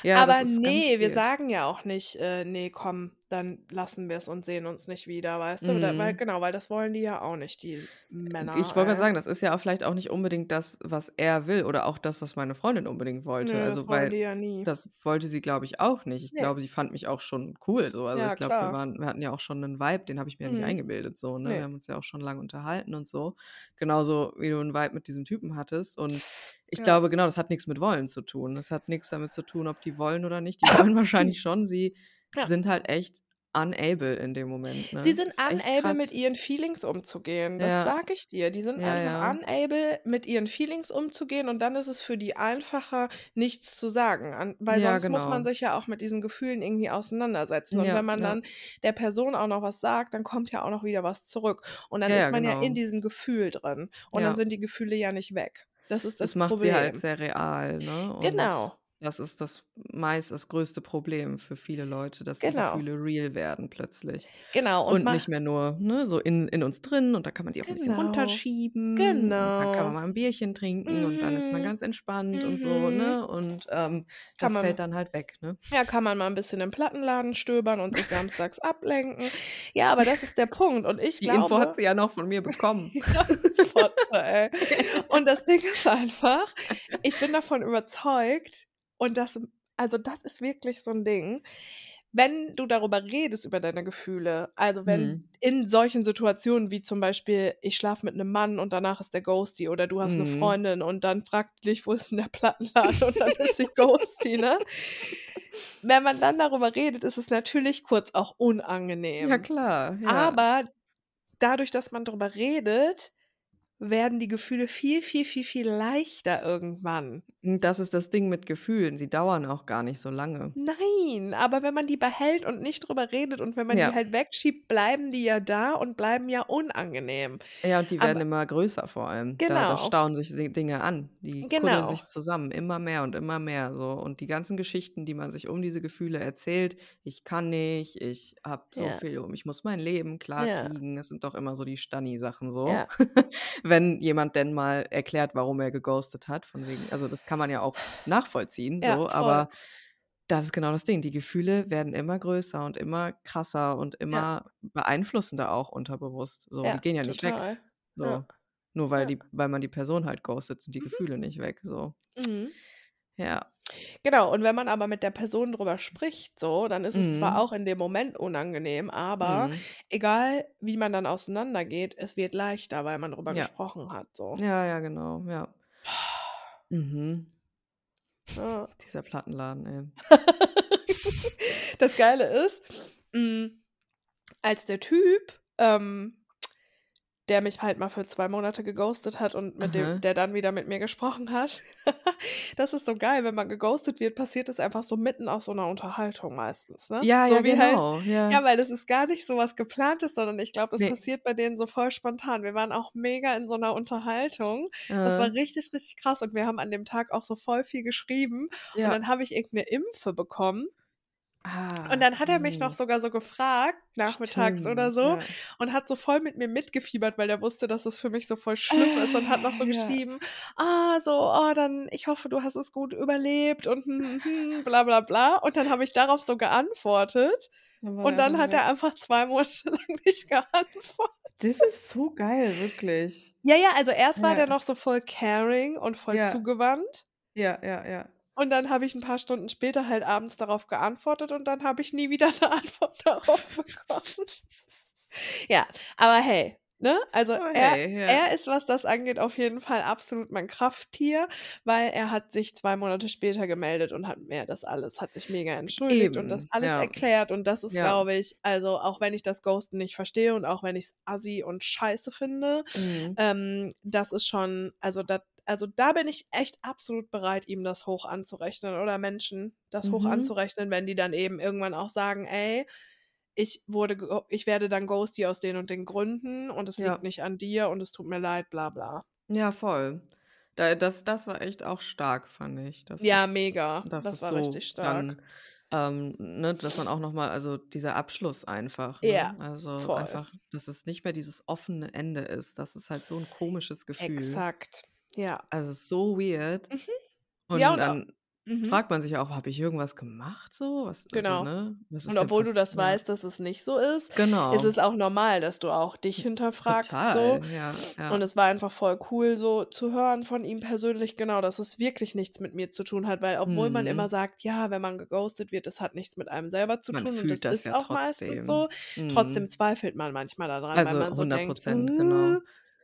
Ja, Aber ist ganz ne, wir sagen ja auch nicht, äh: „Ne, komm, dann lassen wir's und sehen uns nicht wieder“, weißt du? Da weil Mhm. genau, weil das wollen die ja auch nicht, die Männer, ich wollte grad ey. sagen, das ist ja auch vielleicht auch nicht unbedingt das, was er will oder auch das, was meine Freundin unbedingt wollte. Ne, das Also, wollen weil die ja nie. das wollte sie, glaube ich, auch nicht. Ich Ne. glaube, sie fand mich auch schon cool so. Also, ich Ja, glaube, wir waren wir hatten ja auch schon 'nen Vibe, den habe ich mir ja nicht Mhm. eingebildet so, ne? Wir Ne. haben uns ja auch schon lang unterhalten und so. Genauso wie du 'n Vibe mit diesem Typen hattest. Und ich Ja. glaube, genau, das hat nix mit Wollen zu tun. Das hat nix damit zu tun, ob die wollen oder nicht. Die wollen wahrscheinlich schon. Sie Ja. sind halt echt unable in dem Moment, Sie ne? sind Ist echt unable, mit ihren Feelings umzugehen. Das Ja. sage ich dir. Die sind Ja, einfach ja. unable, mit ihren Feelings umzugehen und dann ist es für die einfacher, nichts zu sagen, an weil sonst muss man genau. sich ja auch mit diesen Gefühlen irgendwie auseinandersetzen. Und wenn man dann der Person auch noch was sagt, dann kommt ja auch noch wieder was zurück. Und dann ist man ja in genau. diesem Gefühl drin. Und dann sind die Gefühle ja nicht weg. Das ist Das das macht sie halt Problem. sehr real, ne? Und Genau. Das ist das meist das größte Problem für viele Leute, dass die Genau. Gefühle real werden plötzlich. Genau, und Und nicht mehr nur, ne, so in in uns drin und da kann man die auch 'n bisschen Genau. runterschieben und dann kann man Genau. mal 'n Bierchen trinken und dann ist man Mhm. ganz entspannt und so, Mhm. ne? Und, ähm, das man fällt dann halt weg, ne? ja, kann man mal 'n bisschen im Plattenladen stöbern und sich samstags ablenken. Ja, aber das ist der Punkt. Und ich Die Info hat glaube sie ja noch von mir bekommen. Fotze, ey. Und das Ding ist einfach, ich bin davon überzeugt und das also, das ist wirklich so 'n Ding, wenn du darüber redest, über deine Gefühle, also, wenn Mhm. in solchen Situationen wie zum Beispiel, ich schlafe mit 'nem Mann und danach ist der ghosty oder du hast 'ne Mhm. Freundin und dann fragt dich: „Wo ist denn der Plattenladen?“ Und dann ist sie ghosty, ne? Wenn man dann darüber redet, ist es natürlich kurz auch Ja unangenehm. klar, ja. Aber dadurch, dass man drüber redet, werden die Gefühle viel, viel, viel, viel leichter irgendwann. Hm, das ist das Ding mit Gefühlen. Sie dauern auch gar nicht so lange. Nein, aber wenn man die behält und nicht drüber redet und wenn man die Ja. halt wegschiebt, bleiben die ja da und bleiben ja unangenehm. Ja, und die werden Aber immer größer vor allem. Da da Genau. stauen sich si Dinge an. Die kuddeln Genau. sich zusammen, immer mehr und immer mehr so. Und die ganzen Geschichten, die man sich um diese Gefühle erzählt: „Ich kann nicht, ich habe so Ja. viel um ich muss mein Leben Ja. klarkriegen.“ Das sind doch immer so die Stani-Sachen so. Ja. Wenn jemand denn mal erklärt, warum er geghostet hat, von wegen also, das kann man ja auch nachvollziehen Ja, so, voll. aber das ist genau das Ding. Die Gefühle werden immer größer und immer krasser und Ja. immer beeinflussender auch unterbewusst. So, die Ja, gehen ja nicht weg. total. So. Ja. Nur weil Ja. die weil man die Person halt ghostet, sind die Mhm. Gefühle nicht weg, so. Mhm. Ja. Genau, und wenn man aber mit der Person drüber spricht so, dann ist es zwar Mhm. auch in dem Moment unangenehm, aber Mhm. egal, wie man dann auseinandergeht, es wird leichter, weil man drüber Ja. gesprochen hat, so. Ja, ja, genau, ja. Mhm. Ja. Dieser Plattenladen, ey. Das Geile ist, hm, als der Typ, ähm, der mich halt mal für 2 Monate geghostet hat und mit dem Aha. der dann wieder mit mir gesprochen hat. Das ist so geil, wenn man geghostet wird, passiert das einfach so mitten aus so 'ner Unterhaltung meistens, ne? Ja, So ja, wie halt genau, ja. ja, weil das ist gar nicht so was Geplantes, sondern ich glaube, das Ne. passiert bei denen so voll spontan. Wir waren auch mega in so 'ner Unterhaltung. Das war richtig, richtig krass und wir haben an dem Tag auch so voll viel geschrieben und Ja. dann habe ich irgend 'ne Impfe bekommen. Ah, Und dann hat er mich noch mhm. sogar so gefragt, nachmittags oder Stimmt, so, ja. und hat so voll mit mir mitgefiebert, weil der wusste, dass es für mich so voll schlimm ist und hat noch so Äh, ja. geschrieben: „Ah, so, oh, dann ich hoffe, du hast es gut überlebt und hm, hm, hm, bla bla bla.“ Und dann habe ich darauf so geantwortet Dann und dann hat er einfach zwei Monate lang nicht geantwortet. Das ist so geil, wirklich. Ja, ja, also erst ja. war der noch so voll caring und voll zugewandt. Ja, ja, ja. Und dann habe ich ein paar Stunden später halt abends darauf geantwortet und dann habe ich nie wieder eine Antwort darauf bekommen. ja, aber hey, Ne? Also oh, er, hey, ja. er ist, was das angeht, auf jeden Fall absolut mein Krafttier, weil er hat sich zwei Monate später gemeldet und hat mir das alles, hat sich mega entschuldigt Eben, und das alles ja. erklärt. Und das ist, ja. glaube ich, also auch wenn ich das Ghosten nicht verstehe und auch wenn ich es assi und scheiße finde, mhm. ähm, das ist schon, also das also da bin ich echt absolut bereit, ihm das hoch anzurechnen oder Menschen das mhm. hoch anzurechnen, wenn die dann eben irgendwann auch sagen, ey, ich wurde, ich werde dann Ghosty aus den und den Gründen und es ja. liegt nicht an dir und es tut mir leid, bla bla. Ja, voll. Da, das, das war echt auch stark, fand ich. Das ja, ist, mega. Das, das war so richtig stark. Dann, ähm, ne, dass man auch nochmal, also dieser Abschluss einfach. Ne? Ja. Also voll. einfach, dass es nicht mehr dieses offene Ende ist. Das ist halt so ein komisches Gefühl. Exakt. Ja. Also so weird. Mhm. Und, ja, und dann Mhm. Fragt man sich auch, habe ich irgendwas gemacht so? Was, also, genau. Also, ne? und obwohl du das weißt, dass es nicht so ist, genau. ist es auch normal, dass du auch dich hinterfragst. Total, so. ja, ja. Und es war einfach voll cool, so zu hören von ihm persönlich, genau, dass es wirklich nichts mit mir zu tun hat, weil obwohl mhm. man immer sagt, ja, wenn man geghostet wird, das hat nichts mit einem selber zu man tun und das, das ist ja auch trotzdem. meistens so. Mhm. Trotzdem zweifelt man manchmal daran, also weil man so 100 Prozent, genau.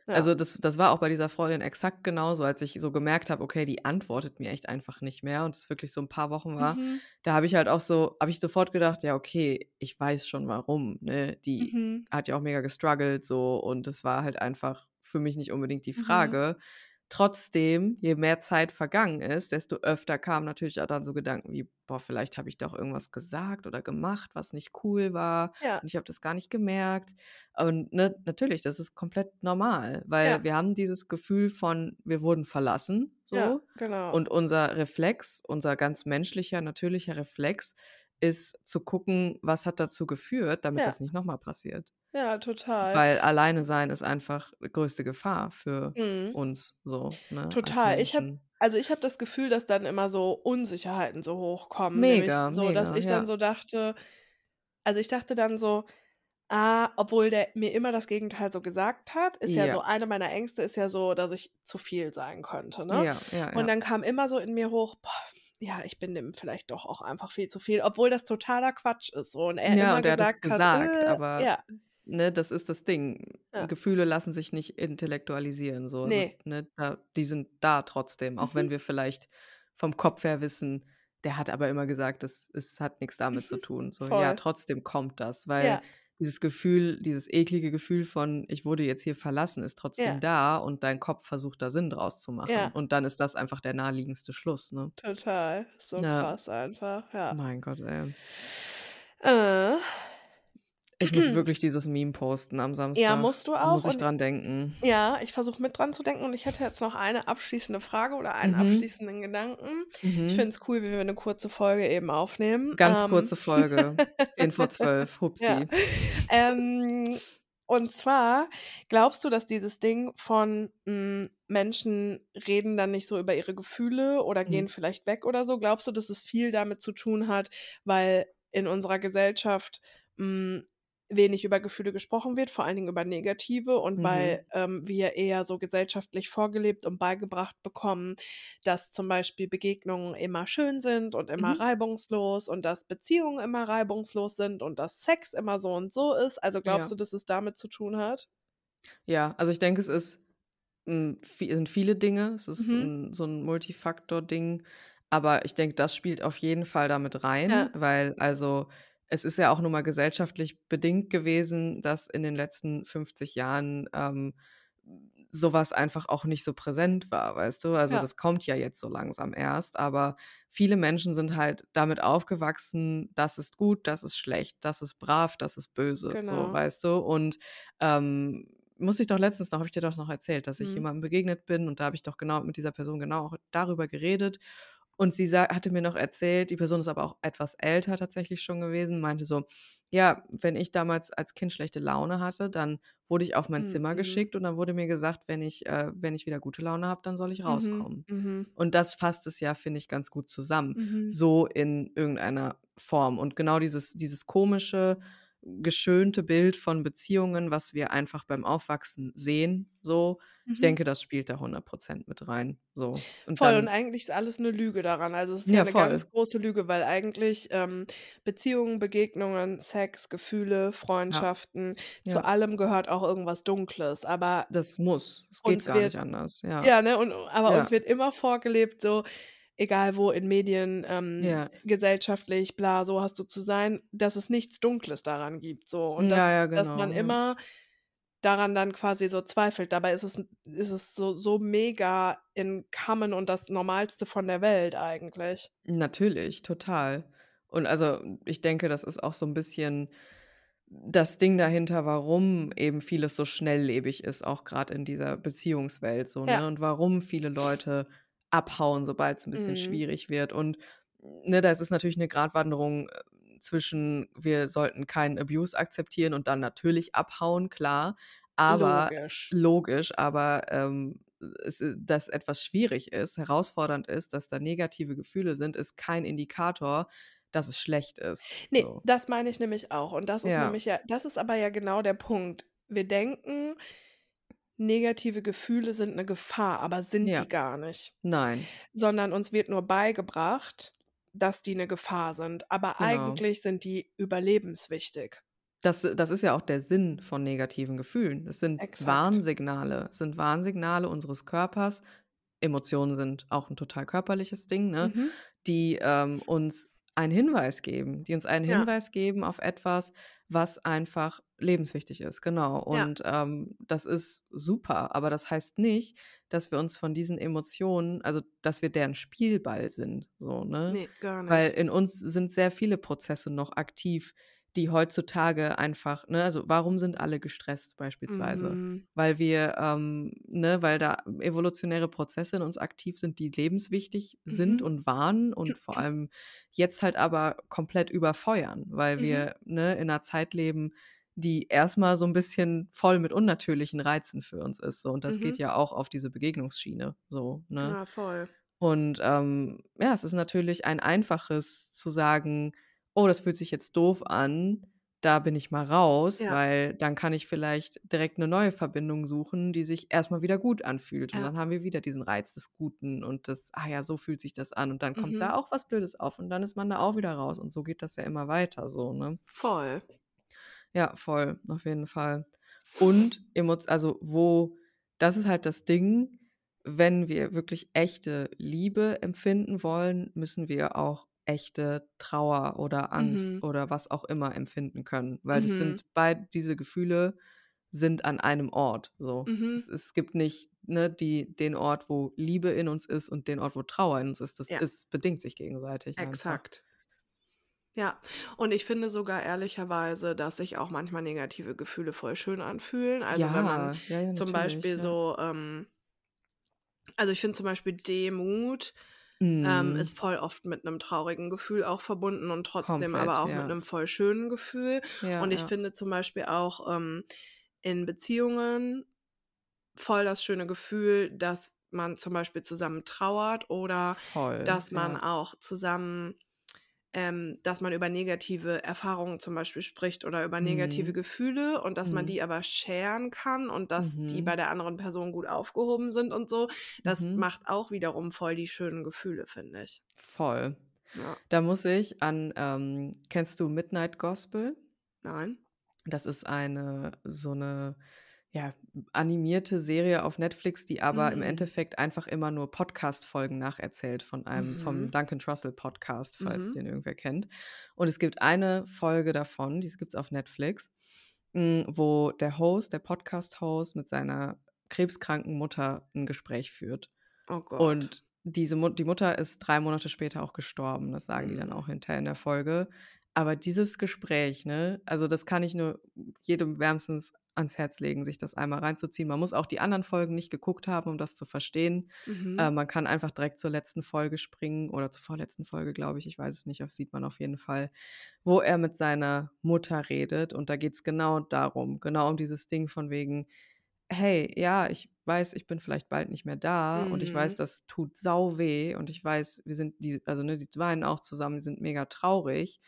Ja. Also das, das war auch bei dieser Freundin exakt genauso, als ich so gemerkt habe, okay, die antwortet mir echt einfach nicht mehr und es wirklich so ein paar Wochen war. Mhm. Da habe ich halt auch so, habe ich sofort gedacht, ja, okay, ich weiß schon warum. Ne? Die mhm. hat ja auch mega gestruggelt so und es war halt einfach für mich nicht unbedingt die mhm. Frage. Mhm. Trotzdem, je mehr Zeit vergangen ist, desto öfter kamen natürlich auch dann so Gedanken wie, boah, vielleicht habe ich doch irgendwas gesagt oder gemacht, was nicht cool war. Ja. Und ich habe das gar nicht gemerkt. Und ne, natürlich, das ist komplett normal, weil ja. wir haben dieses Gefühl von, wir wurden verlassen. So. Ja, genau. Und unser Reflex, unser ganz menschlicher, natürlicher Reflex ist zu gucken, was hat dazu geführt, damit das nicht nochmal passiert. Ja, total. Weil alleine sein ist einfach die größte Gefahr für mhm. uns so. Ne, total. Ich habe also ich habe das Gefühl, dass dann immer so Unsicherheiten so hochkommen. Mega, so, mega, dass ich ja. dann so dachte, also ich dachte dann so, ah, obwohl der mir immer das Gegenteil so gesagt hat, ist ja, ja so, eine meiner Ängste ist ja so, dass ich zu viel sein könnte. Ne? Ja, ja, Und dann kam immer so in mir hoch, boah, ja, ich bin dem vielleicht doch auch einfach viel zu viel, obwohl das totaler Quatsch ist. So. Und er ja, immer und er gesagt, hat, gesagt äh, aber ja ne, das ist das Ding. Ja. Gefühle lassen sich nicht intellektualisieren. So. Also, nee. ne, da, die sind da trotzdem, auch mhm. wenn wir vielleicht vom Kopf her wissen, der hat aber immer gesagt, es, es hat nichts damit zu tun. So, Voll. ja, trotzdem kommt das, weil ja. dieses Gefühl, dieses eklige Gefühl von, ich wurde jetzt hier verlassen, ist trotzdem ja. da und dein Kopf versucht da Sinn draus zu machen. Ja. Und dann ist das einfach der naheliegendste Schluss, ne? Total. So krass einfach, ja. Mein Gott, ey. Äh, ich muss wirklich dieses Meme posten am Samstag. Ja, musst du auch. Muss ich dran denken. Ja, ich versuche mit dran zu denken und ich hätte jetzt noch eine abschließende Frage oder einen mhm. abschließenden Gedanken. Mhm. Ich finde es cool, wie wir eine kurze Folge eben aufnehmen. Ganz ähm. kurze Folge. 10 vor 12. Hupsi. Ja. Ähm, und zwar, glaubst du, dass dieses Ding von mh, hm, Menschen reden dann nicht so über ihre Gefühle oder mhm. gehen vielleicht weg oder so? Glaubst du, dass es viel damit zu tun hat, weil in unserer Gesellschaft mh, hm, wenig über Gefühle gesprochen wird, vor allen Dingen über negative und mhm. weil ähm, wir eher so gesellschaftlich vorgelebt und beigebracht bekommen, dass zum Beispiel Begegnungen immer schön sind und immer mhm. reibungslos und dass Beziehungen immer reibungslos sind und dass Sex immer so und so ist. Also glaubst ja. du, dass es damit zu tun hat? Ja, also ich denke, es ist m, sind viele Dinge. Es ist mhm. ein, so ein Multifaktor-Ding. Aber ich denke, das spielt auf jeden Fall damit rein, ja. weil also es ist ja auch nun mal gesellschaftlich bedingt gewesen, dass in den letzten 50 Jahren ähm, sowas einfach auch nicht so präsent war, weißt du? Also ja. das kommt ja jetzt so langsam erst, aber viele Menschen sind halt damit aufgewachsen, das ist gut, das ist schlecht, das ist brav, das ist böse, genau. so, weißt du? Und ähm, muss ich doch letztens noch, habe ich dir doch noch erzählt, dass ich mhm. jemandem begegnet bin und da habe ich doch genau mit dieser Person genau auch darüber geredet und sie hatte mir noch erzählt, die Person ist aber auch etwas älter tatsächlich schon gewesen, meinte so, ja, wenn ich damals als Kind schlechte Laune hatte, dann wurde ich auf mein mhm. Zimmer geschickt und dann wurde mir gesagt, wenn ich, äh, wenn ich wieder gute Laune habe, dann soll ich mhm, rauskommen. Mhm. Und das fasst es ja, finde ich, ganz gut zusammen. Mhm. So in irgendeiner Form. Und genau dieses, dieses komische, geschönte Bild von Beziehungen, was wir einfach beim Aufwachsen sehen, so. Ich Mhm. denke, das spielt da 100% mit rein, so. Und Voll, und dann eigentlich ist alles 'ne Lüge daran. Also, es ist ja Ja, 'ne voll. ganz große Lüge, weil eigentlich, ähm, Beziehungen, Begegnungen, Sex, Gefühle, Ja. Freundschaften, zu Ja. allem gehört auch irgendwas Dunkles, aber Das muss. Es geht gar nicht wird anders, ja. ja, ne, und aber uns wird immer vorgelebt, so, egal wo in Medien, ähm, Ja. gesellschaftlich, bla, so hast du zu sein, dass es nichts Dunkles daran gibt, so. Und Ja, dass ja, dass man genau, ja. immer daran dann quasi so zweifelt. Dabei ist es ist es so so mega in Common und das Normalste von der Welt eigentlich. Natürlich, total. Und also, ich denke, das ist auch so 'n bisschen das Ding dahinter, warum eben vieles so schnelllebig ist, auch grad in dieser Beziehungswelt so, Ja. ne? Und warum viele Leute abhauen, sobald's 'n bisschen Mhm. schwierig wird. Und, ne, das ist natürlich 'ne Gratwanderung, äh, zwischen wir sollten keinen Abuse akzeptieren und dann natürlich abhauen, klar. Aber Logisch. logisch, aber, ähm, es i dass etwas schwierig ist, herausfordernd ist, dass da negative Gefühle sind, ist kein Indikator, dass es schlecht ist, Ne, so. das meine ich nämlich auch. Und das ist Ja. nämlich ja das ist aber ja genau der Punkt. Wir denken, negative Gefühle sind 'ne Gefahr, aber sind Ja. die gar nicht. Nein. Sondern uns wird nur beigebracht, dass die 'ne Gefahr sind, aber Genau. eigentlich sind die überlebenswichtig. Das das ist ja auch der Sinn von negativen Gefühlen. Es sind Exakt. Warnsignale. Es sind Warnsignale unseres Körpers. Emotionen sind auch 'n total körperliches Ding, ne, Mhm. die, ähm, uns einen Hinweis geben die uns einen Ja. Hinweis geben auf etwas, was einfach lebenswichtig ist, genau. Ja. Und, ähm, das ist super, aber das heißt nicht, dass wir uns von diesen Emotionen also, dass wir deren Spielball sind, so, ne? Ne, gar Weil nicht. in uns sind sehr viele Prozesse noch aktiv, die heutzutage einfach ne, also, warum sind alle gestresst beispielsweise? Mhm. Weil wir, ähm ne, weil da evolutionäre Prozesse in uns aktiv sind, die lebenswichtig sind Mhm. und waren und vor allem jetzt halt aber komplett überfeuern, weil Mhm. wir, ne, in 'ner Zeit leben, die erst mal so 'n bisschen voll mit unnatürlichen Reizen für uns ist, so. Und das geht Mhm. ja auch auf diese Begegnungsschiene so, ne? Ja, voll. Und, ähm, ja, es ist natürlich ein einfaches zu sagen: „Oh, das fühlt sich jetzt doof an, da bin ich mal raus“, Ja. weil dann kann ich vielleicht direkt 'ne neue Verbindung suchen, die sich erst mal wieder gut anfühlt. Und Ja. dann haben wir wieder diesen Reiz des Guten und das: „Ah ja, so fühlt sich das an.“ Und dann kommt da Mhm. auch was Blödes auf und dann ist man da auch wieder raus und so geht das ja immer weiter so, ne? Voll. Ja, voll, auf jeden Fall. Und also, wo das ist halt das Ding, wenn wir wirklich echte Liebe empfinden wollen, müssen wir auch echte Trauer oder Angst Mhm. oder was auch immer empfinden können, weil das Mhm. sind beid diese Gefühle sind an einem Ort so. Mhm. Es es gibt nicht, ne, die den Ort, wo Liebe in uns ist und den Ort, wo Trauer in uns ist. Das Ja. ist bedingt sich gegenseitig einfach. Exakt. Ja, und ich finde sogar ehrlicherweise, dass sich auch manchmal negative Gefühle voll schön anfühlen. Also, wenn man Ja, ja, ja, zum Beispiel ja. so, ähm also, ich finde zum Beispiel Demut, ähm, Mhm. ist voll oft mit 'nem traurigen Gefühl auch verbunden und trotzdem aber Komplett, auch mit ja. 'nem voll schönen Gefühl. Ja, Und ich ja. finde zum Beispiel auch, ähm, in Beziehungen voll das schöne Gefühl, dass man zum Beispiel zusammen trauert oder Voll, dass man auch zusammen ähm, dass man über negative Erfahrungen zum Beispiel spricht oder über negative Mhm. Gefühle und dass man Mhm. die aber sharen kann und dass die Mhm. bei der anderen Person gut aufgehoben sind und so. Das Mhm. macht auch wiederum voll die schönen Gefühle, finde ich. Voll. Ja. Da muss ich an ähm, kennst du Midnight Gospel? Nein. Das ist eine so 'ne, ja, animierte Serie auf Netflix, die aber im Mhm. Endeffekt einfach immer nur Podcast-Folgen nacherzählt von einem vom Mhm. Duncan Trussell Podcast, falls Mhm. den irgendwer kennt. Und es gibt eine Folge davon, die gibt's auf Netflix, hm, wo der Host, der Podcast-Host mit seiner krebskranken Mutter 'n Gespräch führt. Oh Gott. Und diese Mut die Mutter ist 3 Monate später auch gestorben. Das sagen die dann Mhm. auch hinterher in der Folge. Aber dieses Gespräch, ne, also, das kann ich nur jedem wärmstens ans Herz legen, sich das einmal reinzuziehen. Man muss auch die anderen Folgen nicht geguckt haben, um das zu verstehen. Mhm. Äh, man kann einfach direkt zur letzten Folge springen oder zur vorletzten Folge, glaube ich. Ich weiß es nicht, das sieht man auf jeden Fall, wo er mit seiner Mutter redet. Und da geht's genau darum, genau um dieses Ding von wegen hey, ja, ich weiß, ich bin vielleicht bald nicht mehr da und ich weiß, Mhm. das tut sau weh und ich weiß, wir sind die also, ne, die weinen auch zusammen, die sind mega traurig,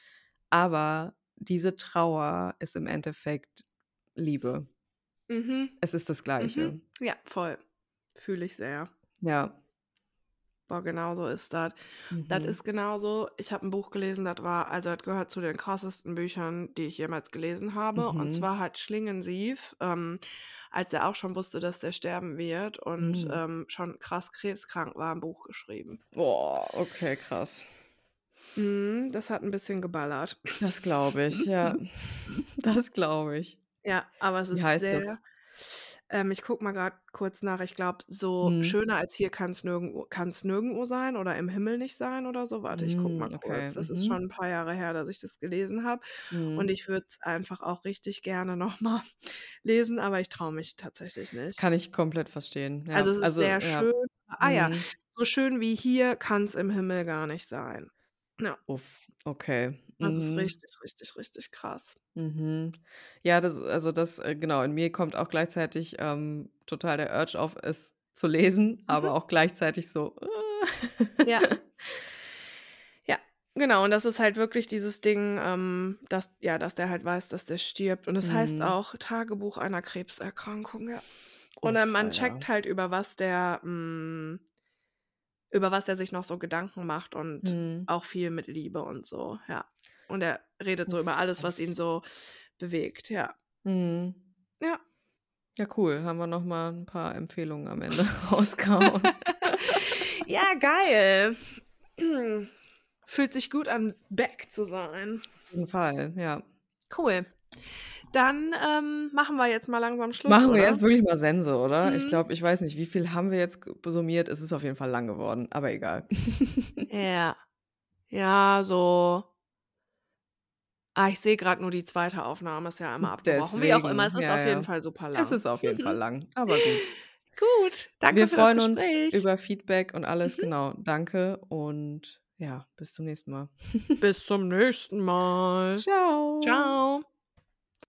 aber diese Trauer ist im Endeffekt Liebe. Mhm. Es ist das Mhm. Gleiche. Ja, voll. Fühle ich sehr. Ja. Boah, genau so ist das. Das Mhm. ist genauso ich habe 'n Buch gelesen, das war also, das gehört zu den krassesten Büchern, die ich jemals gelesen habe. Und Mhm. zwar hat Schlingensief, ähm, als er auch schon wusste, dass der sterben wird und, Mhm. ähm, schon krass krebskrank war, 'n Buch geschrieben. Boah, okay, krass. Mhm, das hat 'n bisschen geballert. Das glaube ich, ja. Das glaube ich. Ja, aber es Wie ist heißt sehr das? ähm, ich gucke mal grad kurz nach. Ich glaube, so Mhm. schöner als hier kann's nirgendwo kann's nirgendwo sein oder im Himmel nicht sein oder so. Warte, ich gucke Hm, mal okay. kurz. Das ist Mhm. schon 'n paar Jahre her, dass ich das gelesen habe. Und Mhm. ich würde es einfach auch richtig gerne noch mal lesen, aber ich traue mich tatsächlich nicht. Kann ich komplett verstehen, ja. Also, es ist Also, sehr ja. schön. Ah ja, Mhm. so schön wie hier kann's im Himmel gar nicht sein. Ja. Uff, okay. Das ist Mhm. richtig, richtig, richtig krass. Mhm. Ja, das also, das äh, genau, in mir kommt auch gleichzeitig, ähm, total der Urge auf, es zu lesen, aber Mhm. auch gleichzeitig so, Ja. Ja, genau. Und das ist halt wirklich dieses Ding, ähm, dass ja, dass der halt weiß, dass der stirbt. Und das heißt Mhm. auch Tagebuch einer Krebserkrankung, ja. Und, Uff, man checkt halt, über was der hm, über was der sich noch so Gedanken macht und Mhm. auch viel mit Liebe und so, ja. Und er redet so über alles, was ihn so bewegt, ja. Mhm. Ja. Ja, cool. Haben wir noch mal 'n paar Empfehlungen am Ende rausgehauen. Ja, geil. Fühlt sich gut an, back zu sein. Auf jeden Fall, ja. Cool. Dann, ähm, machen wir jetzt mal langsam Schluss, Machen wir oder? jetzt wirklich mal Sense, oder? Ich Mhm. glaube ich weiß nicht, wie viel haben wir jetzt summiert? Es ist auf jeden Fall lang geworden, aber egal. Ja. Ja, so Ah, ich sehe grad nur die 2. Aufnahme ist ja einmal abgebrochen. Wie auch immer, es Deswegen, ist ja, auf jeden ja. Fall super Es lang. ist auf jeden Fall lang, aber gut. Gut, danke Wir für das freuen uns Gespräch. über Feedback und alles, Mhm. genau. Danke und ja, bis zum nächsten Mal. Bis zum nächsten Mal. Tschau. Tschau.